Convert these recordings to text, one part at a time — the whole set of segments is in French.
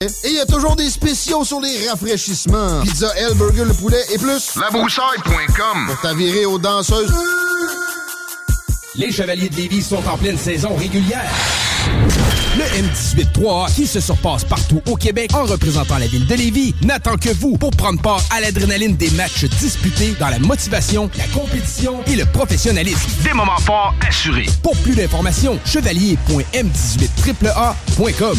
Et il y a toujours des spéciaux sur les rafraîchissements. Pizza L, Burger, le poulet et plus. Labroussaille.com Pour t'avirer aux danseuses. Les Chevaliers de Lévis sont en pleine saison régulière. Le M18-3, qui se surpasse partout au Québec en représentant la ville de Lévis, n'attend que vous pour prendre part à l'adrénaline des matchs disputés dans la motivation, la compétition et le professionnalisme. Des moments forts assurés. Pour plus d'informations, chevalier.m18AAA.com.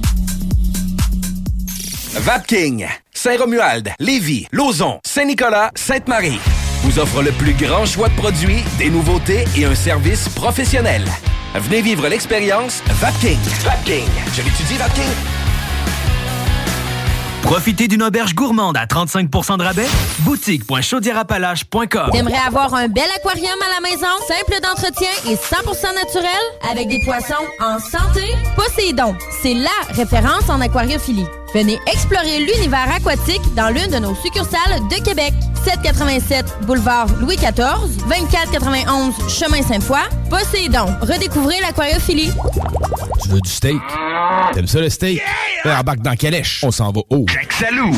Vapking, Saint-Romuald, Lévis, Lauson, Saint-Nicolas, Sainte-Marie vous offre le plus grand choix de produits, des nouveautés et un service professionnel. Venez vivre l'expérience Vapking. Vapking. Je l'étudie, Vapking. Profitez d'une auberge gourmande à 35% de rabais? Boutique.chaudierapalache.com T'aimerais avoir un bel aquarium à la maison, simple d'entretien et 100% naturel, avec des poissons en santé? Poséidon, c'est LA référence en aquariophilie. Venez explorer l'univers aquatique dans l'une de nos succursales de Québec. 787 boulevard Louis XIV, 2491 chemin Sainte-Foy. Poséidon, redécouvrez l'aquariophilie. Tu veux du steak? T'aimes ça le steak? Yeah! Embarque dans Calèche, on s'en va haut. Jacques Salou.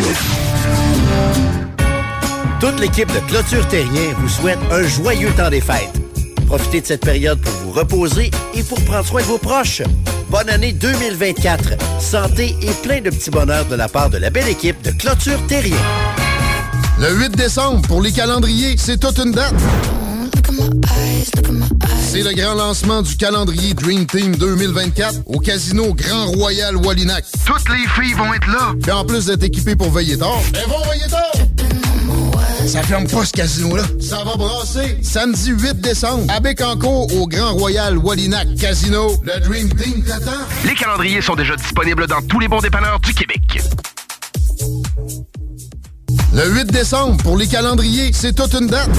Toute l'équipe de Clôture Terrien vous souhaite un joyeux temps des fêtes. Profitez de cette période pour vous reposer et pour prendre soin de vos proches. Bonne année 2024. Santé et plein de petits bonheurs de la part de la belle équipe de Clôture Terrien. Le 8 décembre, pour les calendriers, c'est toute une date. C'est le grand lancement du calendrier Dream Team 2024 au Casino Grand Royal Wallinac. Toutes les filles vont être là. Puis en plus d'être équipées pour veiller tard, elles vont veiller tard. Ça ferme pas ce casino-là. Ça va brasser. Samedi 8 décembre, à Bécancourt, au Grand Royal Wallinac Casino. Le Dream Team t'attend. Les calendriers sont déjà disponibles dans tous les bons dépanneurs du Québec. Le 8 décembre, pour les calendriers, c'est toute une date.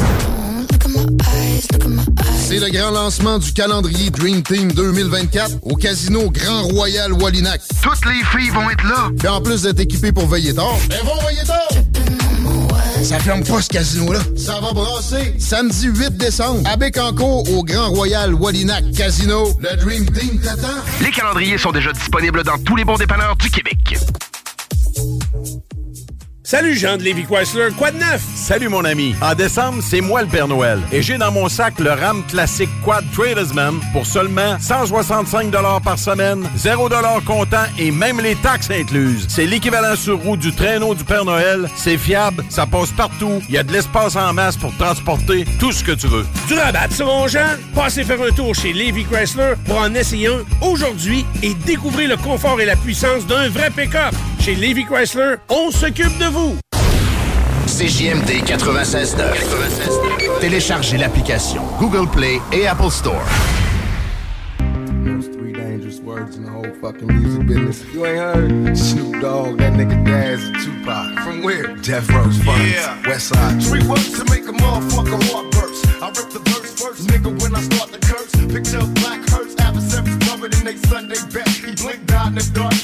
C'est le grand lancement du calendrier Dream Team 2024 au Casino Grand Royal Wallinac. Toutes les filles vont être là. Puis en plus d'être équipées pour veiller tard, elles vont veiller tard. Ça ferme pas ce casino-là. Ça va brasser. Samedi 8 décembre, à Bécancourt, au Grand Royal Wallinac Casino. Le Dream Team t'attend. Les calendriers sont déjà disponibles dans tous les bons dépanneurs du Québec. Salut Jean de Lévi Chrysler, quoi de neuf? Salut mon ami. En décembre, c'est moi le Père Noël. Et j'ai dans mon sac le RAM classique Quad Tradesman pour seulement 165 par semaine, 0 comptant et même les taxes incluses. C'est l'équivalent sur roue du traîneau du Père Noël. C'est fiable, ça passe partout. Il y a de l'espace en masse pour transporter tout ce que tu veux. Du rabat, ça mon Jean? Passez faire un tour chez Lévi Chrysler pour en essayer un aujourd'hui et découvrir le confort et la puissance d'un vrai pick-up. Chez Lévi Chrysler, on s'occupe de vous. CJMD 96.9. Téléchargez l'application Google Play et Apple Store. Those three dangerous words in the whole fucking music business. You ain't heard? Snoop Dogg, that nigga Daz, and Tupac. From where? Death Row's Funds, Yeah. West Side. Three words to make a motherfucker heart burst. I rip the verse first, nigga, when I start the curse. Picture black hurts, adversaries covered in they Sunday best. He blinked out in the dark,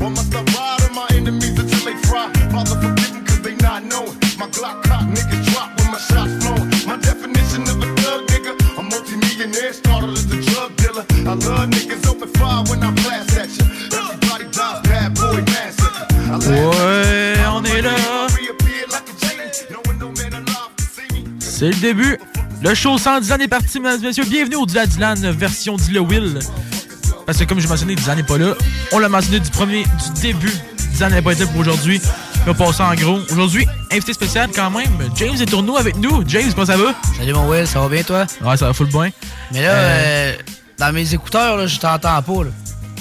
Or must I ride on my enemies until they fry? Father, forgive them, cause they not knowing. My Glock cock, niggas drop when my shots flowing. My definition of a thug, nigga. A multi-millionaire, started as a drug dealer. I love niggas open fire when I blast at you. Everybody dies, bad boy massacre. I laugh Ouais, on est là. C'est le début. Le show 110 ans est parti, mesdames et messieurs. Bienvenue au Dylan version Dylan Will. Parce que comme j'ai mentionné, Dylan n'est pas là. On l'a mentionné du premier, du début. Dylan n'est pas été là pour aujourd'hui. On va passer en gros. Aujourd'hui, invité spécial quand même. James est tourneau avec nous. James, comment ça va? Salut mon Will, ça va bien toi? Ouais, ça va full bien. Mais là, Euh, euh, dans mes écouteurs, là, je t'entends pas. Là.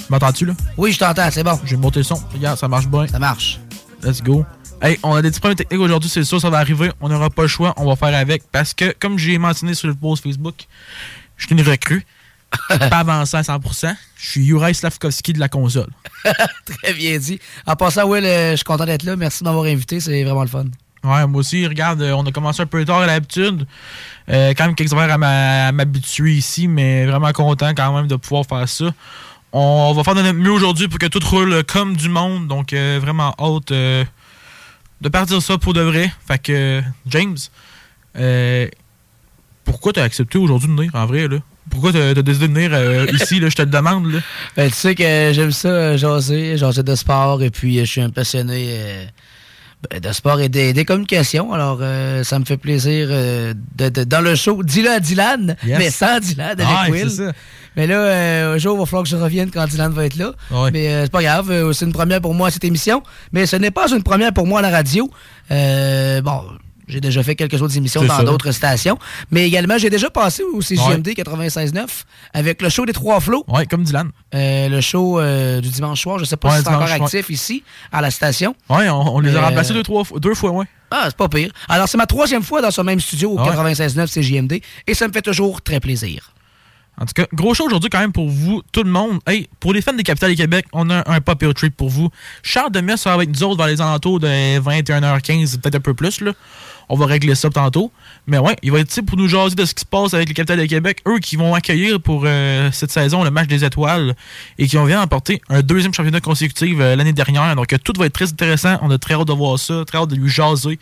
M'entends-tu là? Oui, je t'entends, c'est bon. J'ai monté le son. Regarde, ça marche bien. Ça marche. Let's go. Hey, on a des petits problèmes techniques aujourd'hui, c'est sûr, ça va arriver. On n'aura pas le choix, on va faire avec. Parce que, comme j'ai mentionné sur le post Facebook, je suis une recrue. Pas avancé à 100%. Je suis Juraj Slavkovski de la console. Très bien dit. En passant, Will, euh, je suis content d'être là. Merci de m'avoir invité, c'est vraiment le fun. Ouais, moi aussi, regarde, euh, on a commencé un peu tard à l'habitude. Euh, quand même quelques affaires à m'habituer ici, mais vraiment content quand même de pouvoir faire ça. On va faire de notre mieux aujourd'hui pour que tout roule comme du monde. Donc, euh, vraiment hâte euh, de partir ça pour de vrai. Fait que, James, pourquoi t'as accepté aujourd'hui de venir en vrai, là? Pourquoi t'as t'as décidé de venir euh, ici, là? Je te le demande, là. Ben, tu sais que j'aime ça, euh, jaser, jaser de sport, et puis euh, je suis un passionné euh, ben, de sport et des, des communications. Alors, euh, ça me fait plaisir de, de- dans le show, dis-le à Dylan, Yes. mais sans Dylan avec Will. ça. Mais là, un jour, il va falloir que je revienne quand Dylan va être là. Mais c'est pas grave, c'est une première pour moi cette émission. Mais ce n'est pas une première pour moi à la radio. Bon, j'ai déjà fait quelques autres émissions dans d'autres stations. Mais également, j'ai déjà passé au CGMD 96.9 avec le show des Trois Flots. Ouais, comme Dylan. Euh, le show euh, du dimanche soir, je sais pas Ouais, si c'est encore ouais. actif ici, à la station. Ouais, on, on les a Mais, remplacés euh, deux, trois, fois- deux fois, ouais. Ah, c'est pas pire. Alors, c'est ma troisième fois dans ce même studio au Ouais. 96.9 CJMD et ça me fait toujours très plaisir. En tout cas, gros show aujourd'hui quand même pour vous, tout le monde. Hey, pour les fans des Capitales du Québec, on a un pop trip pour vous. Charles Demers sera avec nous autres dans les alentours de 21h15, peut-être un peu plus. Là. On va régler ça tantôt. Mais ouais, il va être ici pour nous jaser de ce qui se passe avec les Capitales du Québec. Eux qui vont accueillir pour euh, cette saison le match des étoiles et qui ont vient emporter un deuxième championnat consécutif euh, l'année dernière. Donc tout va être très intéressant. On a très hâte de voir ça, très hâte de lui jaser.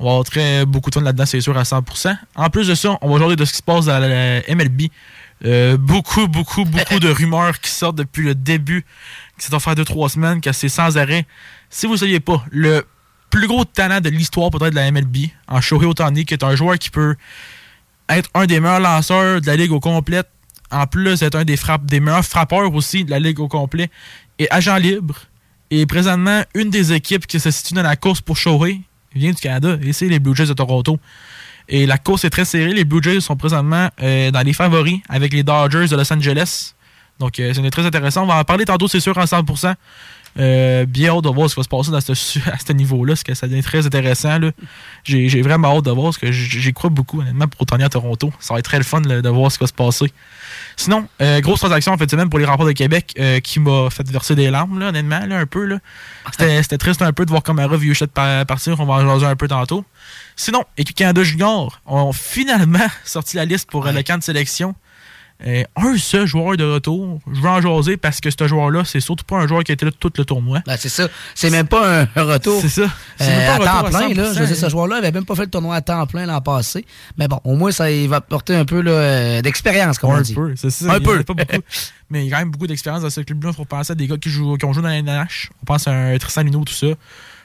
On va avoir très, beaucoup de fun là-dedans, c'est sûr, à 100%. En plus de ça, on va jaser de ce qui se passe dans la MLB. Euh, beaucoup, beaucoup, beaucoup de rumeurs qui sortent depuis le début, qui s'est faire deux, trois semaines, que c'est sans arrêt. Si vous ne saviez pas, le plus gros talent de l'histoire peut-être de la MLB, en Shohei Otani, qui est un joueur qui peut être un des meilleurs lanceurs de la ligue au complet, en plus d'être un des, meilleurs frappeurs aussi de la ligue au complet, est agent libre. Et présentement, une des équipes qui se situe dans la course pour Shohei vient du Canada, et c'est les Blue Jays de Toronto. Et la course est très serrée. Les Blue Jays sont présentement euh, dans les favoris avec les Dodgers de Los Angeles. Donc, euh, c'est très intéressant. On va en parler tantôt, c'est sûr, en 100%. Euh, bien hâte de voir ce qui va se passer dans ce, à ce niveau-là, parce que ça devient très intéressant. J'ai vraiment hâte de voir, parce que j'y crois beaucoup, honnêtement, pour retourner à Toronto. Ça va être très le fun là, de voir ce qui va se passer. Sinon, euh, grosse transaction en fait de semaine pour les rapports de Québec euh, qui m'a fait verser des larmes, là, honnêtement, là, un peu. là. C'était triste un peu de voir Camara par- partir. On va en jaser un peu tantôt. Sinon, Équipe Canada Junior ont finalement sorti la liste pour euh, le camp de sélection. Euh, un seul joueur de retour. Je veux en jaser parce que ce joueur-là, c'est surtout pas un joueur qui a été là tout le tournoi. Ben, c'est ça. C'est même pas un, un retour. C'est ça. C'est euh, même pas un à temps à plein, là. 100%, Je ce joueur-là avait même pas fait le tournoi à temps plein l'an passé. Mais bon, au moins, ça il va porter un peu euh, d'expérience, comme on un dit. peu, ça. Un Il peu. pas beaucoup. mais il y a quand même beaucoup d'expérience dans ce club-là. Il faut penser à des gars qui, jouent, qui ont joué dans la NH. On pense à un Tristan Luneau, tout ça.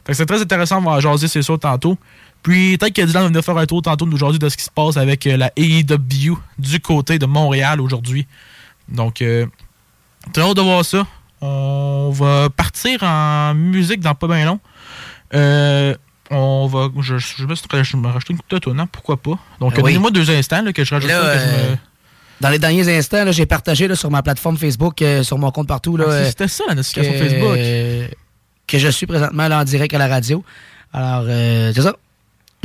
Fait que c'est très intéressant. On va en jaser, c'est sûr, tantôt. Puis peut-être que Dylan va venir faire un tour tantôt jaser de ce qui se passe avec euh, la AEW du côté de Montréal aujourd'hui. Donc, euh, très hâte de voir ça. On va partir en musique dans pas bien long. Euh, on va. Je, je, me rajouter une coupe de tonne, hein, pourquoi pas. Donc, Ben oui. donnez-moi deux instants là, que je rajoute Là, ça, que je me- euh, Dans les derniers instants, là, j'ai partagé là, sur ma plateforme Facebook, euh, sur mon compte partout. Ah, c'était ça, la notification que, Facebook. que je suis présentement là en direct à la radio. Alors, euh, c'est ça.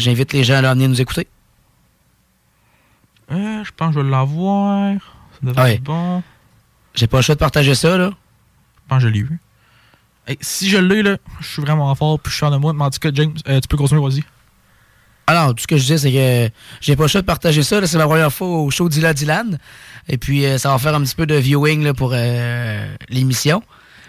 J'invite les gens à venir nous écouter. Euh, je pense que je vais l'avoir. Ça devrait Ouais. être bon. J'ai pas le choix de partager ça, là. Je pense que je l'ai vu. Hey, si je l'ai, là, je suis vraiment fort puis je suis fier de moi. Mais en tout cas, James, euh, tu peux continuer, vas-y. Alors, tout ce que je dis, c'est que j'ai pas le choix de partager ça. C'est la première fois au show Dylan Dylan. Et puis, euh, ça va faire un petit peu de viewing là, pour euh, l'émission.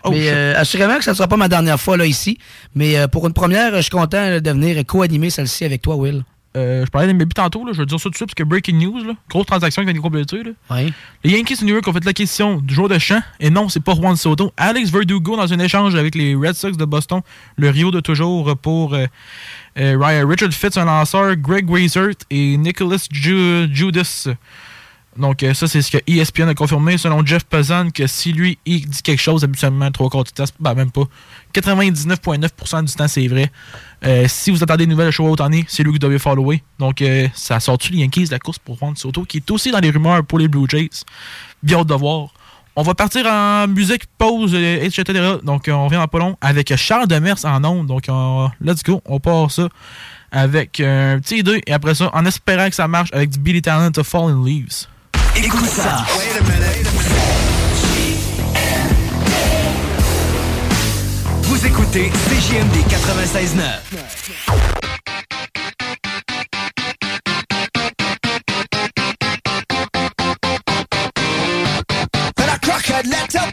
Oh, Mais euh, assurément que ça ne sera pas ma dernière fois là, ici. Mais euh, pour une première, je suis content là, de venir co-animer celle-ci avec toi, Will. Euh, je parlais des MLB tantôt, là, je vais dire ça tout de suite parce que breaking news, là, grosse transaction qui vient de compléter. Là. Oui. Les Yankees de New York ont fait la question du joueur de champ et non, c'est pas Juan Soto. Alex Verdugo dans un échange avec les Red Sox de Boston, le Rio de toujours pour euh, euh, Ryan Richard Fitz, un lanceur, Greg Weisert et Nicholas Ju- Judas. Donc, euh, ça, c'est ce que ESPN a confirmé selon Jeff Pazan que si lui, il dit quelque chose, habituellement, trois quarts du temps, ben même pas. 99,9% du temps, c'est vrai. Euh, si vous attendez des nouvelles de Shohei Ohtani, c'est lui que vous devez follower. Donc, euh, ça sort-tu les Yankees de la course pour Juan Soto, qui est aussi dans les rumeurs pour les Blue Jays? Bien hâte de voir. On va partir en musique, pause, etc. Donc, on revient en pas long avec Charles Demers en ondes. Donc, euh, let's go. On part ça avec un petit idée. Et après ça, en espérant que ça marche avec du Billy Talent to Fall in Leaves. Écoute ça. Vous écoutez CJMD 96.9. But a crooked little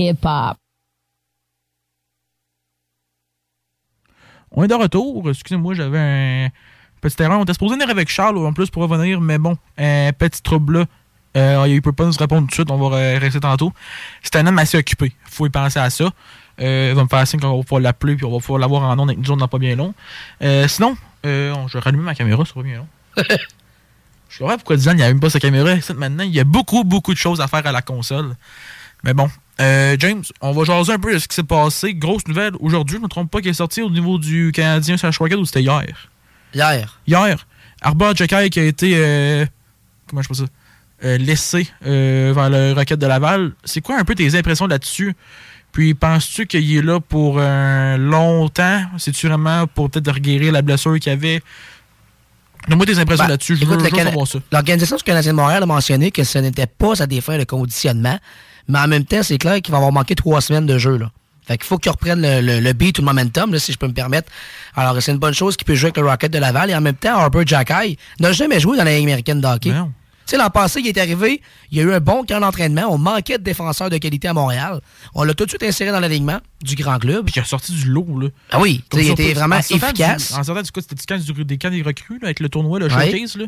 hip hop. On est de retour. Excusez-moi, j'avais un petit erreur. On était supposé venir avec Charles en plus pour revenir, mais bon, un petit trouble là. Euh, il peut pas nous répondre tout de suite, on va rester tantôt. C'est un homme assez occupé. faut y penser à ça. Euh, il va me faire signe qu'on va pouvoir l'appeler puis on va pouvoir l'avoir en ondes avec nous autres dans pas bien long. Euh, sinon, euh, je vais rallumer ma caméra, ça va bien long. je comprends pourquoi Dylan il a même pas sa caméra. Maintenant, il y a beaucoup, beaucoup de choses à faire à la console. Mais bon, euh, James, on va jaser un peu de ce qui s'est passé. Grosse nouvelle aujourd'hui, je ne me trompe pas, qui est sorti au niveau du Canadien sur Rocket ou c'était hier? Hier. Hier. Arbor Jekai qui a été. euh, comment je peux ça? Euh, laissé euh, vers le Rocket de Laval. C'est quoi un peu tes impressions là-dessus? Puis penses-tu qu'il est là pour un long temps? C'est-tu vraiment pour peut-être guérir la blessure qu'il avait? Donne-moi tes impressions Ben, là-dessus. Je veux. L'Organisation du Canadien de Montréal a mentionné que ce n'était pas sa défaite de conditionnement, mais en même temps, c'est clair qu'il va avoir manqué trois semaines de jeu. Là. Fait qu'il faut qu'il reprenne le, le, beat ou le momentum, là, si je peux me permettre. Alors, c'est une bonne chose qu'il peut jouer avec le Rocket de Laval. Et en même temps, Harper Jackay n'a jamais joué dans la Ligue américaine de hockey. Sais, l'an passé, il est arrivé, il y a eu un bon camp d'entraînement. On manquait de défenseurs de qualité à Montréal. On l'a tout de suite inséré dans l'alignement du grand club. Puis il a sorti du lot, là. Ah oui, tu il était vraiment efficace. du- en sortant du coup, c'était du camp du- des camps des recrues, là, avec le tournoi, le showcase, là.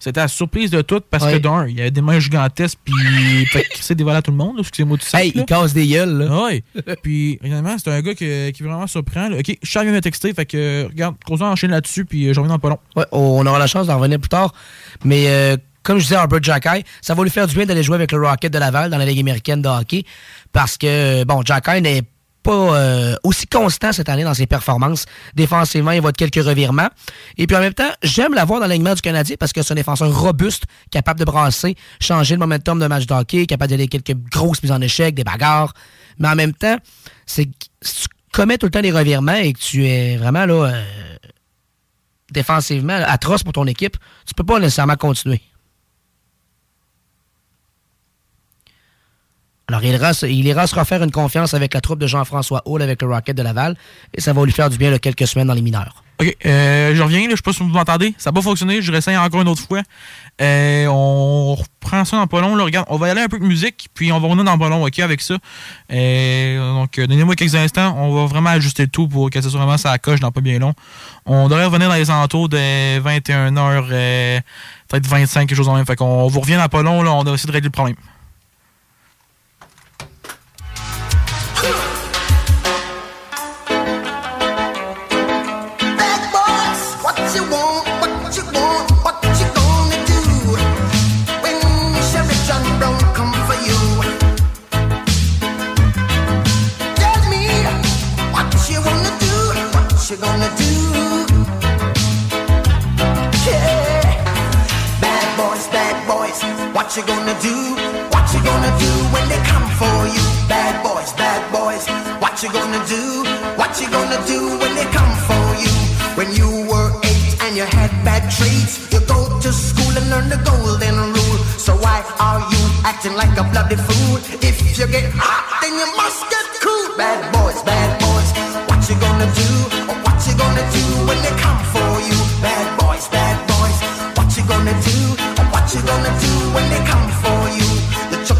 C'était la surprise de tout parce que d'un, il y avait des mains gigantesques, puis il des à tout le monde, excusez-moi tout ça. Hey, il casse des gueules, là. Ouais. puis, réellement, c'est un gars qui, qui est vraiment surprend. là. Ok, Charles vient de me texter, fait que, regarde, Crozo enchaîne là-dessus, puis euh, je reviens dans pas long. Ouais, on aura la chance d'en revenir plus tard. Mais euh, comme je disais, Albert Jackay, ça va lui faire du bien d'aller jouer avec le Rocket de Laval dans la Ligue américaine de hockey. Parce que, bon, Jackay n'est pas euh, aussi constant cette année dans ses performances. Défensivement, il va de quelques revirements. Et puis en même temps, j'aime l'avoir dans l'alignement du Canadien parce que c'est un défenseur robuste, capable de brasser, changer le momentum de match de hockey, capable d'aller quelques grosses mises en échec, des bagarres. Mais en même temps, c'est si tu commets tout le temps des revirements et que tu es vraiment là euh, défensivement atroce pour ton équipe, tu peux pas nécessairement continuer. Alors, il ira, se- refaire une confiance avec la troupe de Jean-François Hall avec le Rocket de Laval et ça va lui faire du bien là, quelques semaines dans les mineurs. Ok, euh, je reviens, là, je sais pas si vous m'entendez. Ça n'a pas fonctionné, je réessaye encore une autre fois. Euh, on reprend ça dans pas. Regarde, on va y aller un peu de musique, puis on va revenir dans pas avec ça. Euh, donc, donnez-moi quelques instants. On va vraiment ajuster le tout pour que ça soit ça coche dans pas bien long. On devrait revenir dans les alentours de 21h, euh, peut-être 25, quelque chose en même. Fait qu'on vous revient dans pas on va essayer de régler le problème. What you want, what you want, what you gonna do? What you gonna do? What you gonna do when they come for you? When you were eight and you had bad traits, you go to school and learn the golden rule. So why are you acting like a bloody fool? If you get hot, then you must get cool. Bad boys, bad boys, what you gonna do? What you gonna do when they come for you? Bad boys, bad boys, what you gonna do? What you gonna do when they come for you?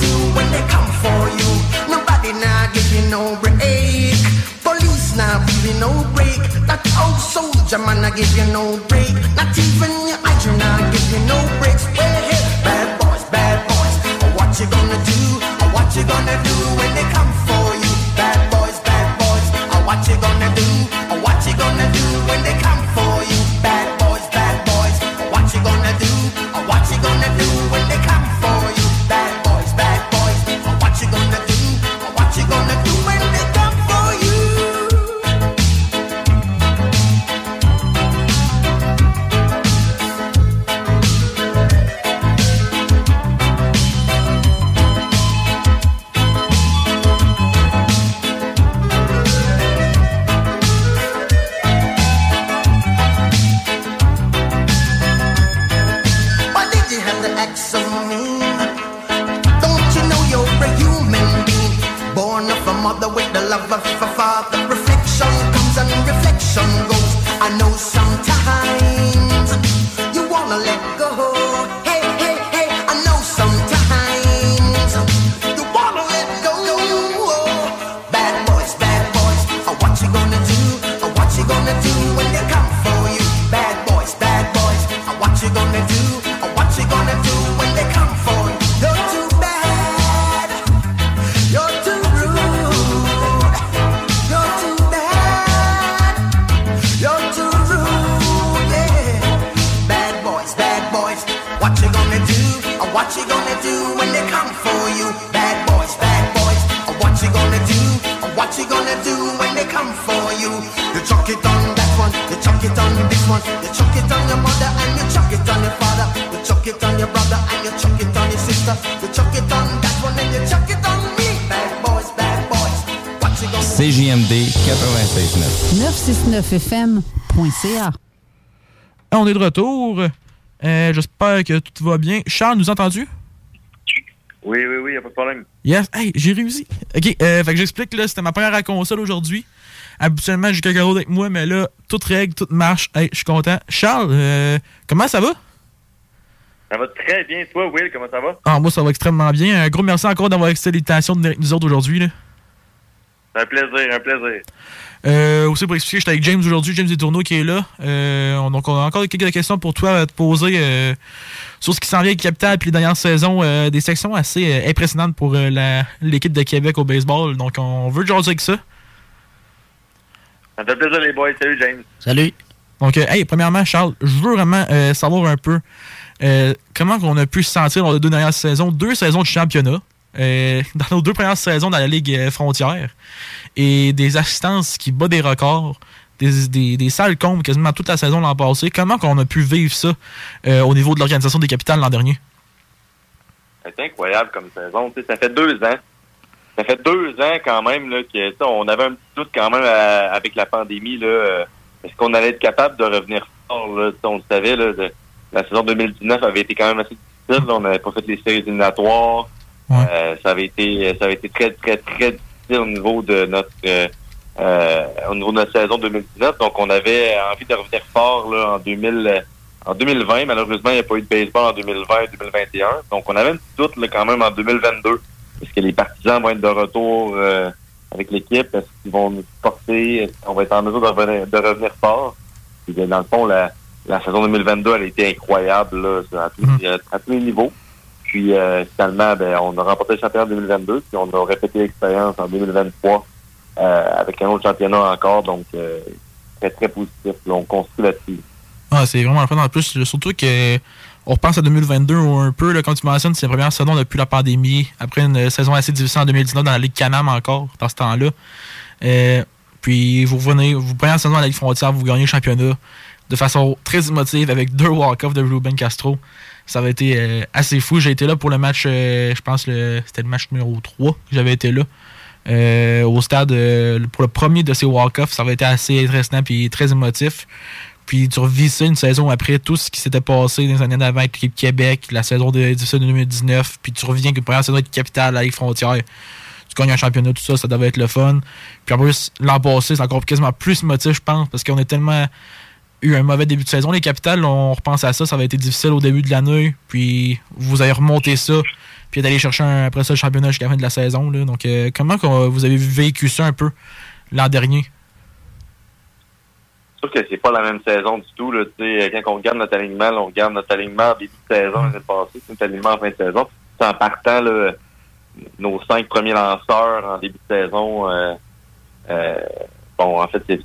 gonna when they come for you? Nobody now give you no break. Police now give you no break. That old soldier man I give you no break. Not even your idol now give you no breaks. Well, hey, bad boys, bad boys. What you gonna do? What you gonna do when they come for you? Bad boys, bad boys. What you gonna do? 96.9. 969fm.ca. Ah, On est de retour. Euh, J'espère que tout va bien. Charles, nous as entendu? Oui, oui, oui, y a pas de problème. Yes. Hey, j'ai réussi. OK, euh, fait que j'explique, là, c'était ma première à console aujourd'hui. Habituellement, j'ai quelqu'un d'autre avec moi, mais là, tout règle, tout marche. Hey, je suis content. Charles, euh, comment ça va? Ça va très bien. Toi, Will, comment ça va? Ah, moi, ça va extrêmement bien. Un gros merci encore d'avoir accepté l'invitation de nous autres aujourd'hui. C'est un plaisir, un plaisir. Euh, aussi pour expliquer, j'étais avec James aujourd'hui, James Tourneaux qui est là. Euh, on- donc on a encore quelques questions pour toi à te poser euh, sur ce qui s'en vient avec Capital puis les dernières saisons, euh, des sections assez euh, impressionnantes pour euh, l'équipe de Québec au baseball. Donc on veut jaser avec ça. Ça me fait plaisir, les boys. Salut, James. Salut. Donc, euh, hey, premièrement, Charles, je veux vraiment euh, savoir un peu euh, comment on a pu se sentir lors des deux dernières saisons, deux saisons de championnat, euh, dans nos deux premières saisons dans la Ligue euh, frontière, et des assistances qui battent des records, des, des, des salles quasiment toute la saison l'an passé. Comment qu'on a pu vivre ça euh, au niveau de l'organisation des capitales l'an dernier? C'est incroyable comme saison. Ça fait deux ans. Ça fait deux ans quand même là, que on avait un petit doute quand même avec la pandémie. Est-ce qu'on allait être capable de revenir fort? On le savait, la saison 2019 avait été quand même assez difficile. On n'avait pas fait les séries éliminatoires. Euh, ça avait été ça avait été très, très, très difficile au niveau de notre euh, euh, au niveau de notre saison 2019. Donc on avait envie de revenir fort là, en 2000 euh, en 2020. Malheureusement, il n'y a pas eu de baseball en 2020 et 2021. Donc on avait un petit doute là, quand même en 2022. Est-ce que les partisans vont être de retour euh, avec l'équipe? Est-ce qu'ils vont nous supporter? Est-ce qu'on va être en mesure de revenir, de revenir fort? Puis, euh, dans le fond, la, la saison 2022, elle a été incroyable là, à, tous, à tous les niveaux. Puis euh, finalement, ben, on a remporté le championnat en 2022, puis on a répété l'expérience en 2023 euh, avec un autre championnat encore. Donc, euh, très, très positif. On construit là-dessus. Ah, c'est vraiment le fun en plus. Surtout que on repense à 2022 ou un peu, là, comme tu mentionnes, c'est la première saison depuis la pandémie, après une saison assez difficile en 2019 dans la Ligue Canam encore, dans ce temps-là. Euh, puis vous revenez, vous prenez la saison dans la Ligue Frontière, vous gagnez le championnat de façon très émotive avec deux walk-offs de Ruben Castro. Ça avait été euh, assez fou. J'ai été là pour le match, euh, je pense le c'était le match numéro 3 que j'avais été là. Euh, au stade pour le premier de ces walk-offs. Ça avait été assez intéressant et très émotif. Puis tu revis ça une saison après tout ce qui s'était passé dans les années d'avant avec l'équipe Québec, la saison de, de 2019, puis tu reviens que première saison avec Capital, la Ligue Frontière, tu gagnes un championnat, tout ça, ça devait être le fun. Puis en plus, l'an passé, c'est encore quasiment plus motif, je pense, parce qu'on a tellement eu un mauvais début de saison. Les Capitales, on repense à ça, ça avait été difficile au début de l'année, puis vous avez remonté ça, puis d'aller chercher un- après ça le championnat jusqu'à la fin de la saison. Là. Donc, euh, comment vous avez vécu ça un peu l'an dernier? sûr que c'est pas la même saison du tout. Là, quand on regarde notre alignement, on regarde notre alignement en début de saison l'année passée, c'est notre alignement en fin de saison. En partant nos cinq premiers lanceurs en début de saison. Euh, euh, bon, en fait, c'est-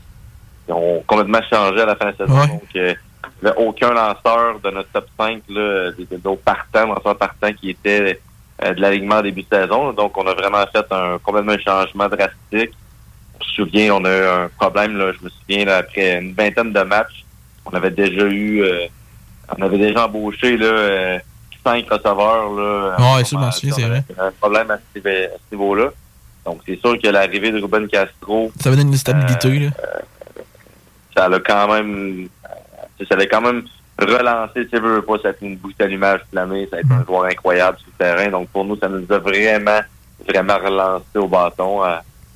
ils ont complètement changé à la fin de la saison. Ouais. Donc, euh, il n'y avait aucun lanceur de notre top 5, là, de, de nos partants, lanceurs partants qui étaient euh, de l'alignement en début de saison. Donc, on a vraiment fait un complètement un changement drastique. Je me souviens, on a eu un problème, là, je me souviens, là, après une vingtaine de matchs, on avait déjà eu, euh, on avait déjà embauché là, euh, cinq receveurs. Là, Ouais, ça, je c'est On vrai. Un problème à ce, ce niveau-là. Donc, c'est sûr que l'arrivée de Ruben Castro, Ça va donner une stabilité, là. Ça l'a quand même, ça l'a quand même relancé, tu veux, pas, ça a une bouche d'allumage l'année, ça a été un joueur incroyable sur le terrain. Donc, pour nous, ça nous a vraiment, vraiment relancé au bâton. euh,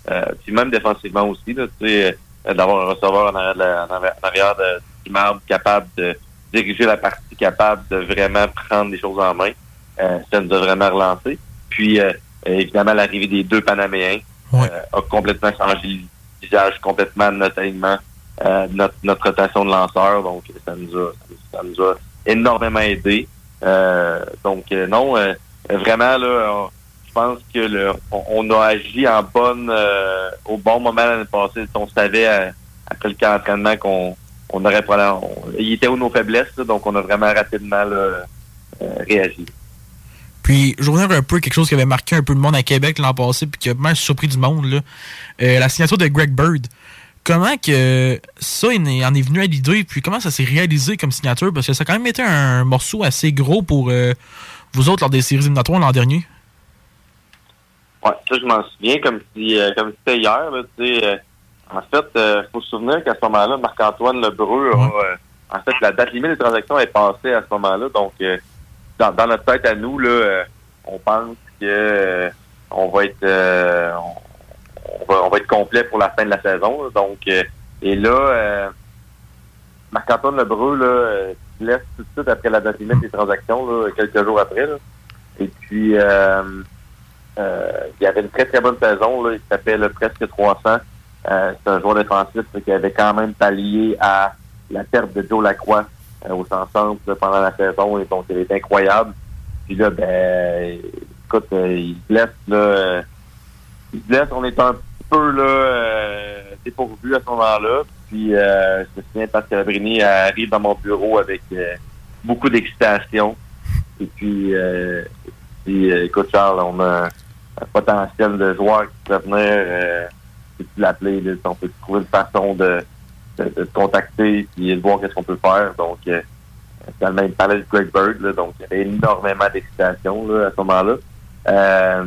euh, puis même défensivement aussi, là, tu sais, euh, d'avoir un receveur en arrière, en arrière, de du marbre capable de diriger la partie, capable de vraiment prendre les choses en main. Euh, ça nous a vraiment relancé. Puis, euh, évidemment, l'arrivée des deux Panaméens euh, a complètement changé le visage complètement de notre alignement, euh, notre, notre rotation de lanceurs. Donc, ça nous a, énormément aidé. Euh, donc, euh, non, vraiment, là, je pense que on, a agi en bonne, au bon moment l'année passée. On savait, après le camp d'entraînement, qu'on on aurait probablement- il était où nos faiblesses, donc on a vraiment rapidement réagi. Puis, je reviens un peu quelque chose qui avait marqué un peu le monde à Québec l'an passé, puis qui a même surpris du monde, la signature de Greg Bird. Comment que ça il en est- en est venu à l'idée, puis comment ça s'est réalisé comme signature? Parce que ça a quand même été un morceau assez gros pour euh, vous autres lors des séries éliminatoires l'an dernier. Ouais, ça, je m'en souviens comme si euh, comme c'était hier. Là, tu sais, euh, en fait, il faut se souvenir qu'à ce moment-là, Marc-Antoine Lebreu euh, en fait, la date limite des transactions est passée à ce moment-là. Donc, euh, dans, dans notre tête à nous, là, euh, on pense que euh, on va être euh, on, on va, on va être complet pour la fin de la saison. Donc, euh, et là, euh, Marc-Antoine Lebreu là, euh, se laisse tout de suite après la date limite des transactions, là, quelques jours après. là. Et puis, il avait une très très bonne saison. Là. Il s'appelle presque 300. Euh, c'est un joueur défensif qui avait quand même pallié à la perte de Joe Lacroix euh, au centre pendant la saison. Et donc, il est incroyable. Puis là, ben, écoute, il se blesse. Là, euh. On est un peu là, euh, dépourvu à ce moment-là. Puis, euh, je me souviens, Pat Calabrini arrive dans mon bureau avec euh, beaucoup d'excitation. Et puis, euh, puis, euh, écoute, Charles, on a un potentiel de joueur qui peut venir, euh, si tu l'appeler, on peut trouver une façon de, de, de te contacter et de voir qu'est-ce qu'on peut faire. Donc, euh, finalement, il me parlait de Greg Bird, là, donc il y avait énormément d'excitation à ce moment-là. Euh,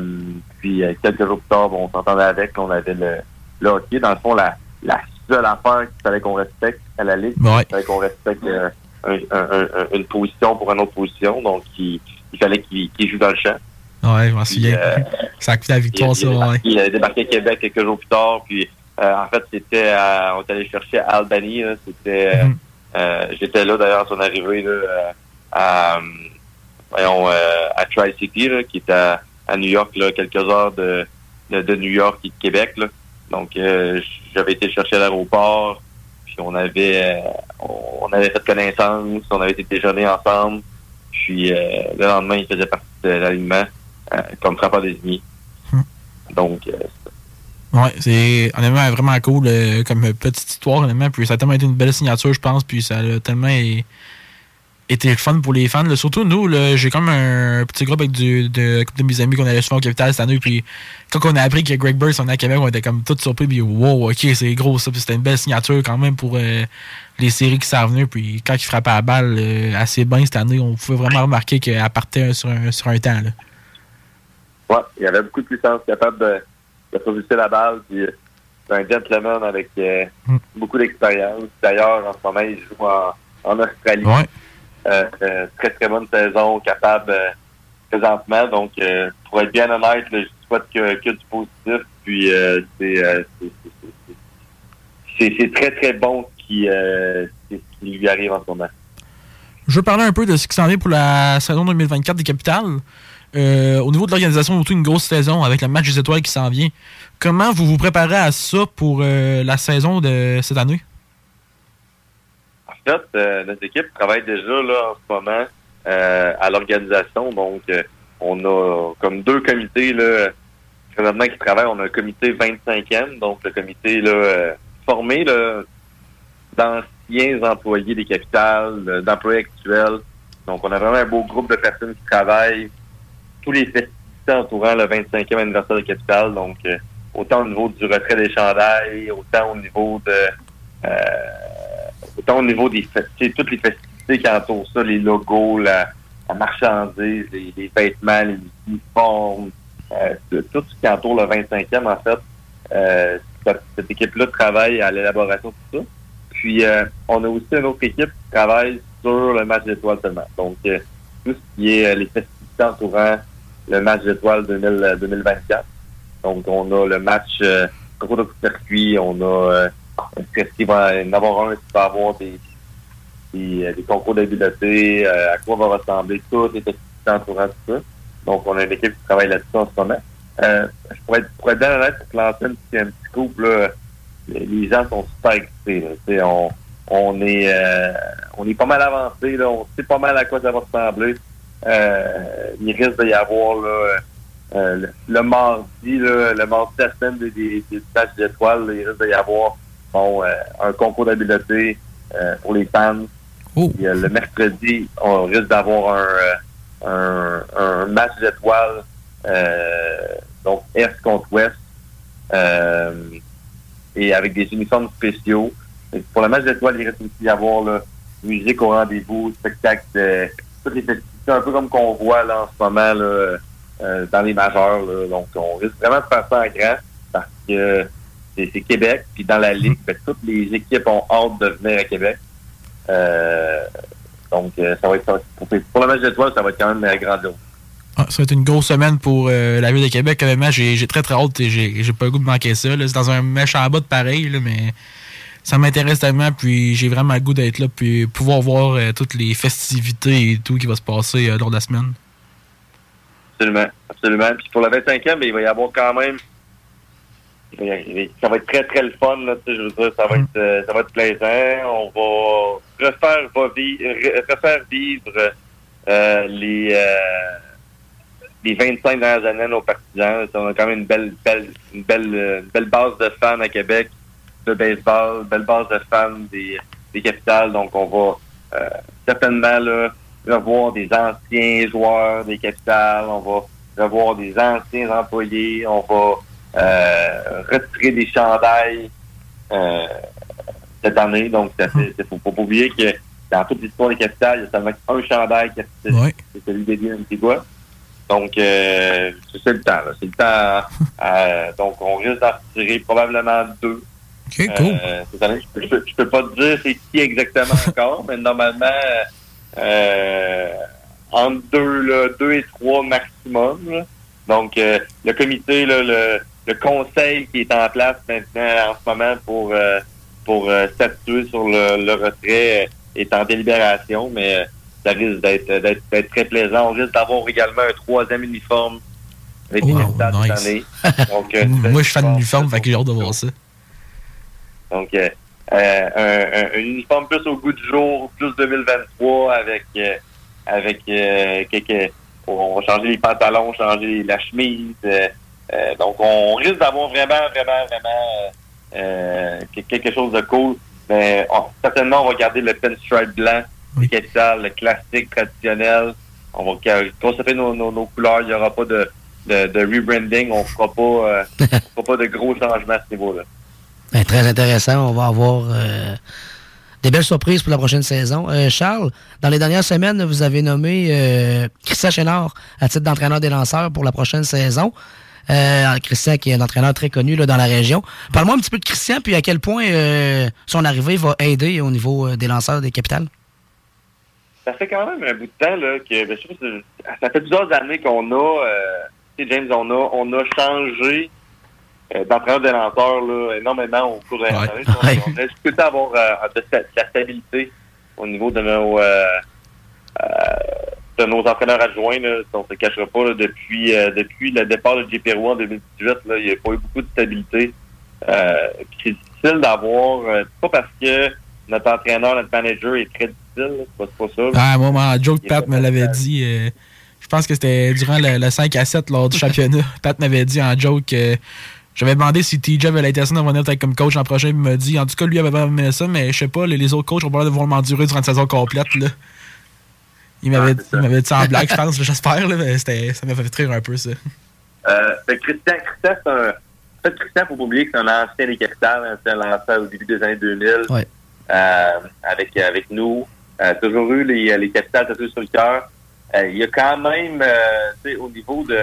puis, euh, quelques jours plus tard, bon, on s'entendait avec, on avait le, le hockey. Dans le fond, la, la seule affaire qu'il fallait qu'on respecte à la Ligue, Ouais. il fallait qu'on respecte euh, un- un- un- une position pour une autre position. Donc, il, il fallait qu'il joue dans le champ. Ouais, je m'en souviens. euh, ça a coûté la victoire, ça, il, a ouais. débarqué, il a débarqué à Québec quelques jours plus tard. Puis, euh, en fait, c'était à- on est allé chercher à Albany. C'était, euh, j'étais là d'ailleurs à son arrivée là, à, voyons, à Tri-City, qui est à, à New York, là, quelques heures de, de, de New York et de Québec. Là. Donc, euh, j'avais été chercher à l'aéroport. Puis on avait, euh, on avait fait connaissance, on avait été déjeuner ensemble. Puis euh, le lendemain, il faisait partie de l'alignement comme frappeur désigné. Donc, euh, Ouais, c'est honnêtement vraiment cool comme petite histoire, honnêtement. Puis ça a tellement été une belle signature, je pense. Puis ça a tellement é- été le fun pour les fans. là. Surtout nous, j'ai comme un petit groupe avec du, de, couple de mes amis qu'on allait souvent au Capital cette année. Puis quand on a appris que Greg Burns on est à Québec, on était comme tous surpris. Puis wow, ok, c'est gros ça. Puis c'était une belle signature quand même pour euh, les séries qui s'en venaient. Puis quand il frappait à la balle euh, assez bien cette année, on pouvait vraiment remarquer qu'elle partait sur un, sur un temps. Là. ouais, il y avait beaucoup de puissance capable de, de propulser la balle. Puis euh, c'est un gentleman avec euh, beaucoup d'expérience. D'ailleurs, en ce moment, il joue en, en Australie. Ouais. Euh, euh, très très bonne saison, capable euh, présentement. Donc, pour être bien honnête, là, je souhaite que, que du positif. Puis, c'est, c'est, très très bon ce qui, lui arrive en ce moment. Je veux parler un peu de ce qui s'en vient pour la saison 2024 des Capitales. Au niveau de l'organisation, surtout une grosse saison avec le match des étoiles qui s'en vient. Comment vous vous préparez à ça pour la saison de cette année? Euh, notre équipe travaille déjà là en ce moment euh, à l'organisation. Donc, euh, on a comme deux comités là, qui travaillent. On a un comité 25e, donc le comité là, formé d'anciens employés des capitales, de- d'employés actuels. Donc, on a vraiment un beau groupe de personnes qui travaillent tous les festivités entourant le 25e anniversaire de Capital. Donc, autant au niveau du retrait des chandails, autant au niveau de... autant au niveau des toutes les festivités qui entourent ça, les logos, la, la marchandise, les, les vêtements, les uniformes, euh, tout ce qui entoure le 25e, en fait. Euh, cette, équipe-là travaille à l'élaboration de tout ça. Puis, euh, on a aussi une autre équipe qui travaille sur le match d'étoiles seulement. Donc, euh, tout ce qui est euh, les festivités entourant le match d'étoiles 2000, euh, 2024. Donc, on a le match euh, de circuit, on a euh, est-ce qu'il va en avoir un qui va avoir des, des, euh, concours d'habileté, euh, à quoi va ressembler toutes les entourant tout ça. Donc, on a une équipe qui travaille là-dessus en ce moment. Euh, je pourrais être, pour être bien honnête, pour lancer un petit, un petit couple, là, les gens sont super excités. On, on, est, on est pas mal avancé, là. on sait pas mal à quoi ça va ressembler. Il risque d'y avoir le, mardi, le mardi de la semaine des, des, des matchs d'étoiles, il risque d'y avoir bon, euh, un concours d'habileté euh, pour les fans. Puis, euh, le mercredi, on risque d'avoir un, un, un match d'étoiles, donc Est contre Ouest, et avec des uniformes spéciaux. Et pour le match d'étoiles, il risque aussi d'y avoir là, musique au rendez-vous, spectacle, euh, toutes les festivités, un peu comme qu'on voit là, en ce moment là, euh, dans les majeurs. là. Donc, on risque vraiment de faire ça en grand parce que c'est Québec. Puis dans la Ligue, ben, toutes les équipes ont hâte de venir à Québec. Euh, donc, euh, ça va être ça. Pour, pour le match d'étoiles, ça va être quand même euh, grandiose. Ah, ça va être une grosse semaine pour euh, la ville de Québec. Honnêtement, j'ai j'ai très très hâte et j'ai j'ai pas le goût de manquer ça. là. C'est dans un méchant bas de pareil, là, mais ça m'intéresse tellement. Puis j'ai vraiment le goût d'être là puis pouvoir voir euh, toutes les festivités et tout qui va se passer lors de la semaine. Absolument, absolument. Puis pour le 25e, ben, il va y avoir quand même. il va y avoir- Ça va être très, très le fun, là, tu sais, je veux dire, ça va être euh, ça va être plaisant. On va refaire, va vi- re- refaire vivre euh, les euh, les 25 dernières années nos partisans. On a quand même une belle, belle, une belle, euh, une belle base de fans à Québec de baseball, une belle base de fans des, des capitales. Donc on va euh, certainement là, revoir des anciens joueurs des capitales, on va revoir des anciens employés, on va retirer des chandails euh, cette année. Donc, il ne faut, faut pas oublier que dans toute l'histoire des capitales, il y a seulement un chandail qui est c'est celui d'Eddie Antigua. Donc, euh, c'est le temps. là. C'est le temps. euh, donc, on risque d'en retirer probablement deux. OK, cool. Euh, cette année, je, peux, je peux pas te dire c'est qui exactement encore, mais normalement, euh, entre deux, là, deux et trois maximum. là. Donc, euh, le comité, là, le, le conseil qui est en place maintenant en ce moment pour euh, pour euh, statuer sur le, le retrait euh, est en délibération, mais ça risque d'être très plaisant. On risque d'avoir également un troisième uniforme avec les Oh, cette nice. année. Donc, Moi, je suis fan d'uniforme, fait que j'ai hâte de voir ça. donc, euh, euh, un, un- un uniforme plus au goût du jour, plus 2023 avec euh, avec quelques. On va changer les pantalons, changer la chemise. Euh, euh, donc, on risque d'avoir vraiment, vraiment, vraiment euh, que- quelque chose de cool. Mais on- certainement, on va garder le pinstripe blanc, le capital, le classique traditionnel. On va conserver nos, nos, nos couleurs. Il n'y aura pas de, de, de rebranding. On ne fera pas, euh, on fera pas de gros changements à ce niveau-là. Ben, très intéressant. On va avoir euh, des belles surprises pour la prochaine saison. Euh, Charles, dans les dernières semaines, vous avez nommé euh, Christian Chénard à titre d'entraîneur des lanceurs pour la prochaine saison. Euh, Christian, qui est un entraîneur très connu là, dans la région. Parle-moi un petit peu de Christian, puis à quel point euh, son arrivée va aider au niveau euh, des lanceurs des capitales? Ça fait quand même un bout de temps là, que ben, je ça fait plusieurs années qu'on a, euh, tu sais, James, on a, on a changé euh, d'entraîneur de lanceurs là, énormément au cours de la année. On, Ouais. on a tout le temps avoir euh, de, la stabilité au niveau de nos euh, euh, nos entraîneurs adjoints. Là, on se cachera pas là, depuis euh, depuis le départ de JP Roy en 2018, là, il n'y a pas eu beaucoup de stabilité. Euh, c'est difficile d'avoir, euh, pas parce que notre entraîneur, notre manager est très difficile. C'est pas, pas ça. Ah, moi, Il est Pat me l'avait dit. euh, je pense que c'était durant le, le 5 à 7 lors du championnat. Pat m'avait dit en joke que j'avais demandé si TJ avait l'intention de venir comme coach l'an prochain. Il me dit, en tout cas, lui avait pas aimé ça, mais je sais pas, les, les autres coachs ont pas l'air de vouloir m'endurer durant une saison complète. Là. Il m'avait il m'avait dit ça en blague, je pense, là, j'espère, là, mais c'était- ça m'a fait rire un peu, ça. Euh, fait que Christian, Christian, c'est un. En fait, Christian, faut pas oublier que c'est un ancien des capitales. hein, c'est un lanceur au début des années 2000. Ouais. euh, avec, avec nous. Euh, toujours eu les, les capitales tatouées sur le cœur. Euh, il y a quand même, euh, tu sais, au niveau de.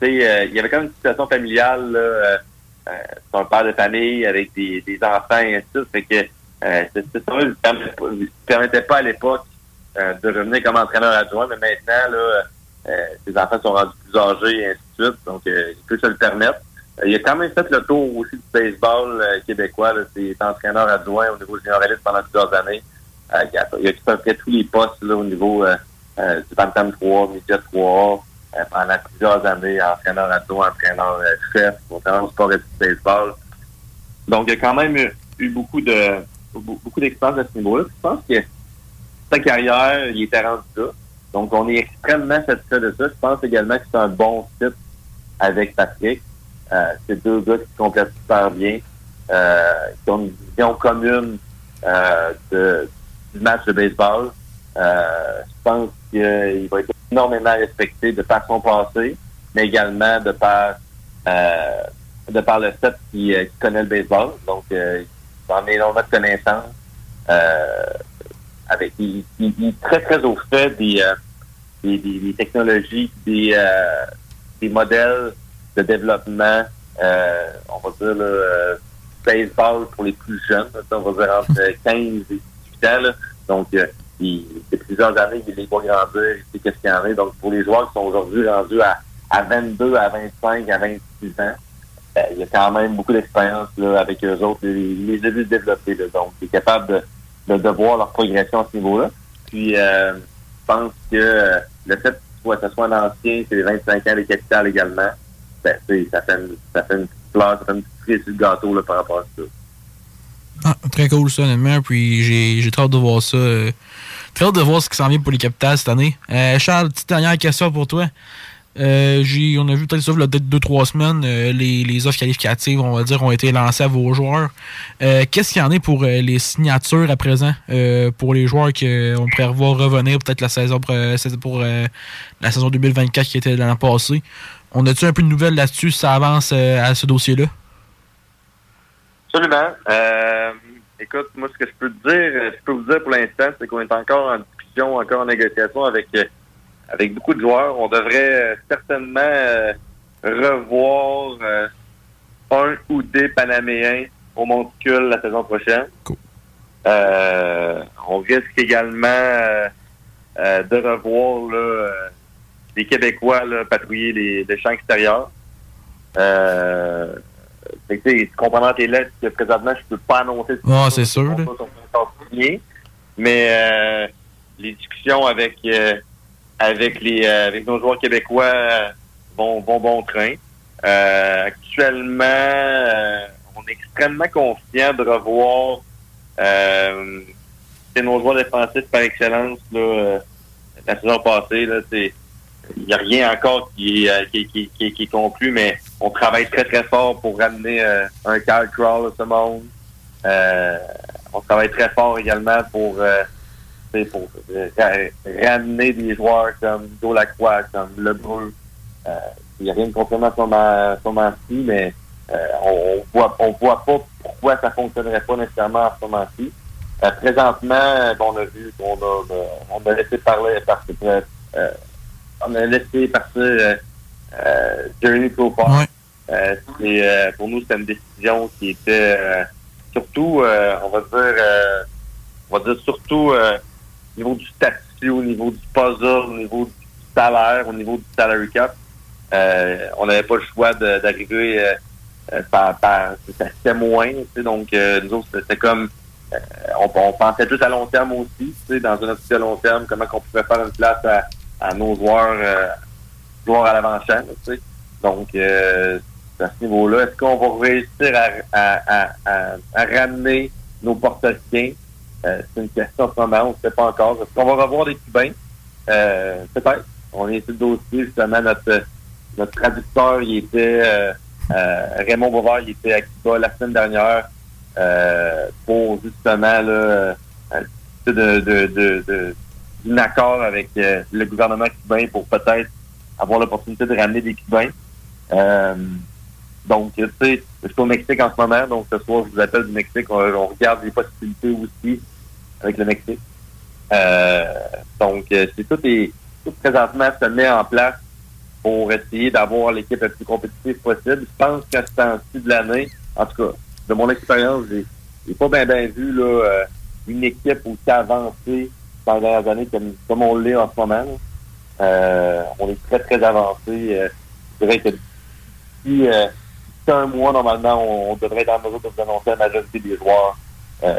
Tu sais, euh, il y avait quand même une situation familiale, là. C'est un père de famille avec des, des enfants et ainsi de suite. Fait que, euh, c'est c'est ça, ne permettait pas à l'époque de revenir comme entraîneur adjoint, mais maintenant, là, euh, ses enfants sont rendus plus âgés et ainsi de suite, donc euh, il peut se le permettre. Euh, il a quand même fait le tour aussi du baseball euh, québécois. C'est entraîneur adjoint au niveau junior élite pendant plusieurs années. Euh, il, a, occupé à peu près tous les postes là, au niveau euh, euh, du Bantam 3, Média 3 euh, pendant plusieurs années, entraîneur adjoint, entraîneur euh, chef, entraîneur sport et du baseball. Donc, il a quand même eu, eu beaucoup de beaucoup d'expérience à ce niveau-là. Je pense que sa carrière, il était rendu. Donc, on est extrêmement satisfait de ça. Je pense également que c'est un bon site avec Patrick. Euh, c'est deux gars qui complètent super bien, euh, qui ont une vision commune euh, du match de baseball. Euh, je pense qu'il va être énormément respecté de par son passé, mais également de par euh, de par le fait qu'il euh, connaît le baseball. Donc, il en a énormément de connaissances. Avec, il, il- il est très, très au fait des, euh, des, des- des technologies, des, euh, des modèles de développement, euh, on va dire, euh, baseball pour les plus jeunes, on va dire entre 15 et 18 ans. là. Donc, il, depuis plusieurs années, il les voit grandir, il sait qu'est-ce qu'il y en a. Donc, pour les joueurs qui sont aujourd'hui rendus à, à 22, à 25, à 26 ans, il y a quand même beaucoup d'expérience avec eux autres. Il les a vus développer. Là, donc, il est capable de, de, voir leur progression à ce niveau-là. Puis, euh, je pense que le fait que ce soit un ancien, c'est les 25 ans des capitales également, ben, ça fait une, ça fait une petite fleur, ça fait une petite cerise sur le gâteau là, par rapport à ça. Ah, très cool ça, honnêtement. Puis j'ai j'ai hâte de voir ça. euh, très hâte de voir ce qui s'en vient pour les capitales cette année. Euh, Charles, petite dernière question pour toi. Euh, on a vu peut-être ça peut-être deux, trois semaines, euh, les, offres qualificatives, on va dire, ont été lancées à vos joueurs. Euh, Qu'est-ce qu'il y en a pour euh, les signatures à présent, pour les joueurs qu'on pourrait revoir revenir peut-être la saison pour, la saison 2024 qui était l'an passé? On a-tu un peu de nouvelles là-dessus si ça avance à ce dossier-là? Absolument. Écoute, moi, ce que je peux te dire, je peux vous dire pour l'instant, c'est qu'on est encore en discussion, encore en négociation avec avec beaucoup de joueurs. On devrait euh, certainement euh, revoir euh, un ou des Panaméens au Monticule la saison prochaine. Euh, on risque également de revoir là, des Québécois là, patrouiller les, les champs extérieurs. Euh, fait que, tu comprends tes lettres que présentement, je peux pas annoncer ce Ouais, c'est sûr, sont. Mais les discussions avec avec les euh, avec nos joueurs québécois vont, vont bon train. Euh, actuellement, euh, on est extrêmement confiant de revoir c'est nos joueurs défensifs par excellence là, la saison passée. Là, c'est il n'y a rien encore qui est, qui, qui, qui, qui conclu, mais on travaille très, très fort pour ramener euh, un Kyle Crawl à ce monde. Euh, on travaille très fort également pour, euh, pour ra- ramener des joueurs comme Joe Lacroix, comme Lebreu. Il n'y a rien de contre à ce moment-ci, mais euh, on, voit on voit pas pourquoi ça fonctionnerait pas nécessairement à ce moment-ci. Euh, présentement, euh, bon, on a vu qu'on a, on a laissé parler parce que euh, on a laissé partir Jeremy Crawford. Pour nous, c'était une décision qui était surtout, on va dire, on va dire surtout au niveau du statut, au niveau du puzzle, au niveau du salaire, au niveau du salary cap. Euh, on n'avait pas le choix d'arriver euh, euh, par, par c'était moins, donc euh, nous autres, c'était comme euh, on, on pensait plus à long terme aussi, dans une optique à long terme, comment qu'on pouvait faire une place à, à nos joueurs, euh, joueurs à l'avant-champ. Donc, à ce niveau-là, est-ce qu'on va réussir à, à, à, à, ramener nos portoricains. Euh, c'est une question en ce moment, on ne sait pas encore. Est-ce qu'on va revoir des Cubains? Euh, peut-être. On est sur le dossier, justement, notre, notre traducteur, il était euh, euh, Raymond Bouvard, il était à Cuba la semaine dernière euh, pour justement là, de, de, de, d'un accord avec euh, le gouvernement cubain pour peut-être avoir l'opportunité de ramener des Cubains. Euh, donc, tu sais, je suis au Mexique en ce moment, donc ce soir, je vous appelle du Mexique. On regarde les possibilités aussi avec le Mexique. Euh, donc, euh, c'est tout, est, tout présentement se met en place pour essayer d'avoir l'équipe la plus compétitive possible. Je pense qu'à ce temps-ci de l'année, en tout cas, de mon expérience, j'ai pas bien vu là, euh, une équipe aussi avancée dans les dernières années comme, comme on l'est en ce moment. on est très, très avancé. Je dirais que d'ici un mois, normalement, on, on devrait être en mesure de vous annoncer la majorité des joueurs. Euh,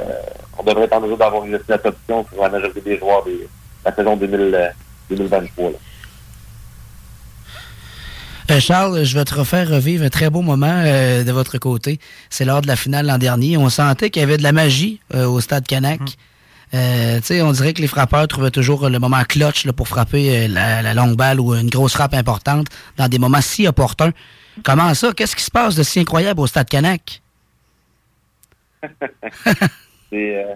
on devrait être en mesure d'avoir une notre option sur la majorité des joueurs de la saison 2000, euh, 2023. là. Euh, Charles, je vais te refaire revivre un très beau moment euh, de votre côté. C'est lors de la finale l'an dernier. On sentait qu'il y avait de la magie euh, au stade Canac. Euh, tu sais, on dirait que les frappeurs trouvaient toujours le moment clutch là, pour frapper euh, la, la longue balle ou une grosse frappe importante dans des moments si opportuns. Comment ça? Qu'est-ce qui se passe de si incroyable au stade Canac? C'est, euh,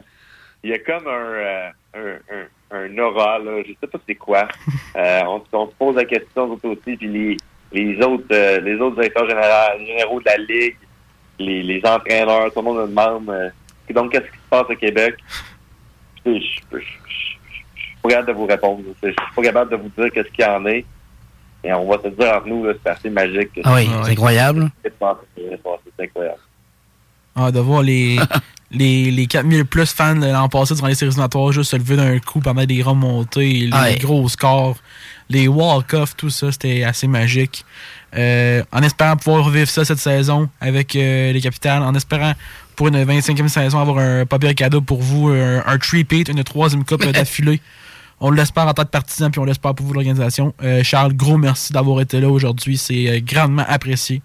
il y a comme un, euh, un, un, un aura, là, je sais pas c'est quoi. Euh, on, se- on se pose la question nous aussi, puis les, les autres euh, les autres directeurs généraux, généraux de la Ligue, les, les entraîneurs, tout le monde nous demande euh, donc qu'est-ce qui se passe au Québec? Je je suis pas capable de vous répondre. Je suis pas capable de vous dire qu'est-ce qu'il y en est. Et on va se dire entre nous, c'est assez magique. Ah oui, c'est incroyable. C'est incroyable. Ah, de voir les, les, les 4000 plus fans de l'an passé durant les séries éliminatoires juste se lever d'un coup pendant des remontées, les gros scores, les walk-offs, tout ça, c'était assez magique. Euh, en espérant pouvoir revivre ça cette saison avec euh, les capitales, en espérant pour une 25e saison avoir un pas pire cadeau pour vous, un, un three-peat, une troisième coupe d'affilée. On l'espère en tant que partisan, puis on l'espère pour vous, l'organisation. Euh, Charles, gros merci d'avoir été là aujourd'hui. C'est grandement apprécié.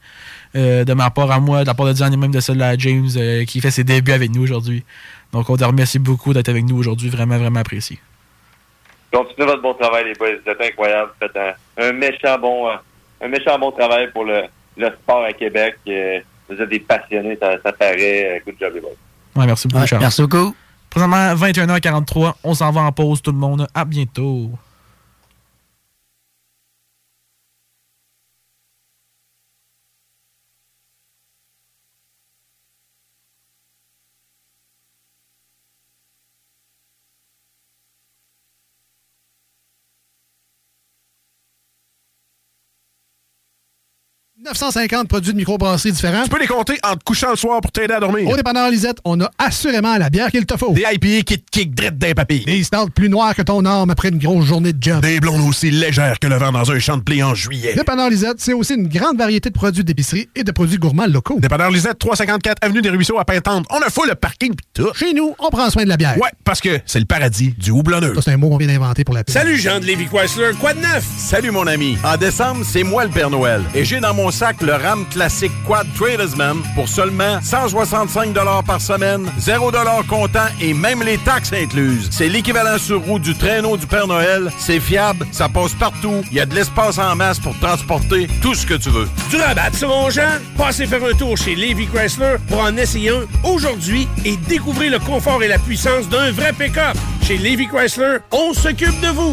Euh, de ma part à moi, de la part de Diane et même de celle à James euh, qui fait ses débuts avec nous aujourd'hui. Donc, on te remercie beaucoup d'être avec nous aujourd'hui. Vraiment, vraiment apprécié. Continuez votre bon travail, les boys. Vous êtes incroyables. Vous faites un, un méchant bon euh, un méchant bon travail pour le, le sport à Québec. Vous êtes des passionnés, ça, ça paraît. Good job, les boys. Ouais, merci beaucoup, Ouais, Charles. merci beaucoup. Présentement, 21h43. On s'en va en pause, tout le monde. À bientôt. « 950 produits de microbrasserie différents. Tu peux les compter en te couchant le soir pour t'aider à dormir. Au dépanneur Lisette, on a assurément la bière qu'il te faut. Des IPA qui te kick drette d'un papy. Des stouts plus noirs que ton arme après une grosse journée de job. Des blondes aussi légères que le vent dans un champ de blé en juillet. Dépanneur Lisette, c'est aussi une grande variété de produits d'épicerie et de produits gourmands locaux. Dépanneur Lisette, 354 Avenue des Ruisseaux à Pintante. On a full le parking pis tout. Chez nous, on prend soin de la bière. Ouais, parce que c'est le paradis du houblonneux. Ça, c'est un mot qu'on vient d'inventer pour la pub. Salut Jean de Lévi Chrysler, quoi de neuf? Salut mon ami. En décembre, c'est moi le Père Noël. Et j'ai dans mon sac le RAM classique Quad Tradesman pour seulement 165 par semaine, 0 comptant et même les taxes incluses. C'est l'équivalent sur roue du traîneau du Père Noël. C'est fiable, ça passe partout. Il y a de l'espace en masse pour transporter tout ce que tu veux. Du rabat, ça, mon Jean? Passez faire un tour chez Lévi Chrysler pour en essayer un aujourd'hui et découvrir le confort et la puissance d'un vrai pick-up. Chez Lévi Chrysler, on s'occupe de vous.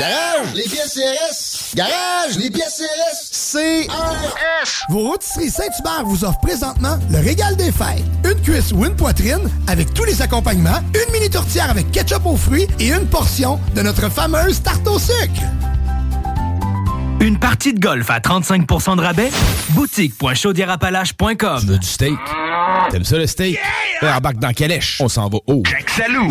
Garage, les pièces CRS. Garage, les pièces CRS. CRS. Vos rôtisseries Saint-Hubert vous offrent présentement le régal des fêtes. Une cuisse ou une poitrine avec tous les accompagnements, une mini tourtière avec ketchup aux fruits et une portion de notre fameuse tarte au sucre. Une partie de golf à 35% de rabais? Boutique.chaudierapalache.com Tu veux du steak? T'aimes ça le steak? Yeah! embarque dans Calèche. On s'en va haut. Salut!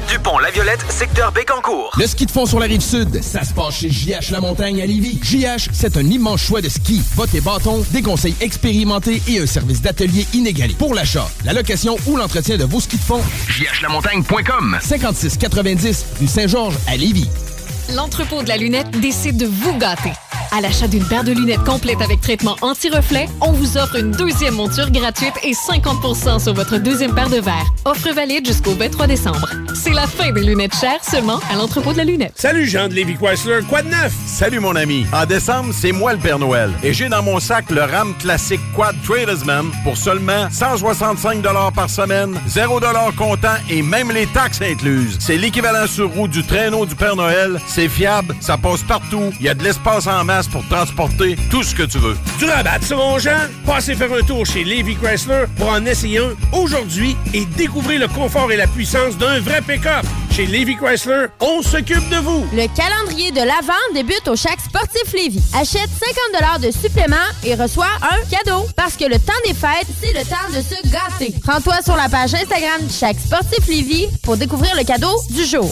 du pont La Violette, secteur Bécancourt. Le ski de fond sur la rive sud, ça se passe chez JH La Montagne à Lévis. JH, c'est un immense choix de ski, bottes et bâtons, des conseils expérimentés et un service d'atelier inégalé. Pour l'achat, la location ou l'entretien de vos skis de fond, jhlamontagne.com 5690 du Saint-Georges à Lévis. L'entrepôt de la lunette décide de vous gâter. À l'achat d'une paire de lunettes complète avec traitement anti-reflet, on vous offre une deuxième monture gratuite et 50% sur votre deuxième paire de verres. Offre valide jusqu'au 23 décembre. C'est la fin des lunettes chères seulement à l'entrepôt de la lunette. Salut Jean de Lévi Chrysler, quoi de neuf? Salut mon ami. En décembre, c'est moi le Père Noël. Et j'ai dans mon sac le RAM classique Quad Tradesman pour seulement 165 par semaine, 0 comptant et même les taxes incluses. C'est l'équivalent sur roue du traîneau du Père Noël. C'est fiable, ça passe partout. Il y a de l'espace en masse pour transporter tout ce que tu veux. Du rabat, ça, mon Jean? Passez faire un tour chez Lévi Chrysler pour en essayer un aujourd'hui et découvrir le confort et la puissance d'un vrai pick-up. Chez Lévi Chrysler, on s'occupe de vous. Le calendrier de l'Avent débute au Chac Sportif Lévis. Achète 50 de supplément et reçois un cadeau. Parce que le temps des fêtes, c'est le temps de se gâter. Rends-toi sur la page Instagram du Chac Sportif Lévis pour découvrir le cadeau du jour.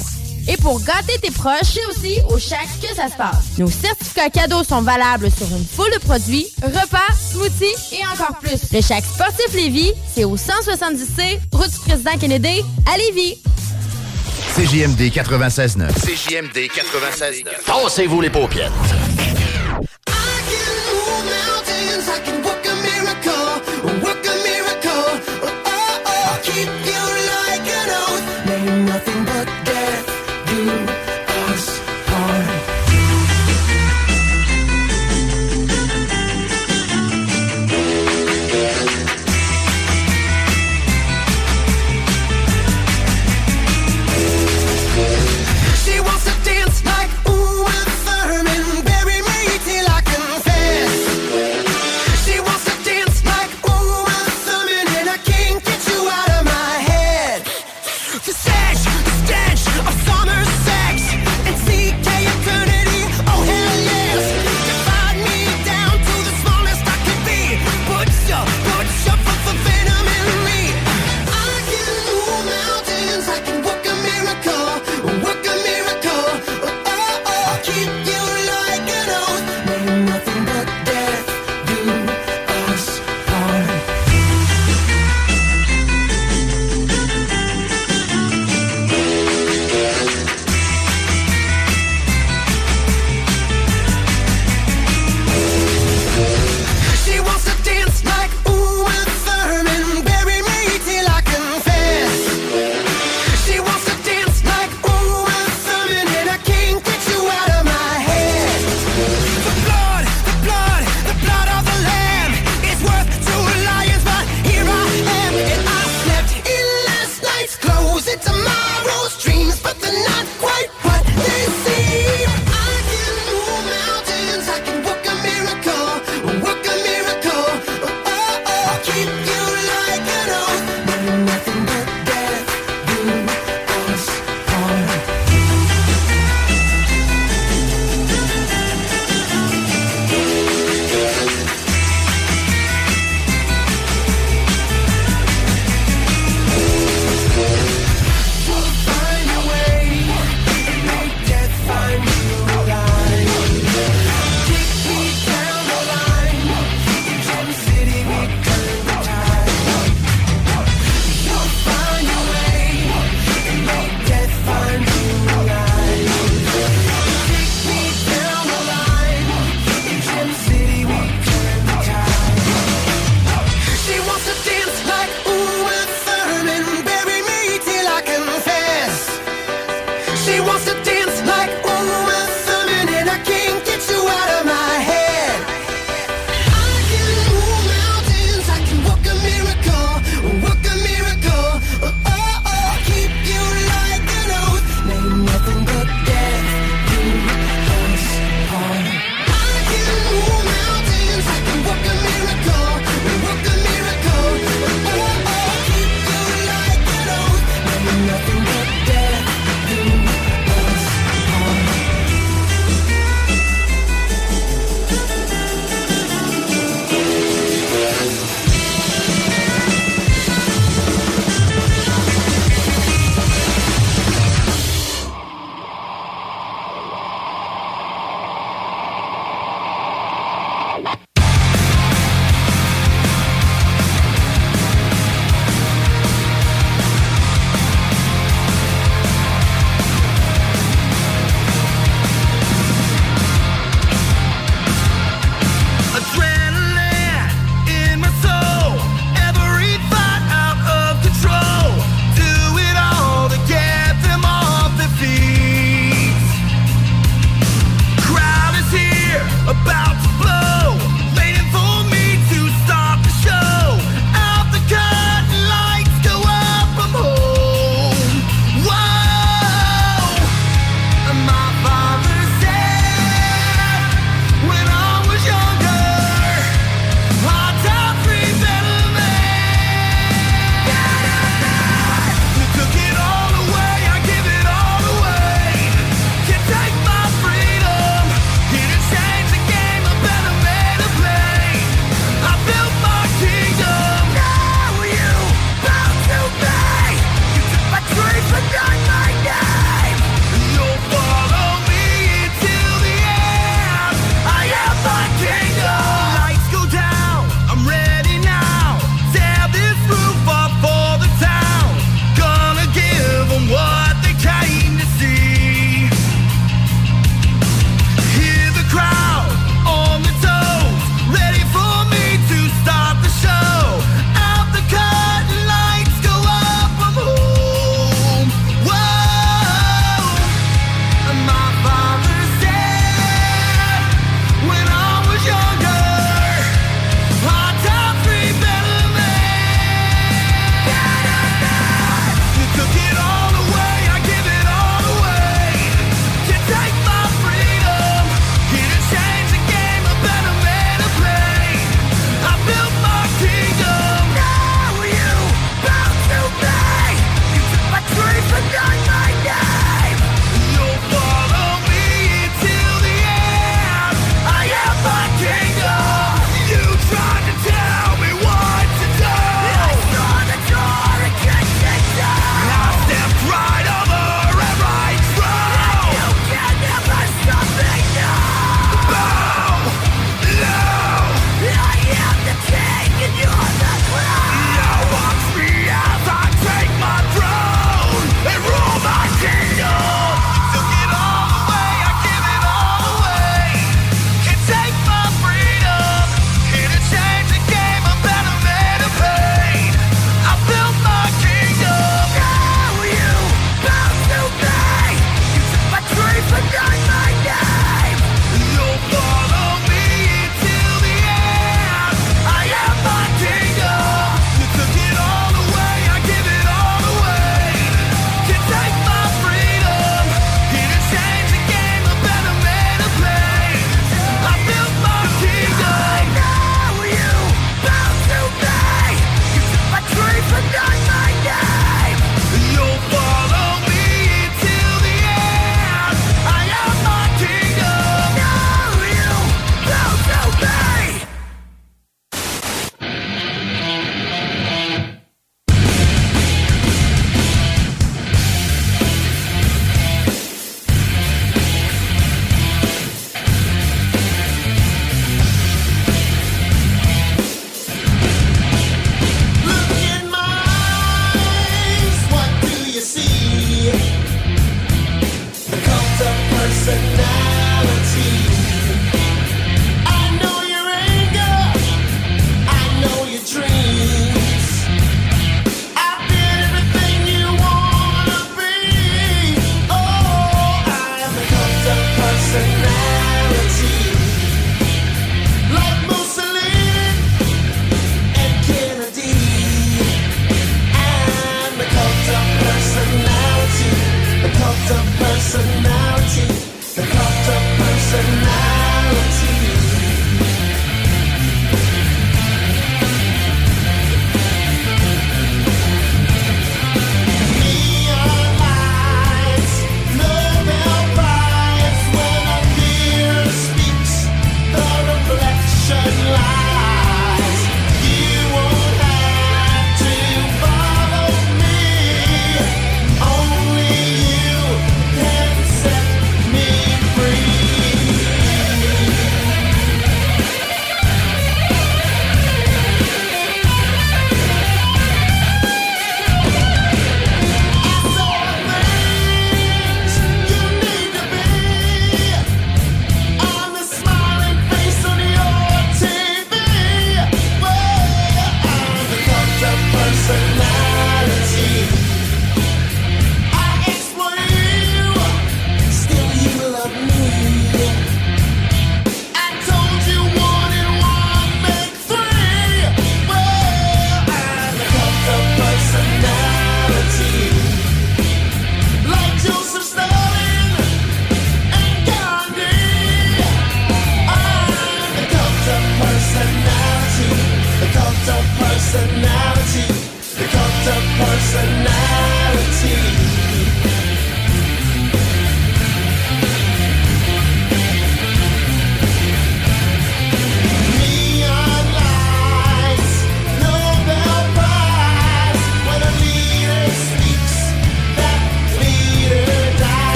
Et pour gâter tes proches, c'est aussi au Chac que ça se passe. Nos certificats cadeaux sont valables sur une foule de produits, repas, smoothies et encore plus. Le Chac Sportif Lévis, c'est au 170C, route du président Kennedy, à Lévis. CJMD 96.9. CJMD 96.9. Tassez-vous les paupières.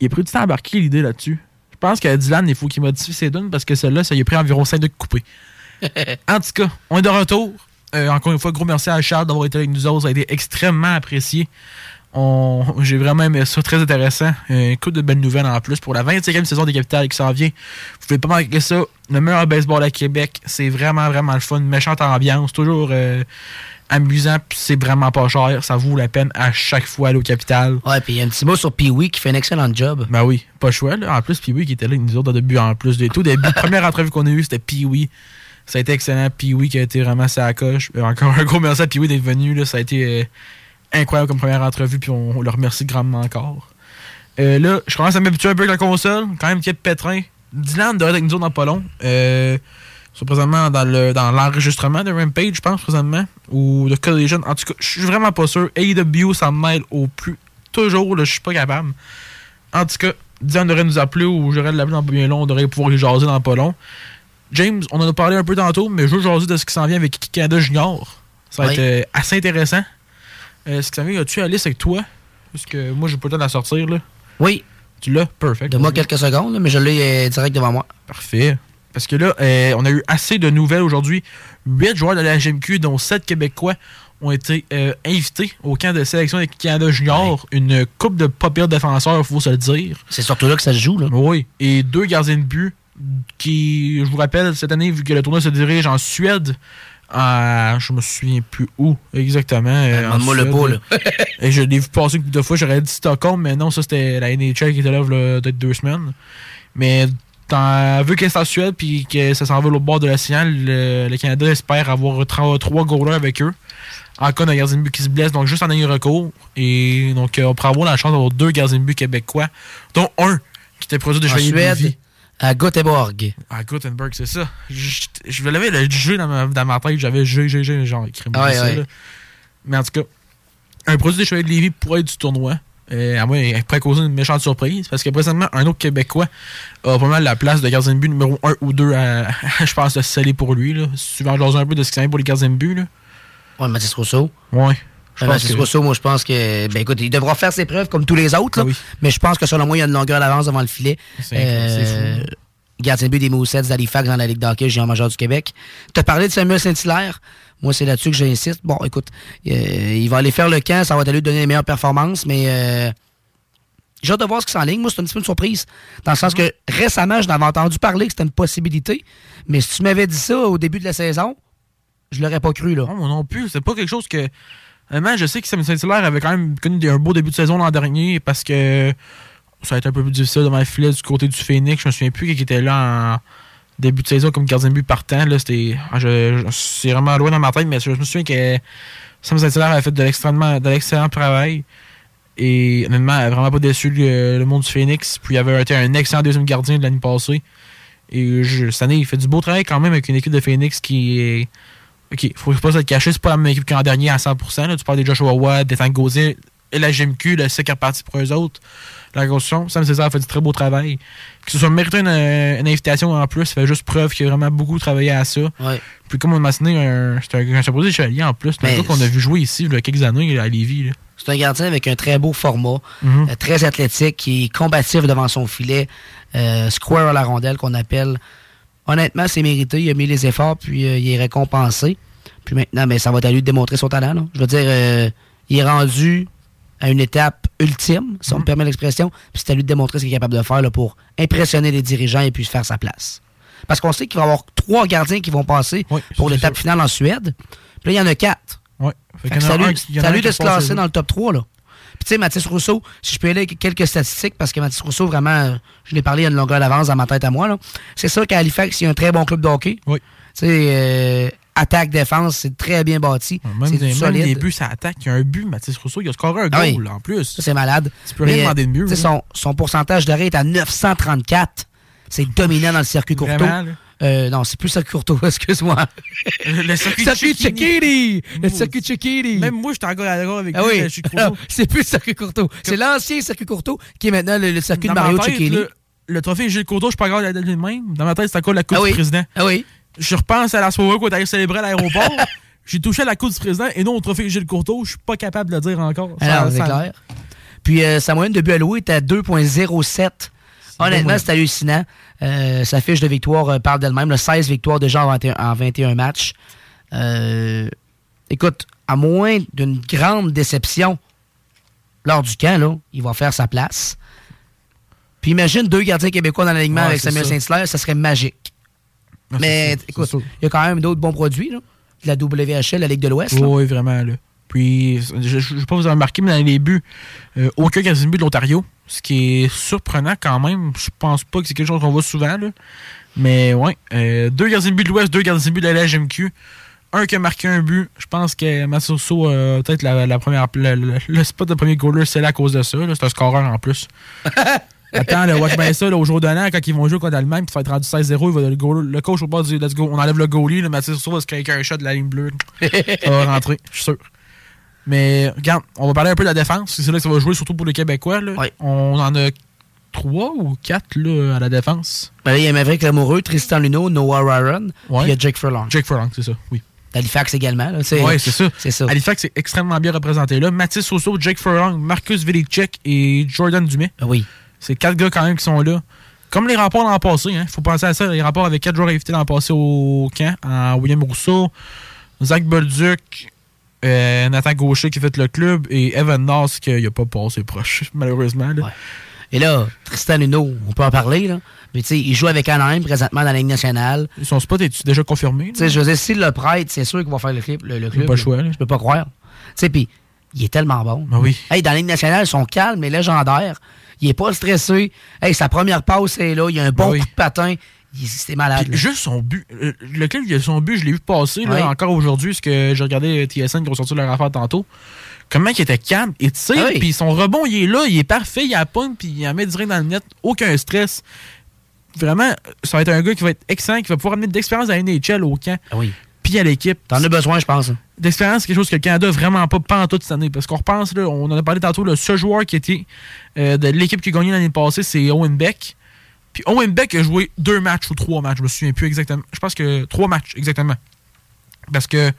Il a pris du temps à embarquer l'idée là-dessus. Je pense que Dylan, il faut qu'il modifie ses dunes parce que celle-là, ça lui a pris environ 5 de couper. en tout cas, on est de retour. Euh, encore une fois, gros merci à Charles d'avoir été avec nous autres. Ça a été extrêmement apprécié. On... J'ai vraiment aimé ça, très intéressant. Euh, Un coup de belles nouvelles en plus pour la 25e saison des Capitales qui s'en vient. Vous pouvez pas manquer ça. Le meilleur baseball à Québec. C'est vraiment, vraiment le fun. Méchante ambiance. Toujours euh, amusant. Puis c'est vraiment pas cher. Ça vaut la peine à chaque fois aller au Capital. Ouais, puis il y a un petit mot sur Pee-Wee qui fait un excellent job. Ben oui, pas. Là. En plus, Pee-Wee qui était là avec nous autres au début, en plus de tout. Début, première entrevue qu'on a eue, c'était Pee-Wee. Ça a été excellent. Pee-Wee qui a été vraiment sa coche. Euh, encore un gros merci à Pee-Wee d'être venu. Là. Ça a été euh, incroyable comme première entrevue. Puis on, on le remercie grandement encore. Euh, là, je commence à m'habituer un peu avec la console. Quand même, Kip Pétrin. Dylan devrait être avec nous autres dans pas long. Euh, sont présentement dans le dans l'enregistrement de Rampage, je pense, présentement. Ou de Collision. En tout cas, je suis vraiment pas sûr. AEW, ça me mêle au plus. Toujours, là, je suis pas capable. En tout cas, Dylan devrait nous appeler ou j'aurais de l'appeler dans pas bien long. On devrait pouvoir y jaser dans pas long. James, on en a parlé un peu tantôt, mais je veux jaser de ce qui s'en vient avec Canada Junior. Ça va Oui. être euh, assez intéressant. Euh, ce qui s'en vient, as-tu la liste avec toi? Parce que moi, j'ai pas le temps de la sortir, là. Oui. Tu l'as? Perfect. Donne-moi quelques secondes, mais je l'ai euh, direct devant moi. Parfait. Parce que là, euh, on a eu assez de nouvelles aujourd'hui. Huit joueurs de la GMQ, dont sept Québécois, ont été euh, invités au camp de sélection des Canada Junior. Une coupe de pas pire défenseurs, il faut se le dire. C'est surtout là que ça se joue. Là. Oui. Et deux gardiens de but qui, je vous rappelle, cette année, vu que le tournoi se dirige en Suède, à, je me souviens plus où exactement. euh, en demande-moi le pot, là. Et je l'ai vu passer une couple de fois, j'aurais dit Stockholm, mais non, ça c'était la NHL qui était là, là peut-être deux semaines. Mais vu que c'est en Suède puis que ça s'en va au bord de l'océan, le, le Canada espère avoir trois, trois goalers avec eux. En cas d'un gardien de but qui se blesse, donc juste en ayant recours. Et donc, euh, on pourra avoir la chance d'avoir deux gardiens de but québécois, dont un qui était produit de En Chevalier de à Göteborg. À Gothenburg, c'est ça. Je, je l'avais le G dans ma, dans ma tête, j'avais G, G, G, genre écrit Ouais, ouais. Mais en tout cas, un produit des Chevaliers de Lévis pourrait être du tournoi. Euh, à moi, il pourrait causer une méchante surprise parce que présentement, un autre Québécois a pas mal la place de gardien de but numéro 1 ou 2 à, je pense, à sceller pour lui. Là. En jaser un peu de ce qui s'en vient pour les gardiens de but. Là. Ouais, Mathis Rousseau. Ouais. Je pense Mathis que- Rousseau, moi, je pense que. Ben écoute, il devra faire ses preuves comme tous les autres. là. Ah Mais je pense que selon moi, il y a une longueur d'avance devant le filet. C'est Euh, Gardien de but des Moussets d'Halifax dans la Ligue d'hockey géant majeur du Québec. Tu as parlé de Samuel Saint-Hilaire. Moi, c'est là-dessus que j'insiste. Bon, écoute, euh, il va aller faire le camp. Ça va aller lui donner les meilleures performances, mais. euh, j'ai hâte de voir ce qui s'enligne. Moi, c'est un petit peu une surprise. Dans le sens que récemment, je n'avais entendu parler que c'était une possibilité. Mais si tu m'avais dit ça au début de la saison, je l'aurais pas cru. Là. Non, moi non plus. C'est pas quelque chose que. Vraiment, je sais que Sam Saint-Hilaire avait quand même connu un beau début de saison l'an dernier parce que ça a été un peu plus difficile devant le filet du côté du Phoenix. Je me souviens plus qui était là en début de saison comme gardien de but partant. C'était, ah, c'est vraiment loin dans ma tête, mais je me souviens que Sam Saint-Hilaire avait fait de, l'extrêmement, l'excellent travail. Et honnêtement, elle vraiment pas déçu le, monde du Phoenix. Puis il avait été un excellent deuxième gardien de l'année passée. Et cette année, il fait du beau travail quand même avec une équipe de Phoenix qui est. Ok, faut pas se cacher, c'est pas la même équipe qu'en dernier à 100%. là. Tu parles des Joshua Watt, des Tank Gauthier. la GMQ, le SEC est reparti pour eux autres. La construction. Sam César a fait du très beau travail. Que ce soit mérité une, une invitation en plus, ça fait juste preuve qu'il a vraiment beaucoup travaillé à ça. Ouais. Puis comme on m'a mentionné, c'est un, un chapeau des chevaliers en plus. C'est un Mais gars qu'on a vu jouer ici il y a quelques années à Lévis. C'est un gardien avec un très beau format, Mhm. euh, très athlétique, qui est combatif devant son filet, euh, square à la rondelle qu'on appelle. Honnêtement, c'est mérité. Il a mis les efforts, puis euh, il est récompensé. Puis maintenant, ben, ça va être à lui de démontrer son talent. là. Je veux dire, euh, il est rendu à une étape ultime, si on me permet l'expression, puis c'est à lui de démontrer ce qu'il est capable de faire là, pour impressionner les dirigeants et puis faire sa place. Parce qu'on sait qu'il va y avoir trois gardiens qui vont passer pour l'étape finale en Suède. Puis là, il y en a quatre. Ouais. Fait y a il y a un lui qui de a se classer dans le top 3. Là. Puis tu sais, Mathis Rousseau, si je peux aller avec quelques statistiques, parce que Mathis Rousseau, vraiment, je l'ai parlé à une longueur d'avance dans ma tête à moi. là. C'est sûr qu'à Halifax, il y a un très bon club de hockey. Oui. Tu sais, euh, attaque, défense, c'est très bien bâti. Même, c'est des, du même solide. les buts, ça attaque. Il y a un but, Mathis Rousseau, il a scoré un Ah oui. goal en plus. C'est malade. Tu peux rien demander de mieux. Son, son pourcentage d'arrêt est à 934. C'est dominant dans le circuit courto. Euh, non, c'est plus circuit courto, excuse-moi. Le circuit Chiquini. Le circuit Chiquini. Même moi, je suis encore d'accord avec Ah lui, oui, le c'est plus le circuit courto. C'est l'ancien circuit courto qui est maintenant le, le circuit Dans de ma Mario tête, Cecchini. là, Le trophée Gilles Courteau, je suis pas encore de le même. Dans ma tête, c'est encore la Coupe Ah oui. du Président. Ah oui. Je repense à la soirée qu'on est allé célébrer à l'aéroport. J'ai touché à la Coupe du Président et non au trophée Gilles Courteau. Je suis pas capable de le dire encore. Alors, Ça- c'est clair. Puis euh, sa moyenne de but alloué est à 2.07. Honnêtement, c'est hallucinant. Euh, sa fiche de victoire euh, parle d'elle-même. Le 16 victoires déjà en 21, en 21 matchs. Euh, écoute, à moins d'une grande déception lors du camp, là, il va faire sa place. Puis imagine deux gardiens québécois dans l'alignement Ouais, avec Samuel. Saint-Hilaire, ça serait magique. Ah, Mais écoute, il y a quand même d'autres bons produits. Là. De la WHL, la Ligue de l'Ouest. Oui, vraiment. Là. Puis, je ne sais pas si vous avez remarqué, mais dans les buts, euh, aucun quasiment but de l'Ontario. Ce qui est surprenant quand même. Je pense pas que c'est quelque chose qu'on voit souvent. Là. Mais ouais, euh, deux gardiens de but de l'Ouest, deux gardiens de but de la LHMQ. Un qui a marqué un but. Je pense que Massoso, euh, peut-être la, la première, le, le- le spot de premier goaler, c'est là à cause de ça. C'est un scoreur en plus. Attends, le watch bien ça, là, au jour d'un an, quand ils vont jouer contre l'Allemagne, puis ça va être rendu 16-0, il va, le, goal- le coach au bord du Let's go. On enlève le goalie, le Mathieu Rousseau va se créer un shot de la ligne bleue. ça va rentrer, je suis sûr. Mais regarde, on va parler un peu de la défense. C'est là que ça va jouer, surtout pour les Québécois. là. On en a trois ou quatre là, à la défense. Ben là, il y a Maverick Lamoureux, Tristan Luneau, Noah Ryan, puis il y a Jake Furlong. Jake Furlong, c'est ça, oui. D'Halifax également. Oui, c'est ça. C'est ça. Halifax est extrêmement bien représenté là. Mathis Rousseau, Jake Furlong, Marcus Vilicek et Jordan Dumais. Oui. C'est quatre gars quand même qui sont là. Comme les rapports l'an passé, il faut penser à ça. Les rapports avec quatre joueurs invités l'an passé au camp. En William Rousseau, Zach Bolduc, euh, Nathan Gaucher qui fait le club et Evan Noss qui n'a pas passé proche, malheureusement. là. Et là, Tristan Luneau, on peut en parler, là. Mais tu sais, il joue avec Anaheim présentement dans la Ligue nationale. Son spot est déjà confirmé? Tu sais, je veux dire, s'il le prête, c'est sûr qu'il va faire le, clip, le, le club. pas le choix, là. Je peux pas croire. Tu sais, puis il est tellement bon. Ben oui. Hey, dans la Ligue nationale, ils sont calmes et légendaires. Il est pas stressé. Hey, sa première passe est là. Il a un bon oui. coup de patin. Il- C'était malade. Juste son but. euh, Le club, il a son but, je l'ai vu passer là, encore aujourd'hui, parce que j'ai regardé euh, TSN qui ont sorti leur affaire tantôt. Comment il était calme, il tire, oui. puis son rebond, il est là, il est parfait, il a pogne, puis il en met direct dans le net, aucun stress. Vraiment, ça va être un gars qui va être excellent, qui va pouvoir amener de l'expérience à la NHL au camp, Ah oui. Puis à l'équipe. T'en as besoin, je pense. hein. D'expérience, c'est quelque chose que le Canada a vraiment pas pas en toute cette année. Parce qu'on repense, là, on en a parlé tantôt, le seul joueur qui était euh, de l'équipe qui a gagné l'année passée, c'est Owen Beck. Puis Owen Beck a joué deux matchs ou trois matchs, je me souviens plus exactement. Je pense que trois matchs, exactement. Parce que,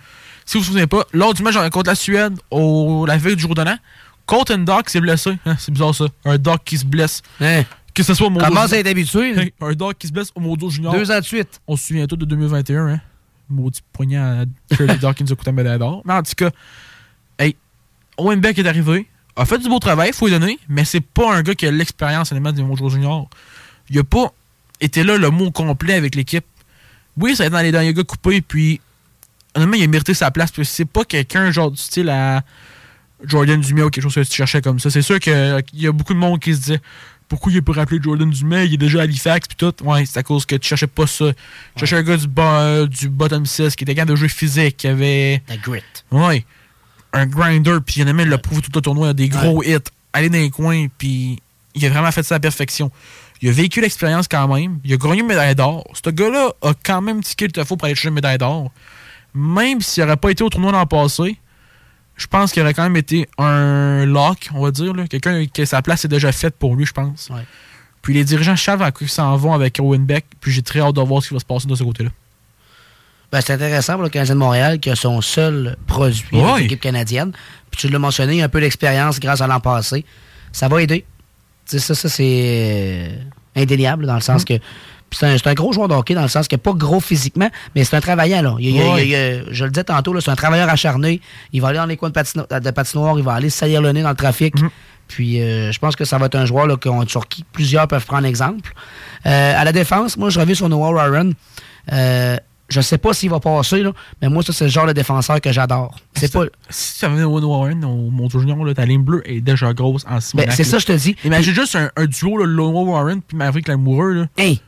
si vous vous souvenez pas, lors du match contre la Suède, au, la veille du jour de l'an, Colton Dock s'est blessé. Hein, c'est bizarre ça. Un Dock qui se blesse. Que ce soit au Modo Hein? Commence à être habitué? un Dock qui se blesse au Modo Junior. Deux ans de suite. On se souvient tous de 2021, hein? Maudit poignard à Shirley nous a coûté un médaille d'or. Mais en tout cas, hey, Owen Beck est arrivé, a fait du beau travail, faut lui donner, mais c'est pas un gars qui a l'expérience élément du Mojo Junior. Il a pas été là le mot complet avec l'équipe. Oui, ça a été dans les derniers gars coupés, puis honnêtement, il a mérité sa place, parce que c'est pas quelqu'un genre du style à Jordan Dumais ou quelque chose que tu cherchais comme ça. C'est sûr qu'il y a beaucoup de monde qui se disait pourquoi il est pas rappelé Jordan Dumais, il est déjà à Halifax puis tout. Ouais, c'est à cause que tu cherchais pas ça. Tu cherchais un gars du, bas, du bottom 6 qui était capable de jouer physique, qui avait. La grit. Ouais. Un grinder, puis il en a même le prouvé tout le tournoi, des gros hits, aller dans les coins, puis il a vraiment fait ça à la perfection. Il a vécu l'expérience quand même. Il a gagné une médaille d'or. Ce gars-là a quand même tiqué le faut pour aller chercher une médaille d'or. Même s'il n'aurait pas été au tournoi l'an passé, je pense qu'il aurait quand même été un lock, on va dire. Quelqu'un que sa place est déjà faite pour lui, je pense. Puis les dirigeants savent à quoi ils s'en vont avec Owen Beck. Puis j'ai très hâte de voir ce qui va se passer de ce côté-là. Ben, c'est intéressant pour le Canadien de Montréal qui a son seul produit avec l'équipe canadienne. Puis tu l'as mentionné, un peu d'expérience grâce à l'an passé. Ça va aider. Ça, ça c'est euh, indéniable dans le sens que. C'est un, c'est un gros joueur de hockey dans le sens que pas gros physiquement, mais c'est un travaillant. Là. Il il il je le disais tantôt, c'est un travailleur acharné. Il va aller dans les coins de, patino- de patinoire, il va aller saillir le nez dans le trafic. Puis euh, je pense que ça va être un joueur là, sur qui plusieurs peuvent prendre exemple. Euh, à la défense, moi je reviens sur Noah Warren. Euh, je sais pas s'il va passer, là, mais moi, ça, c'est le genre de défenseur que j'adore. C'est pas. Si ça venait de Owen Warren au Montour Junior, là, ta ligne bleue est déjà grosse en Simonac. Ben, c'est là. ça, je te dis. Imagine juste un, un duo, là, Lowa Warren puis Maverick Lamoureux. Là. Hey!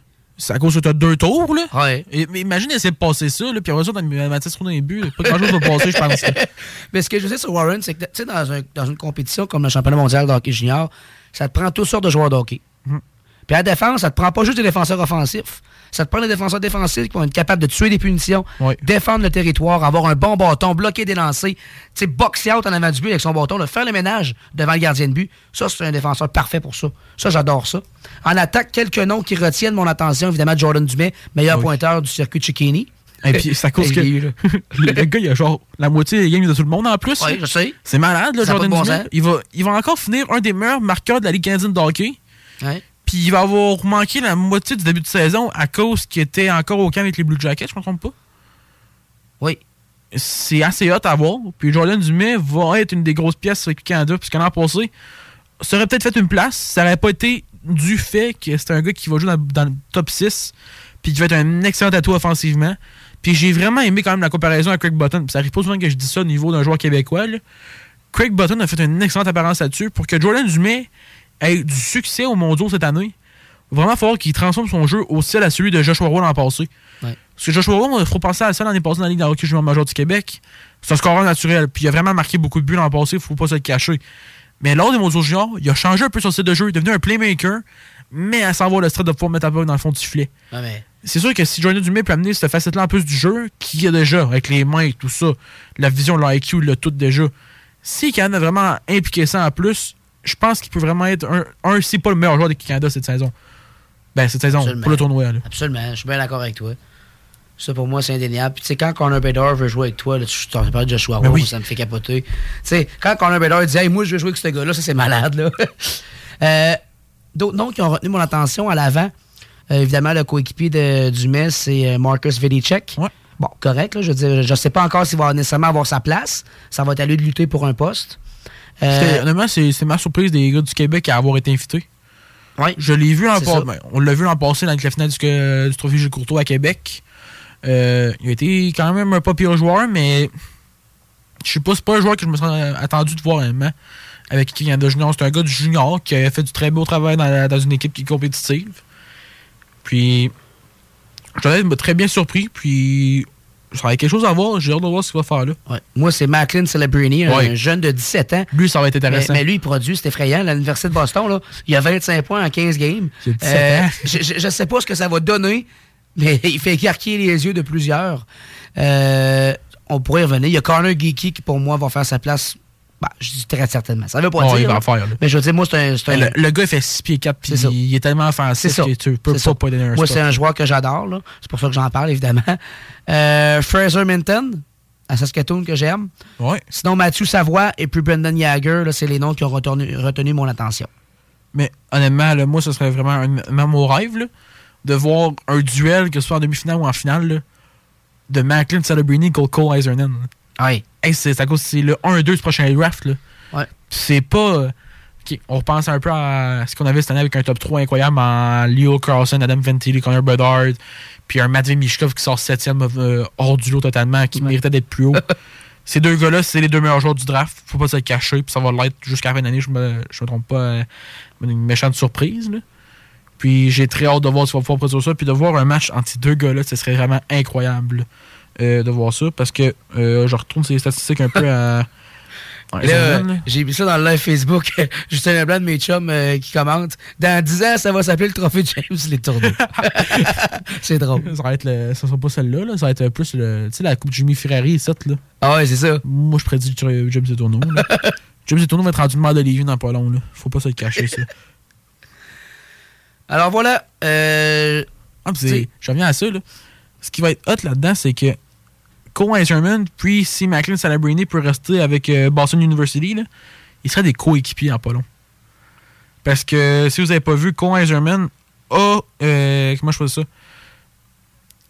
C'est à cause que t'as deux tours, là. Ouais. Et, mais imagine essayer de passer ça, là, puis après ça, t'as Mathias Roux dans les buts. Pas grand chose va passer, je pense. Mais ce que je sais sur Warren, c'est que tu sais, dans, un- dans une compétition comme le championnat mondial de hockey junior, ça te prend toutes sortes de joueurs de hockey. Mhm. Puis à la défense, ça te prend pas juste des défenseurs offensifs. Ça te prend des défenseurs défensifs qui vont être capables de tuer des punitions, défendre le territoire, avoir un bon bâton, bloquer des lancers, tu sais, boxer out en avant du but avec son bâton, là, faire le ménage devant le gardien de but. Ça, c'est un défenseur parfait pour ça. Ça, j'adore ça. En attaque, quelques noms qui retiennent mon attention, évidemment, Jordan Dumais, meilleur pointeur du circuit Chikini. Et puis, à cause que le, le gars, il a genre la moitié des games de tout le monde en plus. Oui, je sais. C'est malade, là, Ça a Jordan bon Dumais. Il va, il va encore finir un des meilleurs marqueurs de la Ligue canadienne de hockey. Ouais. Puis il va avoir manqué la moitié du début de saison à cause qu'il était encore au camp avec les Blue Jackets, je ne me trompe pas? Oui. C'est assez hot à voir. Puis Jordan Dumais va être une des grosses pièces avec le Canada, puisque l'an passé, ça aurait peut-être fait une place. Ça n'aurait pas été du fait que c'est un gars qui va jouer dans, dans le top 6, puis qui va être un excellent atout offensivement. Puis j'ai vraiment aimé quand même la comparaison avec Craig Button. Puis ça arrive pas souvent que je dis ça au niveau d'un joueur québécois. là. Craig Button a fait une excellente apparence là-dessus pour que Jordan Dumais ait du succès au mondiaux cette année. Il va vraiment falloir qu'il transforme son jeu au style à celui de Joshua Roy l'an passé. Ouais. Parce que Joshua Roy, il faut penser à ça l'année passée dans la Ligue de hockey junior major du Québec. C'est un scoreur naturel. Puis il a vraiment marqué beaucoup de buts l'an passé, il faut pas se le cacher. Mais lors des mondiaux juniors, il a changé un peu son style de jeu. Il est devenu un playmaker, mais à savoir le style de pouvoir mettre la puck dans le fond du filet. Ouais, mais C'est sûr que si Jordan Dumais peut amener cette facette-là en plus du jeu, qu'il y a déjà, avec les mains et tout ça, la vision, l'IQ, l'a tout déjà. Si Canada a vraiment impliqué ça en plus, je pense qu'il peut vraiment être un, un si pas le meilleur joueur de Canada cette saison. Ben, cette saison, Absolument. pour le tournoi. Là. Absolument, je suis bien d'accord avec toi. Ça, pour moi, c'est indéniable. Puis, tu sais, quand Connor Bedard veut jouer avec toi, là, tu t'en parles de Joshua Ben Roy, oui. ça me fait capoter. Tu sais, quand Connor Bedard dit, hey, moi, je veux jouer avec ce gars-là, ça, c'est malade, là. Euh, D'autres noms qui ont retenu mon attention à l'avant, euh, évidemment, le coéquipier de Dumais, c'est euh, Marcus Vedicek. Bon, correct, là, je veux dire, je sais pas encore s'il va nécessairement avoir sa place. Ça va être à lui de lutter pour un poste. Euh, Honnêtement, c'est c'est ma surprise des gars du Québec à avoir été invités. Ouais. Je l'ai vu en C'est ça. On l'a vu l'an passé dans la finale du, du Trophée Gilles Courtois à Québec. Euh, il a été quand même un pas pire joueur, mais je sais pas, c'est pas un joueur que je me serais attendu de voir vraiment avec qui Canada Junior. C'est un gars du junior qui a fait du très beau travail dans, la- dans une équipe qui est compétitive. Puis, j'en ai très bien surpris. Puis, ça va être quelque chose à voir. J'ai hâte de voir ce qu'il va faire là. Ouais. Moi, c'est Macklin Celebrini, un jeune de 17 ans. Lui, ça va être intéressant. Mais, mais lui, il produit, c'est effrayant. L'Université de Boston, là, il a 25 points en 15 games. Il a 17 ans. je, je sais pas ce que ça va donner, mais il fait écarquiller les yeux de plusieurs. Euh, on pourrait y revenir. Il y a Connor Geeky qui, pour moi, va faire sa place. Bah, je dis très certainement. Ça veut pas Oh, dire. il va faire. Mais je veux dire, moi, c'est un. Le, le gars, il fait 6 pieds 4 puis il est tellement offensif que tu peux pas pas donner un Moi, c'est un joueur que j'adore. là. C'est pour ça que j'en parle, évidemment. Euh, Fraser Minton, à Saskatoon, que j'aime. Ouais. Sinon, Mathieu Savoie et puis Brendan Yager, c'est les noms qui ont retenu, retenu mon attention. Mais honnêtement, là, moi, ce serait vraiment un, même mon rêve là, de voir un duel, que ce soit en demi-finale ou en finale, là, de Macklin Celebrini contre Cole Eisernan. Ouais. Hey, c'est à cause c'est le 1-2 du prochain draft. Là. Ouais. C'est pas. on repense un peu à ce qu'on avait cette année avec un top 3 incroyable en Leo Carlson, Adam Ventilli, Connor Bedard, puis un Matvey Mishkov qui sort 7e euh, hors du lot totalement, qui méritait d'être plus haut. Ces deux gars-là, c'est les deux meilleurs joueurs du draft. Faut pas se le cacher, puis ça va l'être jusqu'à la fin de l'année, je me, je me trompe pas. euh, une méchante surprise. Là. Puis j'ai très hâte de voir si on va pouvoir produire ça. Puis de voir un match entre ces deux gars-là, ce serait vraiment incroyable euh, de voir ça. Parce que euh, je retourne ces statistiques un peu à. Ouais, Et là, Iserman, là. j'ai mis ça dans le live Facebook. Justin Leblanc de mes chums euh, qui commente. Dans 10 ans, ça va s'appeler le trophée James Les Tourneaux. c'est drôle. Ça va être le, ça sera pas celle-là, là. ça va être plus le, la coupe Jimmy Ferrari, cette, là. Ah ouais, c'est ça. Moi, je prédis James Tourneau. James Tourneau va être rendu maire de Lévis dans pas long, là. Faut pas se le cacher, ça. Alors voilà. Euh, Ah, je reviens à ça, là. Ce qui va être hot là-dedans, c'est que Cole Iserman, puis si Macklin Salabrini peut rester avec euh, Boston University, là, ils seraient des coéquipiers en pas long. Parce que si vous n'avez pas vu, Cole Iserman a. euh, comment je fais ça?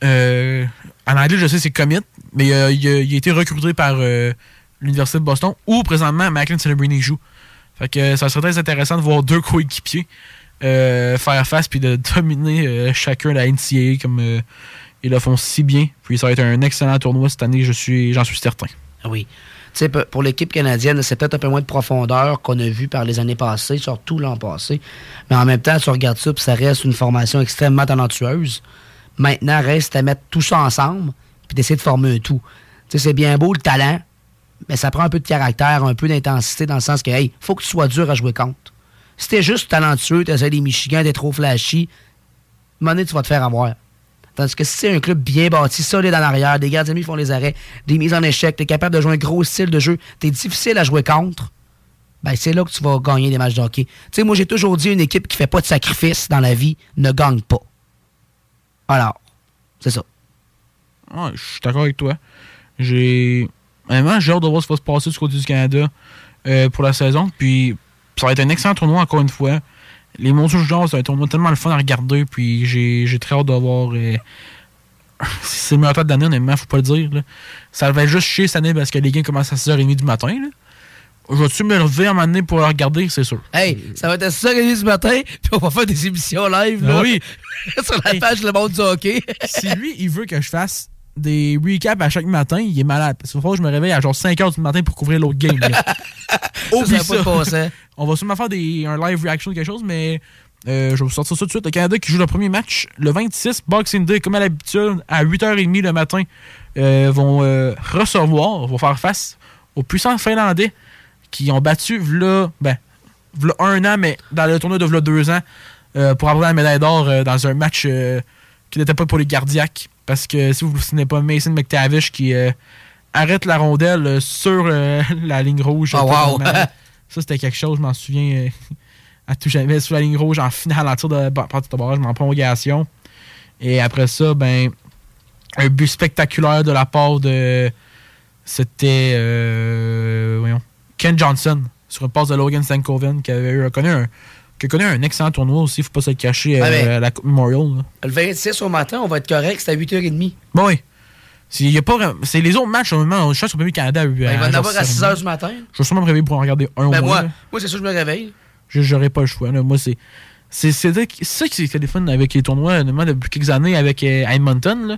Euh, En anglais, je sais, c'est commit, mais il a, il il été recruté par l'Université de Boston où présentement Macklin Salabrini joue. Fait que ça serait très intéressant de voir deux coéquipiers faire face puis de dominer chacun la NCAA comme ils le font si bien. Puis ça va être un excellent tournoi cette année, je suis, j'en suis certain. Ah Oui. Tu sais, pe- pour l'équipe canadienne, c'est peut-être un peu moins de profondeur qu'on a vu par les années passées, surtout l'an passé. Mais en même temps, tu regardes ça, puis ça reste une formation extrêmement talentueuse. Maintenant, reste à mettre tout ça ensemble, puis d'essayer de former un tout. C'est bien beau le talent, mais ça prend un peu de caractère, un peu d'intensité, dans le sens que, hey, faut que tu sois dur à jouer contre. Si t'es juste talentueux, t'essaies des Michigan, t'es trop flashy, à tu vas te faire avoir. Tandis que si c'est un club bien bâti, solide en arrière, des gardiens qui font les arrêts, des mises en échec, t'es capable de jouer un gros style de jeu, t'es difficile à jouer contre, ben c'est là que tu vas gagner des matchs de hockey. Tu sais, moi j'ai toujours dit une équipe qui fait pas de sacrifice dans la vie ne gagne pas. Alors, c'est ça. Ouais, je suis d'accord avec toi. J'ai. Vraiment, j'ai hâte de voir ce qui va se passer du côté du Canada euh, pour la saison. Puis, ça va être un excellent tournoi, encore une fois. Les Mondiaux Juniors, ça va être tellement le fun à regarder. Puis, j'ai j'ai très hâte de voir. euh, si c'est le meilleur temps de l'année, honnêtement, faut pas le dire. là. Ça va être juste chier cette année parce que les games commencent à 6h30 du matin. Là. Je vais-tu me lever à un moment donné pour le regarder, c'est sûr. Hey, ça va être à 6h30 du matin, puis on va faire des émissions live là, Ah oui. sur la page Le Monde du Hockey. si lui, il veut que je fasse des recaps à chaque matin, il est malade. Parce qu'il faut que je me réveille à genre 5h du matin pour couvrir l'autre game. Oublie ça. On va sûrement faire des, un live reaction ou quelque chose, mais euh, je vais vous sortir ça tout de suite. Le Canada qui joue le premier match le 26, Boxing Day, comme à l'habitude, à 8h30 le matin, euh, vont euh, recevoir, vont faire face aux puissants Finlandais qui ont battu, v'là, ben, v'là un an, mais dans le tournoi de v'là deux ans, pour avoir la médaille d'or dans un match qui n'était pas pour les gardiaques. Parce que si vous vous souvenez pas, Mason McTavish qui euh, arrête la rondelle euh, sur euh, la ligne rouge. Oh, wow. Ça, c'était quelque chose, je m'en souviens, à tout jamais, sur la ligne rouge, en finale, en tir de partie de barrage, mais en prolongation. Et après ça, ben, un but spectaculaire de la part de. C'était. euh, voyons. Ken Johnson, sur une passe de Logan Stankoven, qui avait eu, connu un, qui a connu un excellent tournoi aussi, faut pas se le cacher, Ah, euh, mais- à la Coupe Memorial. là. Le 26 au matin, on va être correct, c'est à 8h30. Bon, oui. C'est y a pas c'est les autres matchs, au moment, je suis sur le Canada. Ben, il va en avoir à 6h du matin. Je vais sûrement me réveiller pour en regarder un Ben au moins. moi, là. moi c'est sûr que je me réveille. Je- J'aurais pas le choix. là. Moi, c'est. C'est ça qui le fun avec les tournois, honnêtement, depuis quelques années avec euh, Edmonton. Là.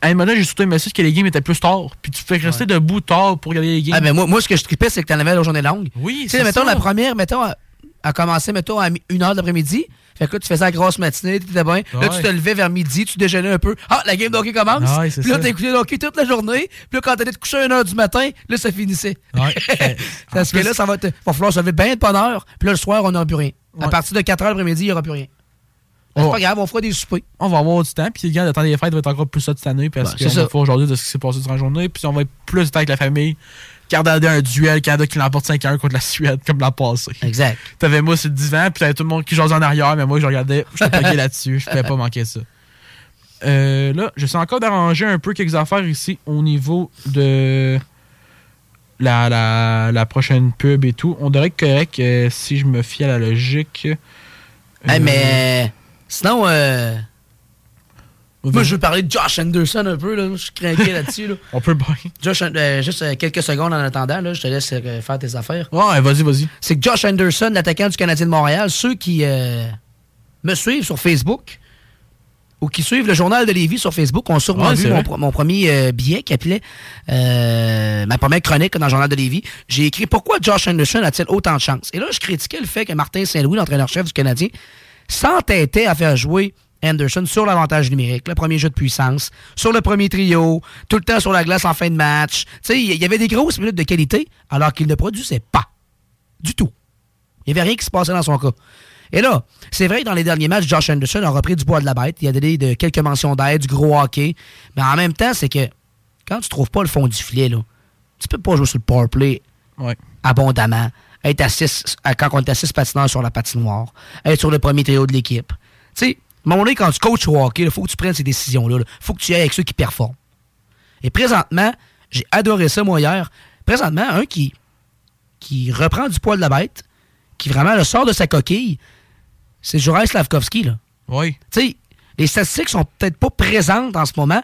À Edmonton, j'ai surtout aimé ça que les games étaient plus tard. Puis tu fais rester debout tard pour regarder les games. Ah, mais moi, moi, ce que je tripais, c'est que t'en avais la journée longue. Oui, Tu sais, c'est mettons, ça. la première, mettons, a, a commencé, mettons, à 1h de l'après-midi. Fait que là, tu faisais la grosse matinée, t'étais bien. Là, tu te levais vers midi, tu déjeunais un peu. Ah, la game d'hockey commence. Ouais, c'est puis là, ça. t'as écouté le hockey toute la journée. Puis là, quand t'allais te coucher à 1h du matin, là, ça finissait. Ouais. Parce que là, ça va, te, va falloir se lever bien de bonne heure. Puis là, le soir, on n'aura plus rien. À partir de 4h l'après-midi, il n'y aura plus rien. C'est Oh. pas grave, on fera des soupers. On va avoir du temps. Puis le gars, le temps des fêtes va être encore plus ça cette année. Parce Ben, c'est qu'on va aujourd'hui de ce qui s'est passé durant la journée. Puis on va être plus de temps avec la famille. Regarder un duel, Canada qui l'emporte 5 1 contre la Suède, comme l'an passé. Exact. T'avais moi sur le divan, puis t'avais tout le monde qui jasait en arrière, mais moi, je regardais, je plugué là-dessus. Je pouvais pas manquer ça. Euh, là, j'essaie encore d'arranger un peu quelques affaires ici au niveau de la, la, la prochaine pub et tout. On devrait être correct euh, si je me fie à la logique. Hey, Euh, mais sinon, euh, moi, je veux parler de Josh Anderson un peu. Là. Je suis craqué là-dessus. Là. On peut bien. Josh, euh, juste euh, quelques secondes en attendant, là, je te laisse euh, faire tes affaires. Ouais, vas-y, vas-y. C'est que Josh Anderson, l'attaquant du Canadien de Montréal, ceux qui me suivent sur Facebook ou qui suivent le journal de Lévis sur Facebook ont sûrement Ouais, vu mon, premier billet qui appelait ma première chronique dans le journal de Lévis. J'ai écrit Pourquoi Josh Anderson a-t-il autant de chance Et là, je critiquais le fait que Martin Saint-Louis, l'entraîneur-chef du Canadien, s'entêtait à faire jouer Anderson sur l'avantage numérique, le premier jeu de puissance, sur le premier trio, tout le temps sur la glace en fin de match. Tu sais, il y avait des grosses minutes de qualité alors qu'il ne produisait pas. Du tout. Il n'y avait rien qui se passait dans son cas. Et là, c'est vrai que dans les derniers matchs, Josh Anderson a repris du bois de la bête. Il a donné de quelques mentions d'aide, du gros hockey. Mais en même temps, c'est que quand tu trouves pas le fond du filet, là, tu peux pas jouer sur le power play abondamment. Être à six, quand on est à 6 patineurs sur la patinoire. Être sur le premier trio de l'équipe. Tu sais, à un moment donné, quand tu coaches au hockey, il faut que tu prennes ces décisions-là. Il faut que tu ailles avec ceux qui performent. Et présentement, j'ai adoré ça, moi, hier. Présentement, un qui, qui reprend du poil de la bête, qui vraiment le sort de sa coquille, c'est Juraj Slavkovski, là. Oui. Tu sais, les statistiques sont peut-être pas présentes en ce moment,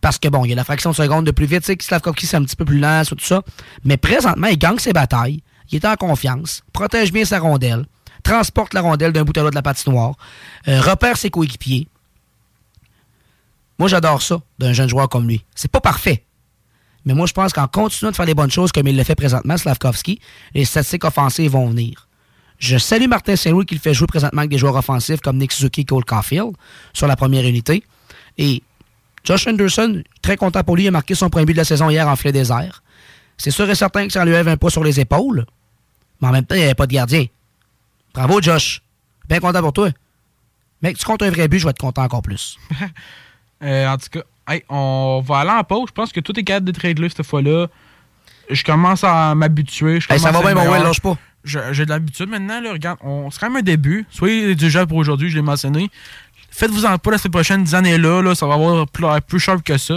parce que, bon, il y a la fraction de seconde de plus vite, tu sais, que Slavkovski, c'est un petit peu plus lent, tout ça. Mais présentement, il gagne ses batailles, il est en confiance, protège bien sa rondelle, transporte la rondelle d'un bout à l'autre de la patinoire, euh, repère ses coéquipiers. Moi, j'adore ça d'un jeune joueur comme lui. C'est pas parfait. Mais moi, je pense qu'en continuant de faire les bonnes choses comme il le fait présentement, Slavkovski, les statistiques offensives vont venir. Je salue Martin Saint-Louis qui le fait jouer présentement avec des joueurs offensifs comme Nick Suzuki et Cole Caulfield sur la première unité. Et Josh Anderson, très content pour lui, a marqué son premier but de la saison hier en filet airs. C'est sûr et certain que ça lui lève un poids sur les épaules, mais en même temps, il n'y avait pas de gardien. Bravo, Josh. Bien content pour toi. Mec, tu comptes un vrai but, je vais être content encore plus. Euh, en tout cas, hey, on va aller en pause. Je pense que tout est capable de trade là cette fois-là. Je commence à m'habituer. je Hey, ça va bien, mon Will, lâche pas. J'ai de l'habitude maintenant. Là, regarde, on- c'est quand même un début. Soyez déjà pour aujourd'hui, je l'ai mentionné. Faites-vous-en pas la semaine prochaine, 10 années-là, là, ça va avoir plus, plus sharp que ça.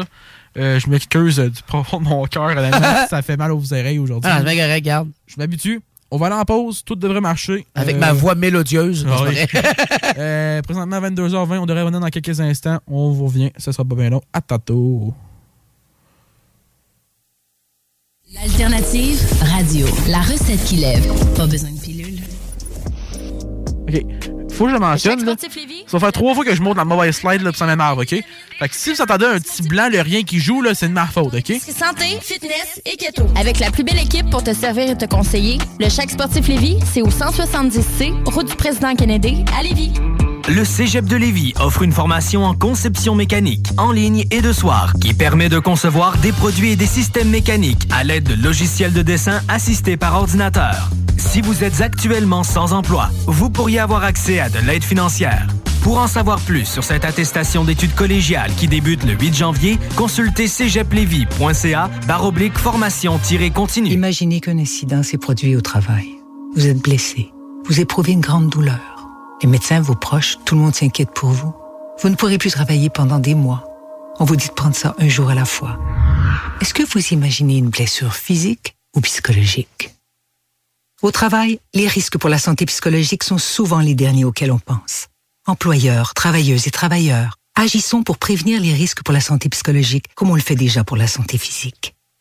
Euh, je m'excuse euh, du profond de mon cœur. ça fait mal aux oreilles aujourd'hui. Ah, regarde. Je m'habitue. On va aller en pause. Tout devrait marcher. Avec Euh, ma voix mélodieuse. ah oui. Euh, présentement, à 22h20, on devrait revenir dans quelques instants. On vous revient. Ça sera pas bien long. À tantôt. L'alternative radio. La recette qui lève. Pas besoin de pilule. OK. Faut que je le mentionne. Là. Ça va faire trois fois que je monte dans la mauvaise slide, là, puis ça m'énerve, OK? Fait que si vous entendez un petit blanc, le rien qui joue, là, c'est de ma faute, OK? Santé, fitness et keto. Avec la plus belle équipe pour te servir et te conseiller, le Chèque Sportif Lévis, c'est au 170C, route du président Kennedy, à Lévis. Le Cégep de Lévis offre une formation en conception mécanique, en ligne et de soir, qui permet de concevoir des produits et des systèmes mécaniques à l'aide de logiciels de dessin assistés par ordinateur. Si vous êtes actuellement sans emploi, vous pourriez avoir accès à de l'aide financière. Pour en savoir plus sur cette attestation d'études collégiales qui débute le 8 janvier, consultez cégeplevis.ca baroblique formation-continue. Imaginez qu'un incident s'est produit au travail. Vous êtes blessé. Vous éprouvez une grande douleur. Les médecins, vos proches, tout le monde s'inquiète pour vous. Vous ne pourrez plus travailler pendant des mois. On vous dit de prendre ça un jour à la fois. Est-ce que vous imaginez une blessure physique ou psychologique? Au travail, les risques pour la santé psychologique sont souvent les derniers auxquels on pense. Employeurs, travailleuses et travailleurs, agissons pour prévenir les risques pour la santé psychologique comme on le fait déjà pour la santé physique.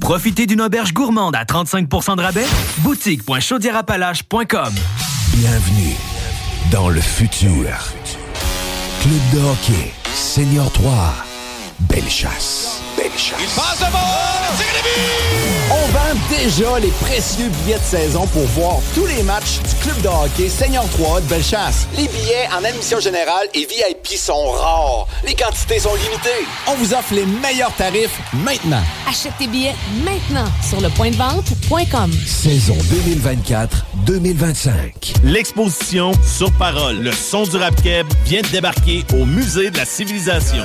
Profitez d'une auberge gourmande à 35% de rabais? Boutique.chaudièrapalache.com Bienvenue dans le futur. Club de hockey, Senior 3, Belle Il passe le On vend déjà les précieux billets de saison pour voir tous les matchs du club de hockey Seigneur 3 de Bellechasse. Les billets en admission générale et VIP sont rares. Les quantités sont limitées. On vous offre les meilleurs tarifs maintenant. Achète tes billets maintenant sur lepointdevente.com. Saison 2024-2025. L'exposition Sur Parole, le son du rap keb vient de débarquer au Musée de la Civilisation.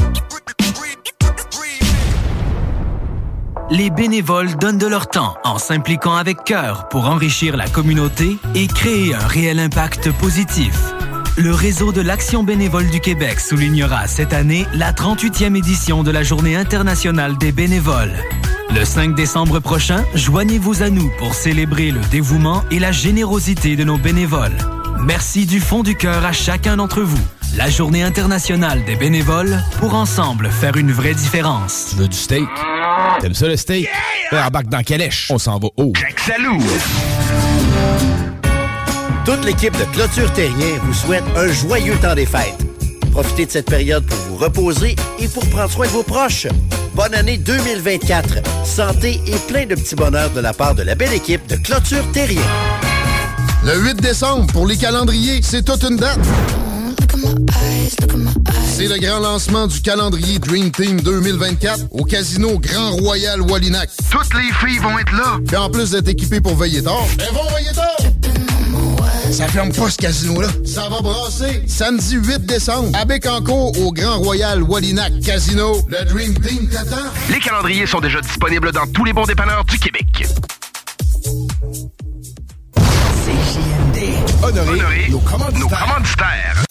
les bénévoles donnent de leur temps en s'impliquant avec cœur pour enrichir la communauté et créer un réel impact positif. Le réseau de l'Action bénévole du Québec soulignera cette année la 38e édition de la Journée internationale des bénévoles. Le 5 décembre prochain, joignez-vous à nous pour célébrer le dévouement et la générosité de nos bénévoles. Merci du fond du cœur à chacun d'entre vous. La Journée internationale des bénévoles pour ensemble faire une vraie différence. Tu veux du steak? T'aimes ça le steak? Yeah! Embarque dans Calèche. On s'en va haut. Jack Salou! Toute l'équipe de Clôture Terrien vous souhaite un joyeux temps des fêtes. Profitez de cette période pour vous reposer et pour prendre soin de vos proches. Bonne année 2024. Santé et plein de petits bonheurs de la part de la belle équipe de Clôture Terrien. Le 8 décembre, pour les calendriers, c'est toute une date. C'est le grand lancement du calendrier Dream Team 2024 au Casino Grand Royal Wallinac. Toutes les filles vont être là. Puis en plus d'être équipées pour veiller tard, elles vont veiller tard. Ça ferme pas ce casino-là. Ça va brasser. Samedi 8 décembre, à Bécancourt, au Grand Royal Wallinac Casino. Le Dream Team t'attend. Les calendriers sont déjà disponibles dans tous les bons dépanneurs du Québec. CJMD. Honoré, nos commanditaires. Nos commanditaires.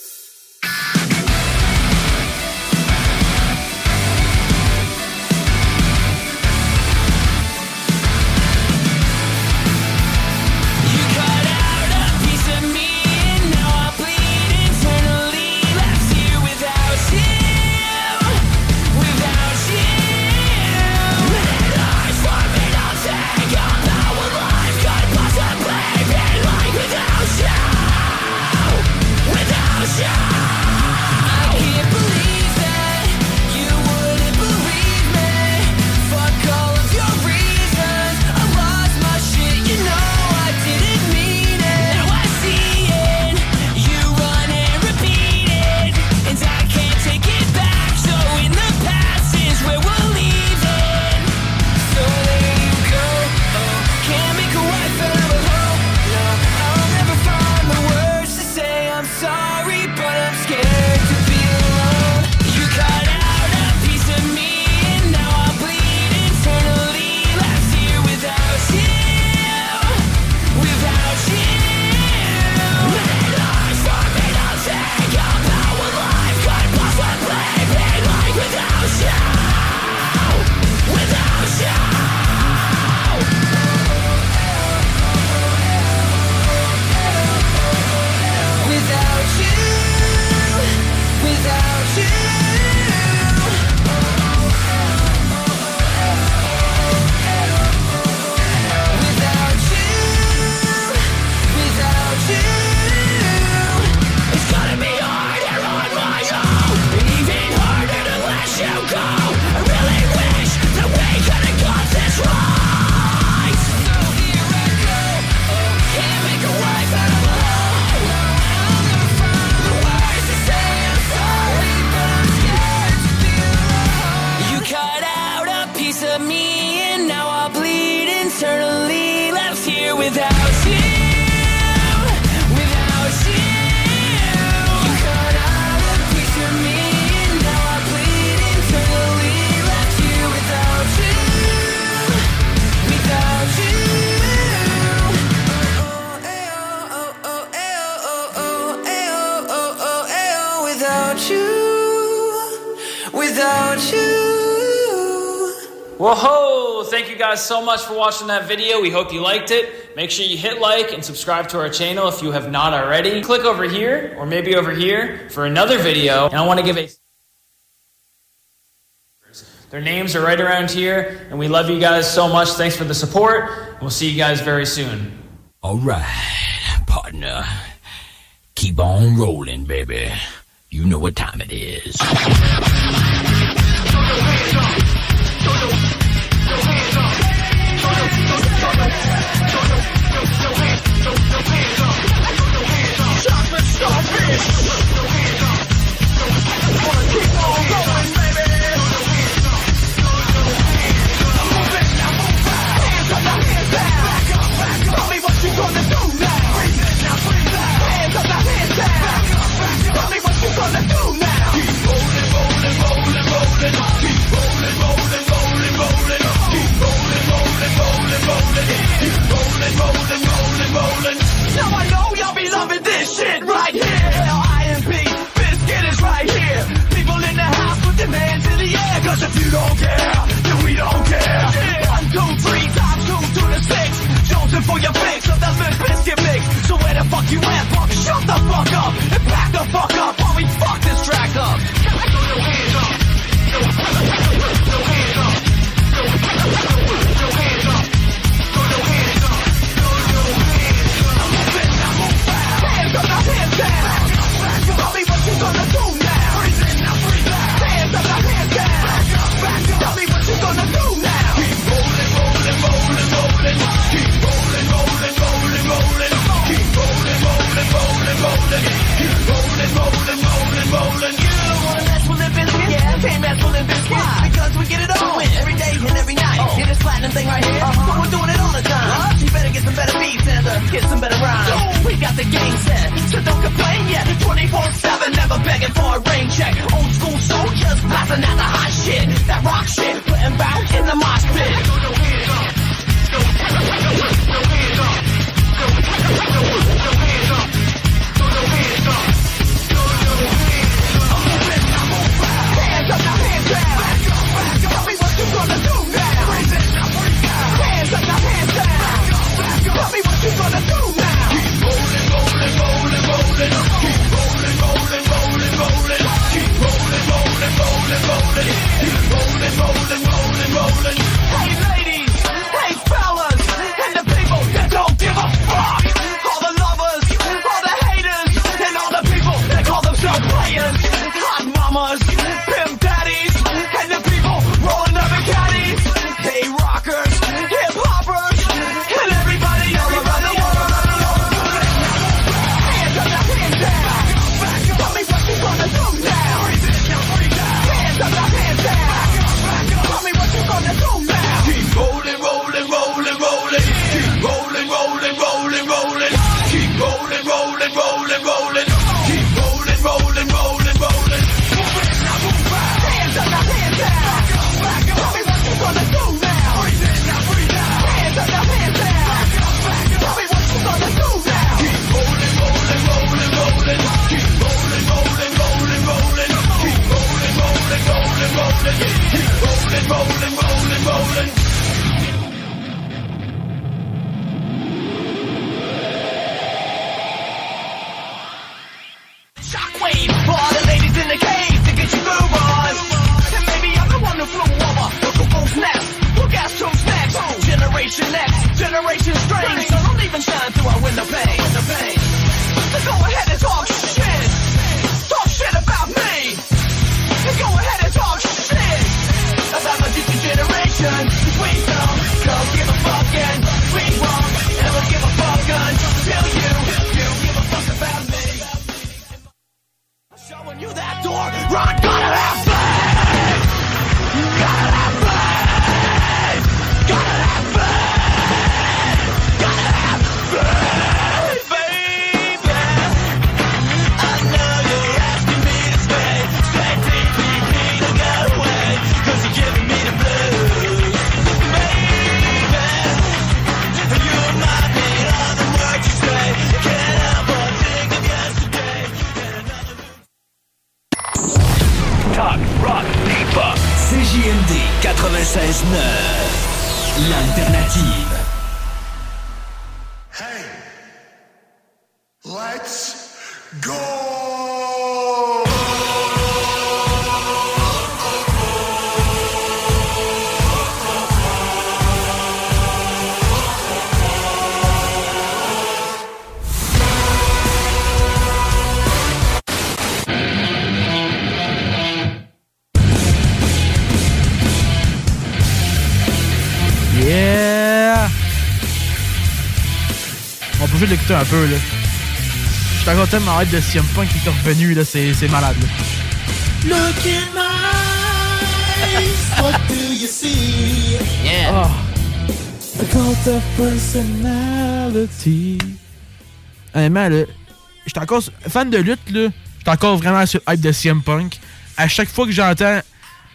Much for watching that video. We hope you liked it. Make sure you hit like and subscribe to our channel if you have not already. Click over here or maybe over here for another video. And I want to give a their names are right around here, and we love you guys so much. Thanks for the support. We'll see you guys very soon. All right, partner. Keep on rolling, baby. You know what time it is. Cause if you don't care, then we don't care. Yeah. One, two, three, times two to the six. Chosen for your fix of that Limp Bizkit mix. So where the fuck you at, punk? Shut the fuck up and pack the fuck up while we fuck this track up. Get it on. Win every day and every night. See this platinum thing right here? So we're doing it all the time. You better get some better beats and uh, get some better rhymes. We got the game set, so don't complain yet. 24-7, never begging for a rain check. Old school soldiers blasting out the hot shit. That rock shit, putting back in the mosh pit. Hands un peu, là. Je suis encore tellement hâte de CM Punk qui est revenu, là. C'est malade, là. Look in my eyes, what do you see? Yeah. The cult of personality. Honnêtement, là, j'étais encore fan de lutte, là. J'étais encore vraiment sur le hype de CM Punk. À chaque fois que j'entends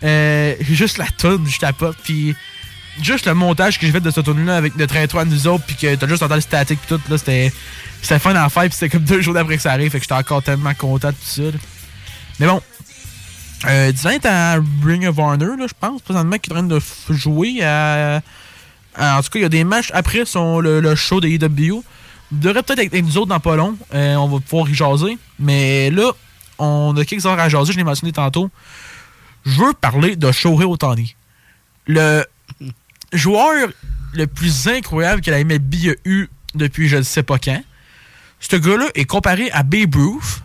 euh, juste la tune, je tapote. Puis juste le montage que j'ai fait de cette tune là avec notre intro à nous autres, puis que t'as juste entendu le statique, puis tout, là, c'était c'était fun à faire, puis c'était comme deux jours d'après que ça arrive. Fait que j'étais encore tellement content de tout ça. Mais bon, euh, Dylan est à Ring of Honor, là, je pense, présentement, qui est en train de jouer à. En tout cas, il y a des matchs après son, le, le show de EW. Devrait peut-être être avec autres dans pas long. Euh, on va pouvoir y jaser. Mais là, on a quelques heures à jaser, je l'ai mentionné tantôt. Je veux parler de Shohei Otani. Le joueur le plus incroyable que la MLB a eu depuis je ne sais pas quand. Ce gars-là est comparé à Babe Ruth.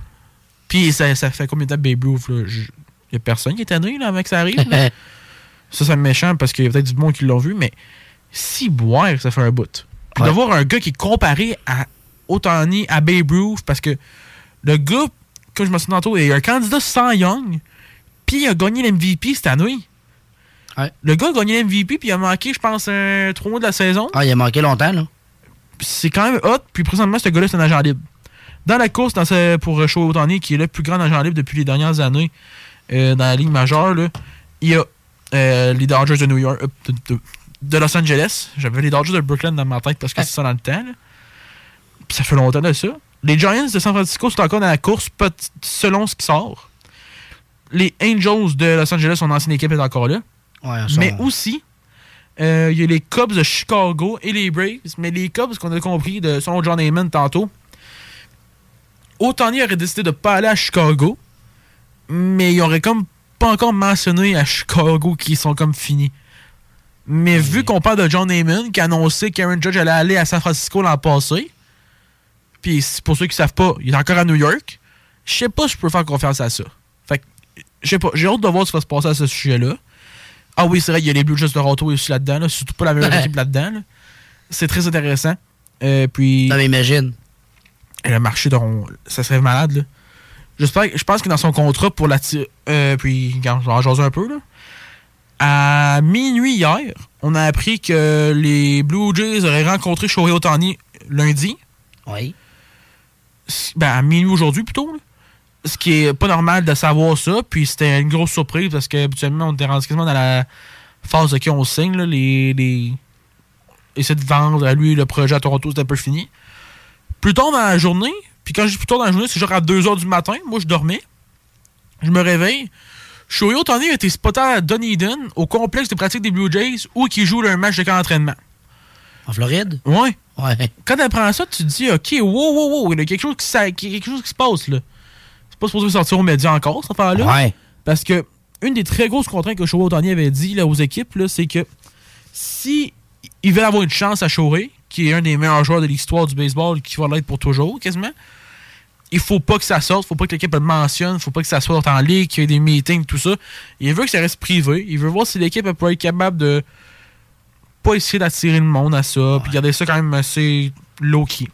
Puis ça, ça fait combien de temps Babe Ruth? Il n'y a personne qui est tanné là, avant que ça arrive. là. ça, c'est méchant parce qu'il y a peut-être du monde qui l'ont vu, mais si boire, ça fait un bout. Puis de voir un gars qui est comparé à Otani, à Babe Ruth, parce que le gars, comme je me suis dit tantôt, est un candidat sans Young, Puis il a gagné l'MVP cette année. Le gars a gagné l'MVP, puis il a manqué, je pense, un, trois mois de la saison. Ah, il a manqué longtemps, là. C'est quand même hot, puis présentement, ce gars-là, c'est un agent libre. Dans la course dans ce- pour Show Otani, qui est le plus grand agent libre depuis les dernières années euh, dans la ligue majeure, là, il y a euh, les Dodgers de New York, euh, de, de- de Los Angeles. J'avais les Dodgers de Brooklyn dans ma tête parce que c'est ça dans le temps. là. Puis ça fait longtemps de ça. Les Giants de San Francisco sont encore dans la course selon ce qui sort. Les Angels de Los Angeles, son ancienne équipe, est encore là. Ouais, sont- Mais aussi, euh, il y a les Cubs de Chicago et les Braves. Mais les Cubs, qu'on a compris, de, selon John Heyman tantôt, Otani aurait décidé de ne pas aller à Chicago, mais il aurait comme pas encore mentionné à Chicago qu'ils sont comme finis. Mais vu qu'on parle de John Heyman qui a annoncé qu'Aaron Judge allait aller à San Francisco l'an passé, puis pour ceux qui savent pas, il est encore à New York, je sais pas si je peux faire confiance à ça. Fait que, je sais pas, j'ai hâte de voir ce qui va se passer à ce sujet-là. Ah oui, c'est vrai, il y a les Blue Jays de Toronto aussi là-dedans, là, surtout pas la meilleure équipe là-dedans. là. C'est très intéressant. Euh, puis. Non, mais imagine. Le marché de Ron- ça serait malade, là. J'espère, je pense que dans son contrat pour la euh, puis, regarde, je vais en un peu, là. À minuit hier, on a appris que les Blue Jays auraient rencontré Shohei Otani lundi. Oui. Ben, à minuit aujourd'hui, plutôt, là. Ce qui est pas normal de savoir ça, puis c'était une grosse surprise parce que habituellement, on était rendu quasiment dans la phase de qui on signe, là, les, les... essayer de vendre à lui le projet à Toronto, c'était un peu fini. Plus tard dans la journée, puis quand je dis plus tard dans la journée, c'est genre à 2h du matin, moi je dormais, je me réveille, Shohei Otani a été spoté à Dunedin, au complexe de pratique des Blue Jays, où il joue leur match de camp d'entraînement. En Floride? Ouais. Ouais. Quand tu apprends ça, tu te dis, OK, wow, wow, wow, il y a quelque chose qui, sa- il y a quelque chose qui se passe, là. Pas supposé sortir aux médias encore, cette affaire-là. Ouais. Parce que une des très grosses contraintes que Shohei Otani avait dit là, aux équipes, c'est que si ils veulent avoir une chance à Shohei, qui est un des meilleurs joueurs de l'histoire du baseball, qui va l'être pour toujours, quasiment, il faut pas que ça sorte, faut pas que l'équipe le mentionne, faut pas que ça sorte en ligue, qu'il y ait des meetings, tout ça. Il veut que ça reste privé. Il veut voir si l'équipe peut être capable de pas essayer d'attirer le monde à ça, puis garder ça quand même assez low-key.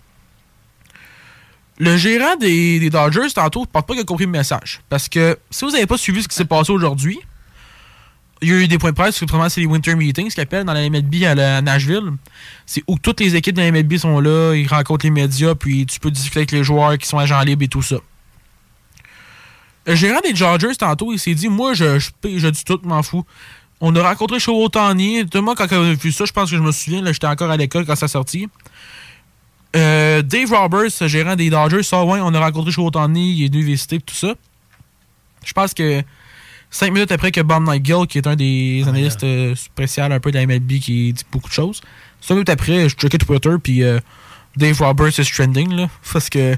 Le gérant des, Dodgers, tantôt, je pense pas qu'il a compris le message. Parce que si vous n'avez pas suivi ce qui s'est passé aujourd'hui, il y a eu des points de presse, probablement c'est les Winter Meetings, ce qu'ils appellent dans la MLB à, la- Nashville. C'est où toutes les équipes de la MLB sont là, ils rencontrent les médias, puis tu peux discuter avec les joueurs qui sont agents libres et tout ça. Le gérant des Dodgers, tantôt, il s'est dit Moi, je, je, dis tout, m'en fous. On a rencontré Shohei Otani. Monde, quand a vu ça, je pense que je me souviens, j'étais encore à l'école quand ça sortit. Euh, Dave Roberts, le gérant des Dodgers, ça, ouais, on a rencontré Shohei Otani, il est venu visiter, tout ça. Je pense que cinq minutes après que Bob Nightgill, qui est un des analystes euh, spéciaux un peu de la MLB, qui dit beaucoup de choses, cinq minutes après, je checkais Twitter, puis euh, Dave Roberts est trending, là, parce que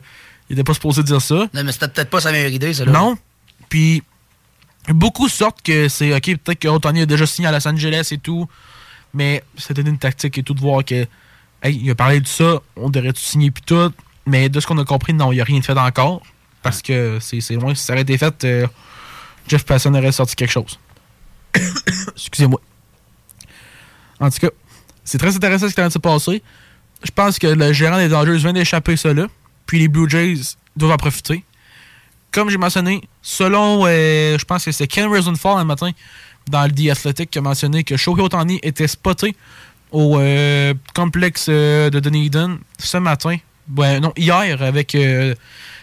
il était pas supposé dire ça. Non, mais c'était peut-être pas sa meilleure idée, ça. là. Non. Puis, beaucoup sortent que c'est OK, peut-être que Otani a déjà signé à Los Angeles et tout, mais c'était une tactique et tout de voir que, hey, il a parlé de ça, on devrait tout signer puis tout, mais de ce qu'on a compris, non, il n'y a rien de fait encore, parce que c'est loin, si ça aurait été fait, euh, Jeff Passan aurait sorti quelque chose. Excusez-moi. En tout cas, c'est très intéressant ce qui est de se passer. Je pense que le gérant des Dodgers vient d'échapper là. Puis les Blue Jays doivent en profiter. Comme j'ai mentionné, selon, euh, je pense que c'est Ken Rosenthal un matin dans le The Athletic qui a mentionné que Shohei Otani était spoté au euh, complexe euh, de Dunedin ce matin. Ouais, non, hier avec euh,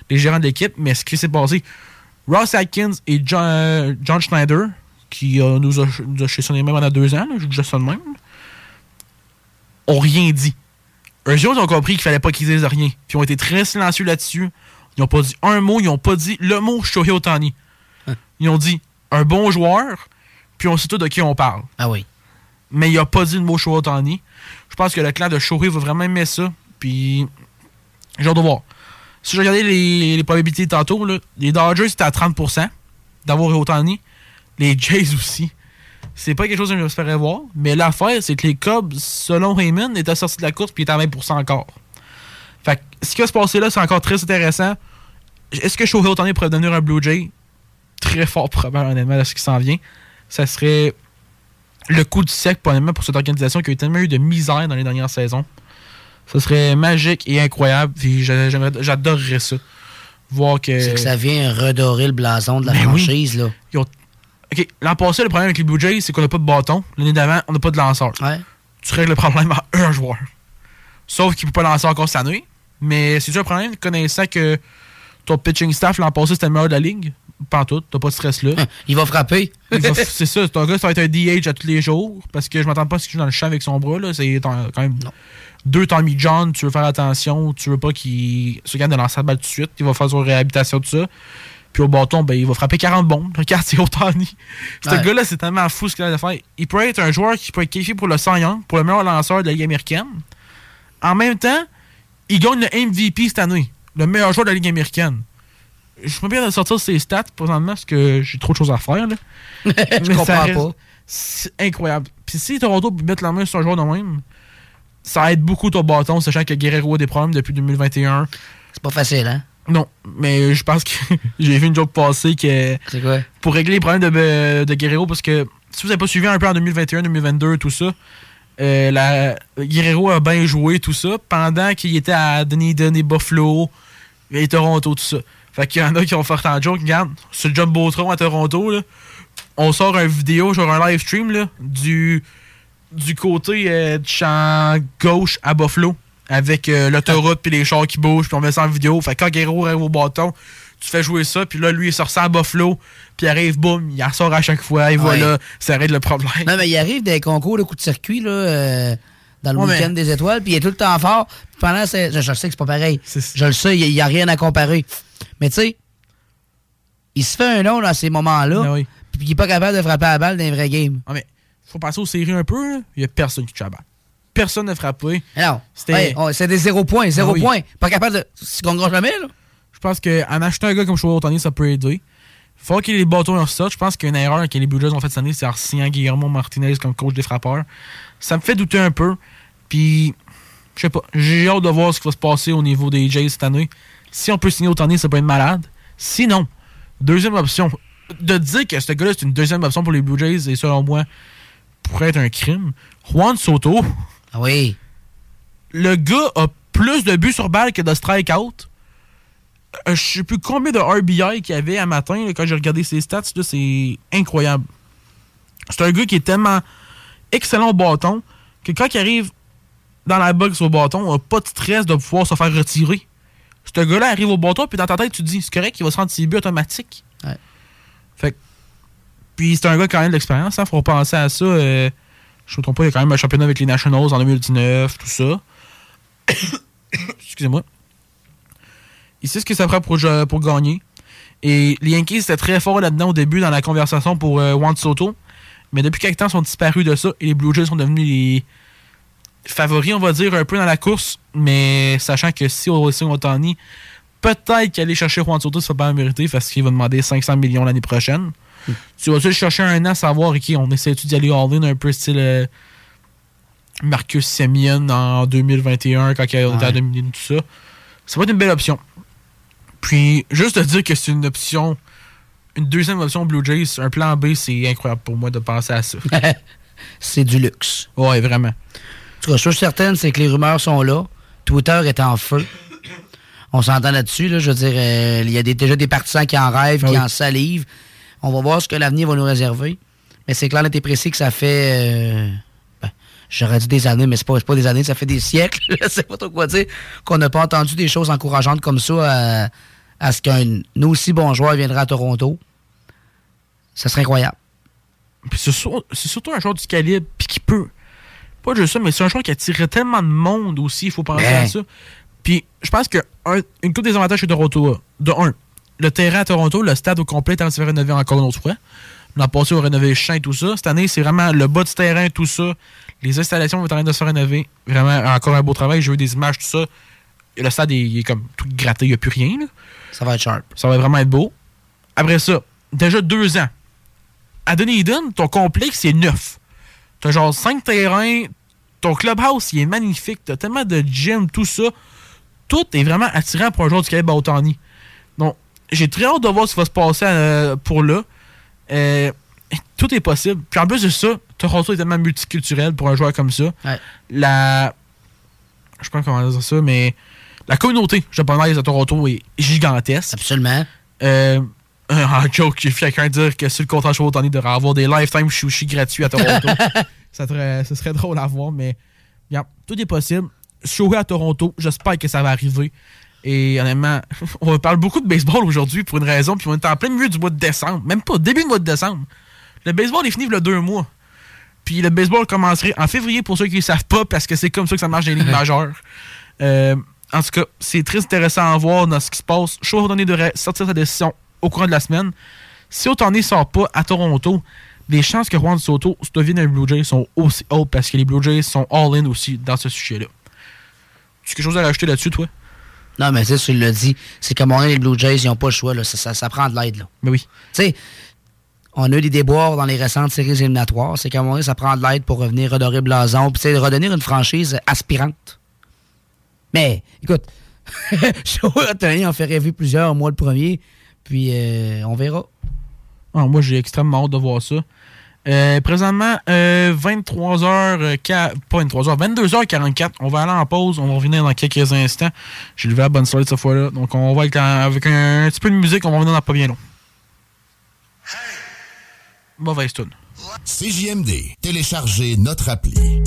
les gérants de l'équipe. Mais ce qui s'est passé, Ross Atkins et John, John Schneider, qui nous a, nous a mêmes pendant deux ans, là, je dis ça de même, ont rien dit. Eux autres ont compris qu'il fallait pas qu'ils disent rien. Puis ils ont été très silencieux là-dessus. Ils ont pas dit un mot, ils ont pas dit le mot Shohei Otani. Ils ont dit un bon joueur, puis on sait tout de qui on parle. Ah oui. Mais il a pas dit le mot Shohei Otani. Je pense que le clan de Shohei va vraiment aimer ça. Puis j'ai hâte de voir. Si je regardais les, les probabilités tantôt, là, les Dodgers étaient à 30% d'avoir Otani. Les Jays aussi. C'est pas quelque chose que j'espérais voir. Mais l'affaire, c'est que les Cubs, selon Heyman, étaient sortis de la course puis étaient à 20% encore. Fait que ce qui va se passer là, c'est encore très intéressant. Est-ce que Shohei Otani pourrait devenir un Blue Jay? Très fort probable, honnêtement, de ce qui s'en vient. Ça serait le coup du siècle, pour cette organisation qui a eu tellement eu de misère dans les dernières saisons. Ça serait magique et incroyable. J'adorerais ça. Voir que. C'est que ça vient redorer le blason de la Ben oui. franchise, là. Ils ont OK, l'an passé, le problème avec les Blue Jays, c'est qu'on n'a pas de bâton. L'année d'avant, on n'a pas de lanceur. Tu règles le problème à un joueur. Sauf qu'il ne peut pas lancer encore cette année. Mais c'est un problème, connaissant que ton pitching staff l'an passé, c'était le meilleur de la ligue. Pas tout, t'as pas de stress là. Il va frapper. C'est ça, un gars, ça va être un DH à tous les jours. Parce que je m'attends pas à ce qu'il joue dans le champ avec son bras. là. C'est ton- quand même deux Tommy John. Tu veux faire attention. Tu veux pas qu'il se gagne de lancer la balle tout de suite. Il va faire son réhabilitation, tout ça. Puis au bâton, ben, il va frapper 40 bombes. Regarde, c'est Otani. Ce Ouais. gars-là, c'est tellement fou ce qu'il a à faire. Il peut être un joueur qui peut être qualifié pour le Cy Young, pour le meilleur lanceur de la Ligue américaine. En même temps, il gagne le MVP cette année. Le meilleur joueur de la Ligue américaine. Je suis pas bien de sortir ses stats présentement parce que j'ai trop de choses à faire. Là. Je ça comprends pas. C'est incroyable. Puis si Toronto peut mettre la main sur un joueur de même, ça aide beaucoup ton bâton, sachant que Guerrero a des problèmes depuis 2021. C'est pas facile, hein? Non, mais je pense que j'ai vu une joke passer que. C'est quoi? Pour régler les problèmes de, de Guerrero, parce que si vous n'avez pas suivi un peu en 2021, 2022, tout ça, euh, la, Guerrero a bien joué, tout ça, pendant qu'il était à Dunedin et Buffalo et Toronto, tout ça. Fait qu'il y en a qui ont fait en joke, regarde, sur le Jumbotron à Toronto, là, on sort une vidéo, genre un live stream, là, du, du côté euh, du champ gauche à Buffalo, avec euh, l'autoroute puis les chars qui bougent, puis on met ça en vidéo. Fait que quand Guerrero arrive au bâton, tu fais jouer ça, puis là, lui, il sort ça à Buffalo, puis il arrive, boum, il en sort à chaque fois, et Ouais. voilà, ça règle le problème. Non, mais il arrive des concours de coups de circuit, là, euh, dans le Ouais, week-end mais- des étoiles, puis il est tout le temps fort. Pendant, c'est- je, je sais que c'est pas pareil. Je le sais, il n'y a, rien à comparer. Mais tu sais, il se fait un nom dans ces moments-là, puis il est pas capable de frapper la balle dans les vrais games. Ah, mais faut passer aux séries un peu, il y a personne qui touche la balle. Personne n'a frappé. Non, C'était- Ouais, des zéro points, zéro Ah oui. point. Pas capable de. Tu gagneras jamais, là. Je pense qu'en achetant un gars comme Shohei Otani, ça peut aider. Faut qu'il y ait les bâtons et ça. Je pense qu'il y a une erreur que les Blue Jays ont faite cette année, c'est en signant Guillermo Martinez comme coach des frappeurs. Ça me fait douter un peu. Puis, je sais pas, j'ai hâte de voir ce qui va se passer au niveau des Jays cette année. Si on peut signer Otani, ça peut être malade. Sinon, deuxième option, de dire que ce gars-là, c'est une deuxième option pour les Blue Jays, et selon moi, pourrait être un crime. Juan Soto. Ah oui. Le gars a plus de buts sur balle que de strikeout. Euh, je sais plus combien de RBI qu'il y avait à matin là, quand j'ai regardé ses stats. C'est incroyable. C'est un gars qui est tellement excellent au bâton que quand il arrive dans la box au bâton, on n'a pas de stress de pouvoir se faire retirer. Ce gars-là arrive au bâton, puis dans ta tête, tu te dis, c'est correct, il va se rendre ses buts automatiques. Ouais. Fait que- Puis c'est un gars qui a quand même de l'expérience, il faut penser à ça. euh, je me trompe pas, il y a quand même un championnat avec les Nationals en 2019, tout ça. Excusez-moi. Il sait ce que ça pour, euh, pour gagner. Et les Yankees étaient très forts là-dedans au début dans la conversation pour euh, Juan Soto. Mais depuis quelques temps, ils sont disparus de ça et les Blue Jays sont devenus les favoris, on va dire, un peu dans la course. Mais sachant que si on signe Otani, peut-être qu'aller chercher Juan Soto, ça pas la mériter parce qu'il va demander 500 millions l'année prochaine. Tu vas-tu chercher un an, savoir, OK, on essaie-tu d'y aller all-in un peu style euh, Marcus Semien en 2021 quand il a été à Ouais. dominer tout ça? Ça va être une belle option. Puis, juste de dire que c'est une option, une deuxième option Blue Jays, un plan B, c'est incroyable pour moi de penser à ça. c'est du luxe. Ouais, vraiment. Tout cas, chose certaine, c'est que les rumeurs sont là. Twitter est en feu. On s'entend là-dessus. Là, je veux dire, euh, il y a des- déjà des partisans qui en rêvent, Ah qui en salivent. On va voir ce que l'avenir va nous réserver. Mais c'est clair, net et précis que ça fait. euh, ben, J'aurais dit des années, mais c'est pas, pas des années, ça fait des siècles, je sais pas trop quoi dire, qu'on n'a pas entendu des choses encourageantes comme ça à, à ce qu'un aussi bon joueur viendra à Toronto. Ça serait incroyable. C'est sur- c'est surtout un joueur du calibre, puis qui peut. Pas juste ça, mais c'est un joueur qui attirait tellement de monde aussi, il faut penser Ben. à ça. Puis je pense que un- une coupe des avantages chez Toronto, de un, le terrain à Toronto, le stade au complet, est se fait rénover encore une autre fois. L'an passé, on a rénové le champ et tout ça. Cette année, c'est vraiment le bas du terrain, tout ça. Les installations vont être en train de se faire rénover. Vraiment, encore un beau travail. J'ai vu des images, tout ça. Et le stade, il est comme tout gratté, il n'y a plus rien. là. Ça va être sharp. Ça va vraiment être beau. Après ça, déjà deux ans. À Dunedin, ton complexe, c'est neuf. T'as genre cinq terrains. Ton clubhouse, il est magnifique. T'as tellement de gym, tout ça. Tout est vraiment attirant pour un joueur du Québec Bautani. Donc, j'ai très hâte de voir ce qui va se passer euh, pour là. Euh, tout est possible. Puis en plus de ça, Toronto est tellement multiculturel pour un joueur comme ça. La. Je sais pas comment dire ça, mais la communauté japonaise à Toronto est gigantesque. Absolument. Euh, en joke, j'ai vu quelqu'un dire que sur le contrat Show Tony devrait avoir des lifetime sushi gratuits à Toronto. ça, serait, ça serait drôle à voir, mais tout est possible. Show à Toronto, j'espère que ça va arriver. Et honnêtement, on parle beaucoup de baseball aujourd'hui pour une raison, puis on est en plein milieu du mois de décembre. Même pas, début du mois de décembre. Le baseball est fini a deux mois. Puis le baseball commencerait en février pour ceux qui ne savent pas, parce que c'est comme ça que ça marche dans les ligues majeures. Euh, en tout cas, c'est très intéressant à voir dans ce qui se passe. Shohei devrait sortir sa décision au courant de la semaine. Si Otani ne sort pas à Toronto, les chances que Juan Soto se devienne un Blue Jays sont aussi hautes parce que les Blue Jays sont all-in aussi dans ce sujet-là. Tu as quelque chose à rajouter là-dessus, toi? Non, mais c'est, tu l'as dit. C'est comme on est les Blue Jays, ils n'ont pas le choix. Là. Ça, ça, ça prend de l'aide. Là. Mais oui. Tu sais, on a eu des déboires dans les récentes séries éliminatoires. C'est qu'à un moment donné, ça prend de l'aide pour revenir redorer blason. Puis, tu redonner une franchise aspirante. Mais, écoute, Shohei on fait rêver plusieurs, moi le premier. Puis, euh, on verra. Ah, moi, j'ai extrêmement hâte de voir ça. Euh, présentement, 23h, pas 23h, 22h44. On va aller en pause. On va revenir dans quelques instants. J'ai levé la bonne soirée cette fois-là. Donc, on va être avec un, petit peu de musique. On va revenir dans pas bien long. Mauvaise tune. CJMD, téléchargez notre appli.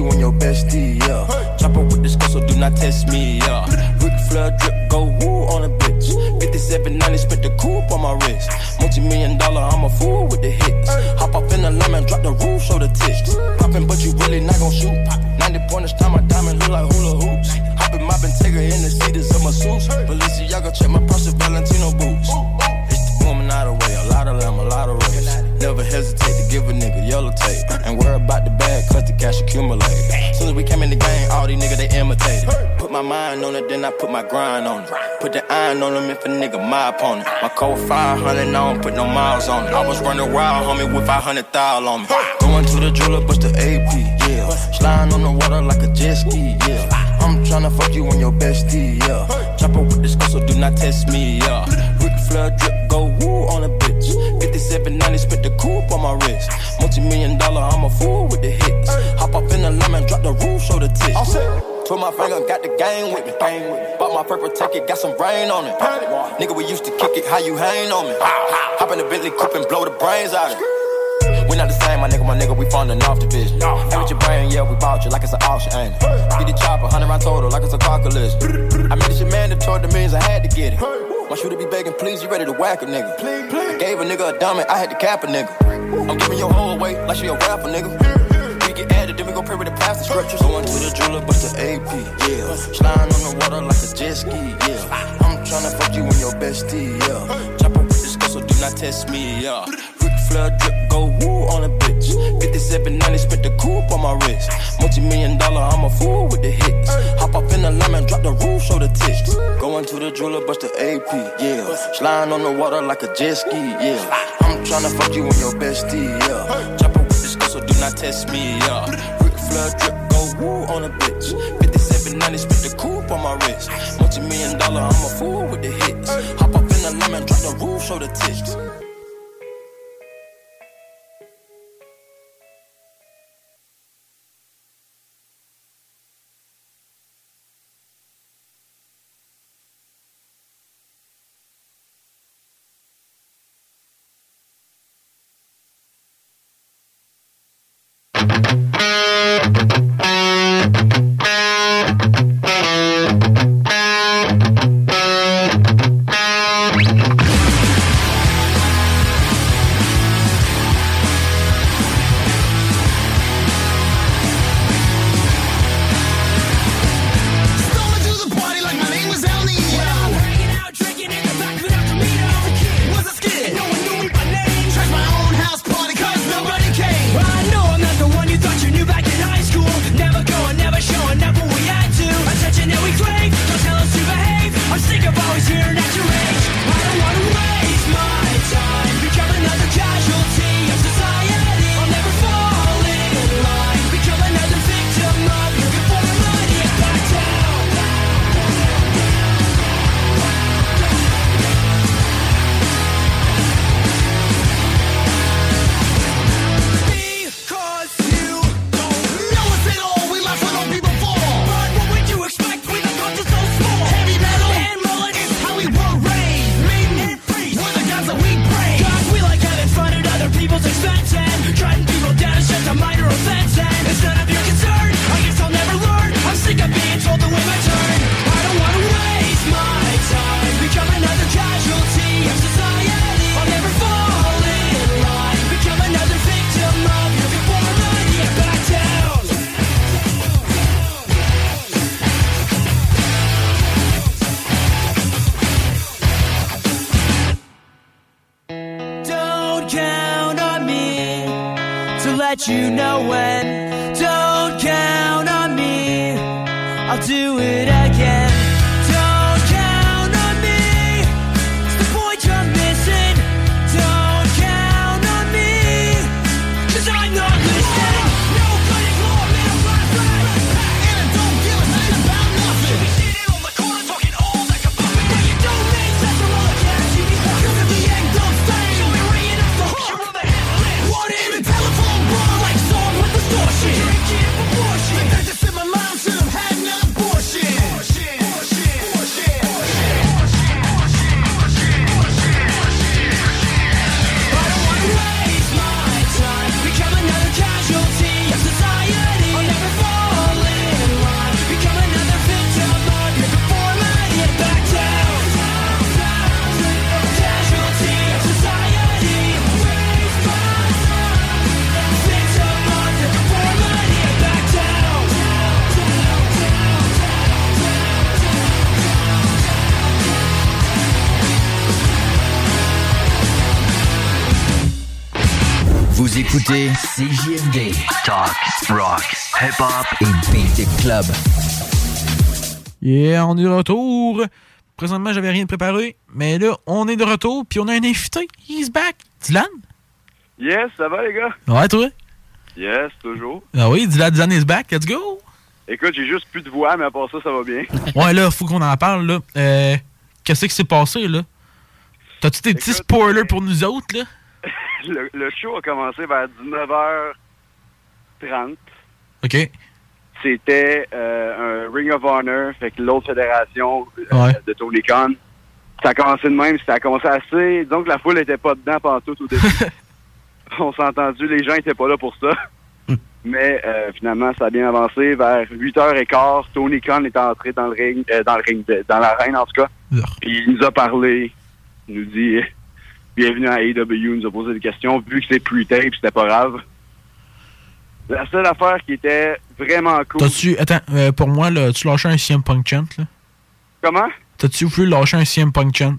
You and your bestie, yeah. Chopper with the skull, so do not test me, yeah. Rick Flair drip, go woo on a bitch. 5790, spent the coupe on my wrist. Multi million dollar, I'm a fool with the hits. Hop up in the lemon, drop the roof, show the tits. Poppin', but you really not gon' shoot. 90 pointers, time my diamond look like hula hoops. Hoppin', moppin', take her in the seats of my suits. Balenciaga, check my purse, Valentino boots. It's the woman out of way, a lot of them, a lot of race. Never hesitate to give a nigga yellow tape. And worry about the bag, cause the cash accumulate. Soon as we came in the game, all these niggas they imitated. Put my mind on it, then I put my grind on it. Put the iron on them if a nigga my opponent. My code 500, I don't put no miles on it. I was running wild, homie, with 500 thou on me. Going to the jeweler, bust the AP, yeah. Sliding on the water like a jet ski, yeah. I'm tryna fuck you and your bestie, yeah. Chopper with the skull, so do not test me, yeah. Ric Flair drip, go woo on a bitch. 5790, spent the coupe on my wrist. Multi million dollar, I'm a fool with the hits. Hop up in the lemon, drop the roof, show the tits. Put my finger, got the gang with me. Bang with me. Bought my purple ticket, got some rain on it. Nigga, we used to kick it, how you hang on me? Hop in the Bentley coupe and blow the brains out of it. We not the same, my nigga, my nigga, we falling off the bitch. Hey, with your brain, yeah, we bought you like it's an auction, ain't it? Get the chopper, 100 round total, like it's a car collision. I made this shit mandatory, the means I had to get it. My shooter be begging, please, you ready to whack a nigga. please I gave a nigga a dummy, I had to cap a nigga. I'm giving your whole away like she a rapper, nigga. We get added, then we gon' pray with the plastic scriptures. Going to the jeweler, bust the AP, yeah. Sliding on the water like a jet ski, yeah. I'm tryna fuck you and your bestie, yeah. Chopper with the skull, so do not test me, yeah. Ric Flair drip, go woo on a bitch. 5790, spent the coupe on my wrist. Multi million dollar, I'm a fool with the hits. Hop up in the lemon, drop the roof, show the tits. Going to the jeweler, bust the AP, yeah. Sliding on the water like a jet ski, yeah. I'm tryna fuck you and your bestie, yeah. Chopper with the skull, so do not test me, yeah. Ric Flair drip, go woo on a bitch. 5790, spent the coupe on my wrist. Multi million dollar, I'm a fool with the hits. Hop up in the lemon, drop the roof, show the tits. Écoutez CJMD. Talk, rock, hip-hop et beat club. Yeah, on est de retour. Présentement, j'avais rien préparé, mais là, on est de retour, puis on a un invité. He's back. Dylan? Yes, ça va les gars? Ouais, toi? Yes, toujours. Ah oui, Dylan, Dylan is back. Let's go. Écoute, j'ai juste plus de voix, mais à part ça, ça va bien. Ouais, là, faut qu'on en parle, là. Euh, Qu'est-ce qui s'est passé, là? T'as-tu des petits spoilers pour nous autres, là? le, le show a commencé vers 19h30. OK. C'était euh, un Ring of Honor, fait que l'autre fédération euh, Ouais. de Tony Khan. Ça a commencé de même, ça a commencé assez. Donc la foule était pas dedans pendant tout au début. On s'est entendu, les gens étaient pas là pour ça. Mais euh, finalement, ça a bien avancé. Vers 8h15, Tony Khan est entré dans le ring, euh, dans le ring, de- dans l'arène en tout cas. Puis il nous a parlé, il nous dit bienvenue à AEW, il nous a posé des questions. Vu que c'est pre-tape, c'était pas grave. La seule affaire qui était vraiment cool. T'as-tu. Attends, euh, pour moi, là, tu lâché un CM Punk chant, là? Comment? T'as-tu voulu lâcher un CM Punk chant?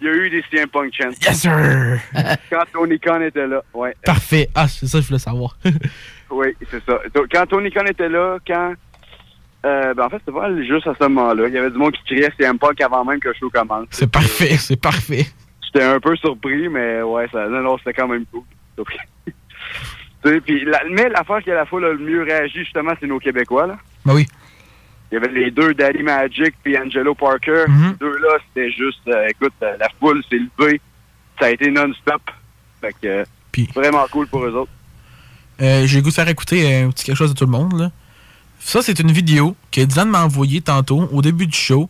Il y a eu des CM Punk chants. Yes, sir! Quand Tony Khan était là, ouais. Parfait. Ah, c'est ça que je voulais savoir. Oui, c'est ça. Quand Tony Khan était là, quand... Euh, ben en fait, c'était pas juste à ce moment-là. Il y avait du monde qui criait CM Punk avant même que le show commence. c'est parfait, c'est parfait. J'étais un peu surpris, mais ouais, ça, non, non, c'était quand même cool. Donc, tu sais, puis la- mais l'affaire qui a la foule a le mieux réagi, justement, c'est nos Québécois, là. Ben oui. Il y avait les deux, Daddy Magic puis Angelo Parker. Mhm. Ces deux-là, c'était juste, euh, écoute, euh, la foule s'est levée. Ça a été non-stop. Fait que, euh, vraiment cool pour eux autres. Euh, J'ai goût de faire écouter un petit quelque chose de tout le monde. Là. Ça, c'est une vidéo que Dylan m'a envoyée tantôt au début du show.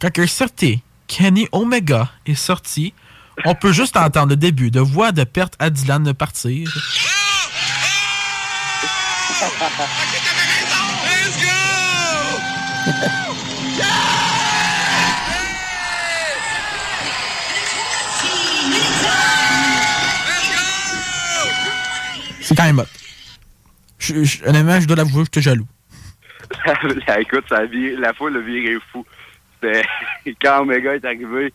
Quand un certain Kenny Omega est sorti, on peut juste entendre le début de voix de perte à Dylan de partir. C'est quand même hot. Je- je- honnêtement, je dois l'avouer, j'étais jaloux. Écoute, ça la foule a viré fou. Quand Omega est arrivé,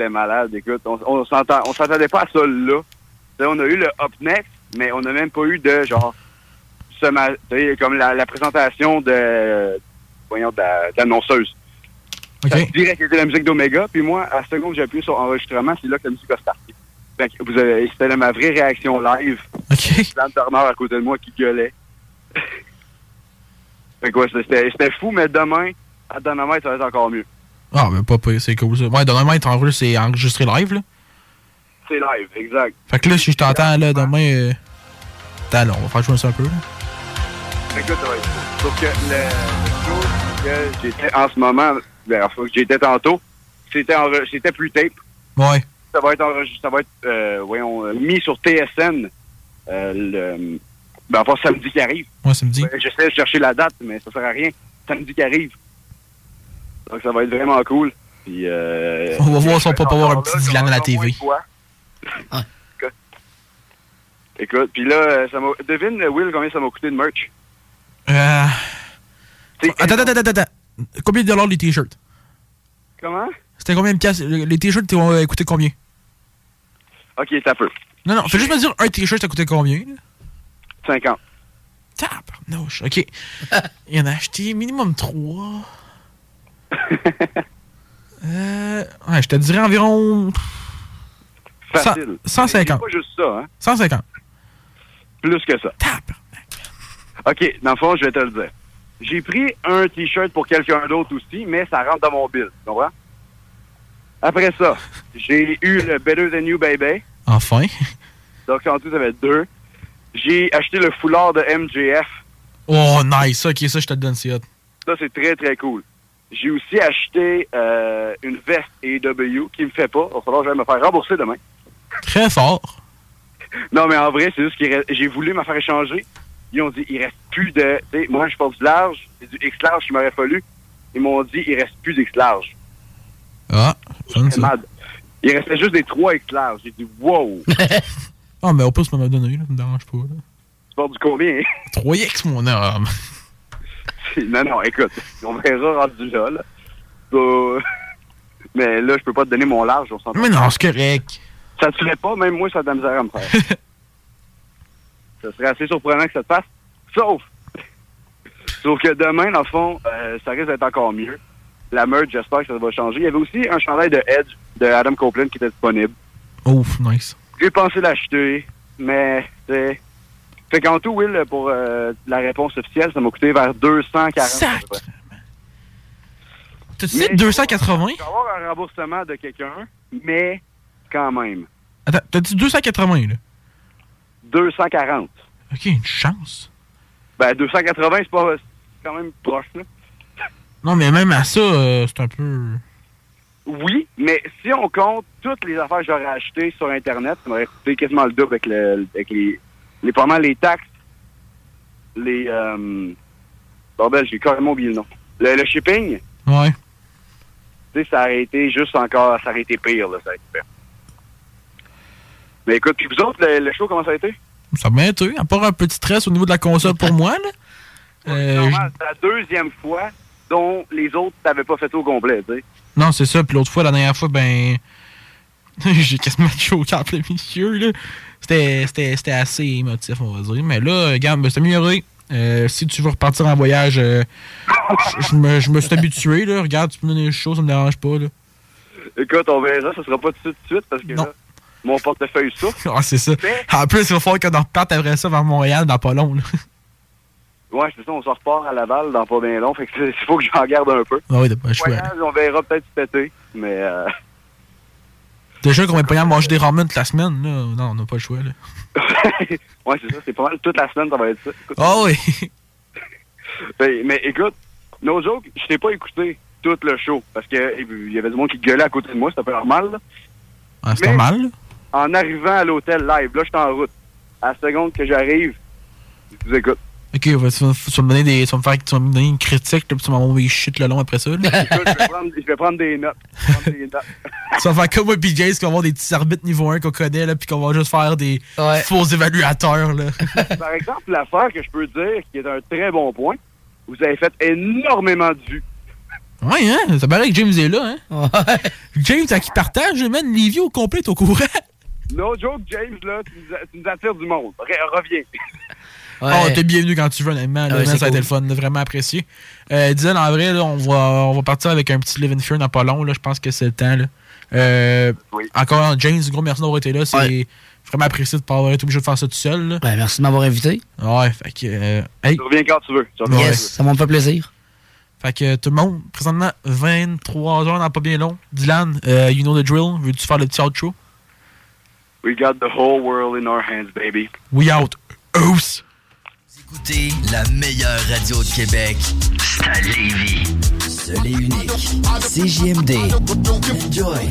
c'était malade. Écoute, on, on s'attendait pas à ça là. On a eu le up next, mais on n'a même pas eu de genre comme la, la présentation de voyons de la- de l'annonceuse. Que c'était la musique d'Omega, puis moi, à la seconde que j'ai appuyé sur enregistrement, c'est là que la musique a starté. Vous avez- c'était ma vraie réaction live. OK. Dan Turner à côté de moi qui gueulait. fait que ouais, c'était c'était fou, mais demain, à Dynamite, ça va être encore mieux. Ah, mais pas pire, c'est cool ça. Ouais, demain, être enregistré, c'est enregistré live, là. C'est live, exact. Fait que là, si je t'entends, là, demain. Euh... Attends, là, on va faire jouer ça un peu, là. Écoute, ouais. Sauf que le, show que j'étais en ce moment, ben, que j'étais tantôt, c'était c'était plus tape. Ouais. Ça va être enregistré, ça va être, euh, voyons, euh, mis sur TSN, euh, le, ben, enfin, samedi qui arrive. Ouais, samedi. J'essaie de chercher la date, mais ça sert à rien. Samedi qui arrive. Donc, ça va être vraiment cool. Puis, euh, On va voir si on peut pas avoir un petit Dylan à la TV. Écoute, puis là, euh, ça m'a... Devine, Will, combien ça m'a coûté de merch? Euh... Attends, attends, attends, attends. Combien de dollars les t-shirts? Comment? C'était combien de piastres? Les t-shirts t'ont euh, coûté combien? Ok, ça peut. Non, non, fais juste me dire un t-shirt, ça coûté combien? là? 50. Tabarnouche. OK. Il en a acheté minimum 3. Euh, ouais, je te dirais environ... Facile. Cent- 150. C'est pas juste ça, hein? 150. Plus que ça. OK, dans le fond, je vais te le dire. J'ai pris un T-shirt pour quelqu'un d'autre aussi, mais ça rentre dans mon bill. Tu comprends? Après ça, j'ai eu le Better Than You Baby. Enfin. Donc, en tout, ça fait deux. J'ai acheté le foulard de MJF. Oh, nice. OK, ça, je te le donne, c'est hot. Ça, c'est très, très cool. J'ai aussi acheté euh, une veste AEW qui me fait pas. Il va falloir que j'aille me faire rembourser demain. Très fort. Non, mais en vrai, c'est juste que j'ai voulu me faire échanger. Ils ont dit, il reste plus de... moi, je porte du large. C'est du X-large qui m'aurait fallu. Ils m'ont dit, il reste plus d'X-large. Ah, fun, C'est ça. mad. Il restait juste des 3 X-large. J'ai dit, wow! Ah, mais au plus, ça m'a donné, là. Ça me dérange pas, là. tu portes du combien? 3X, mon homme. non, non, écoute, on verra rendu là. là. Ça- Mais là, je peux pas te donner mon large. On s'entend. Mais non, c'est correct. Ça te fait pas, même moi, ça a de la misère à me faire. ça serait assez surprenant que ça te fasse. Sauf, sauf que demain, dans le fond, euh, ça risque d'être encore mieux. La merge, j'espère que ça va changer. Il y avait aussi un chandail de Edge de Adam Copeland qui était disponible. Ouf, nice. J'ai pensé l'acheter, mais c'est. Fait qu'en tout, Will, pour euh, la réponse officielle, ça m'a coûté vers 240. à peu près. T'as-tu dit 280? Je vais avoir un remboursement de quelqu'un, mais quand même. Attends, t'as dit 280, là? 240. OK, une chance. Ben, 280, c'est pas. Quand même proche, là. Non, mais même à ça, euh, c'est un peu... Oui, mais si on compte toutes les affaires que j'aurais achetées sur Internet, ça m'aurait coûté quasiment le double avec, le, avec les, les, pas mal les taxes, les... Euh, bordel, j'ai carrément oublié le nom. Le, le shipping, Ouais. tu sais, ça aurait été juste encore... Ça aurait été pire, là, ça aurait été pire. Mais écoute, puis vous autres, le, le show, comment ça a été? Ça m'a été. À part un petit stress au niveau de la console pour moi, là. Euh, Normal, c'est la deuxième fois dont les autres t'avaient pas fait au complet, tu sais. Non, c'est ça. Puis l'autre fois, la dernière fois, ben. J'ai quasiment choqué en plein milieu, là. C'était- assez émotif, on va dire. Mais là, regarde, c'est amélioré. Euh, si tu veux repartir en voyage, euh, je- me, suis habitué, là. Regarde, tu peux me donner les choses, ça me dérange pas, là. Écoute, on verra, ça sera pas tout de suite, tout de suite parce que là, mon portefeuille souffre. Ah, c'est ça. En plus, il va falloir qu'on en reparte après ça vers Montréal dans pas long, là. Ouais, c'est ça, on s'en repart à Laval dans pas bien long, fait que il faut que j'en garde un peu. Ah oui, pas le choix. Voyage, on verra peut-être cet été, mais euh, Déjà qu'on va pas y manger des ramen toute la semaine, là. Non, on n'a pas le choix, là. ouais, c'est ça, c'est pas mal. Toute la semaine, ça va être ça. Ah oui! ben, mais écoute, no joke, je t'ai pas écouté tout le show parce que il y avait du monde qui gueulait à côté de moi, c'était pas normal. là. Ah, c'est normal, là? En arrivant à l'hôtel live, là, je suis en route. À la seconde que j'arrive, je vous écoute. Ok, tu, vas, tu vas me donner des. Tu vas me faire tu vas me donner une critique, là, puis tu vas m'envoyer shit le long après ça. Écoute, je vais prendre, je vais prendre des notes. Je vais prendre des notes. tu vas faire comme moi PJ, qui va avoir des petits arbitres niveau 1 qu'on connaît, là, puis qu'on va juste faire des faux évaluateurs, là. Par exemple, l'affaire que je peux dire, qui est un très bon point, vous avez fait énormément de vues. ouais, hein? Ça paraît que James est là, hein? James, à qui partage, man, Livy au complet, t'es au courant? No joke, James, là, tu nous, a- tu nous attires du monde. Re- reviens. Oh, t'es bienvenu quand tu veux, honnêtement. Ouais, ça a été cool. le fun, vraiment apprécié. Euh, Dylan, en vrai, là, on, va, on va partir avec un petit Live in Fear dans pas long. Là, je pense que c'est le temps. Là. Euh, Encore, James, gros merci d'avoir été là. C'est vraiment apprécié de ne pas avoir été obligé de faire ça tout seul. Là. Ben, merci de m'avoir invité. Ouais, fait que. euh, hey. Tu reviens quand tu veux. Tu ça m'a fait plaisir. Fait que tout le monde, présentement, 23 heures dans pas bien long. Dylan, euh, you know the drill. Veux-tu faire le petit outro? We got the whole world in our hands, baby. We out. Oos! Écoutez la meilleure radio de Québec. C'est à Lévis. Seul et unique. CJMD. Enjoy.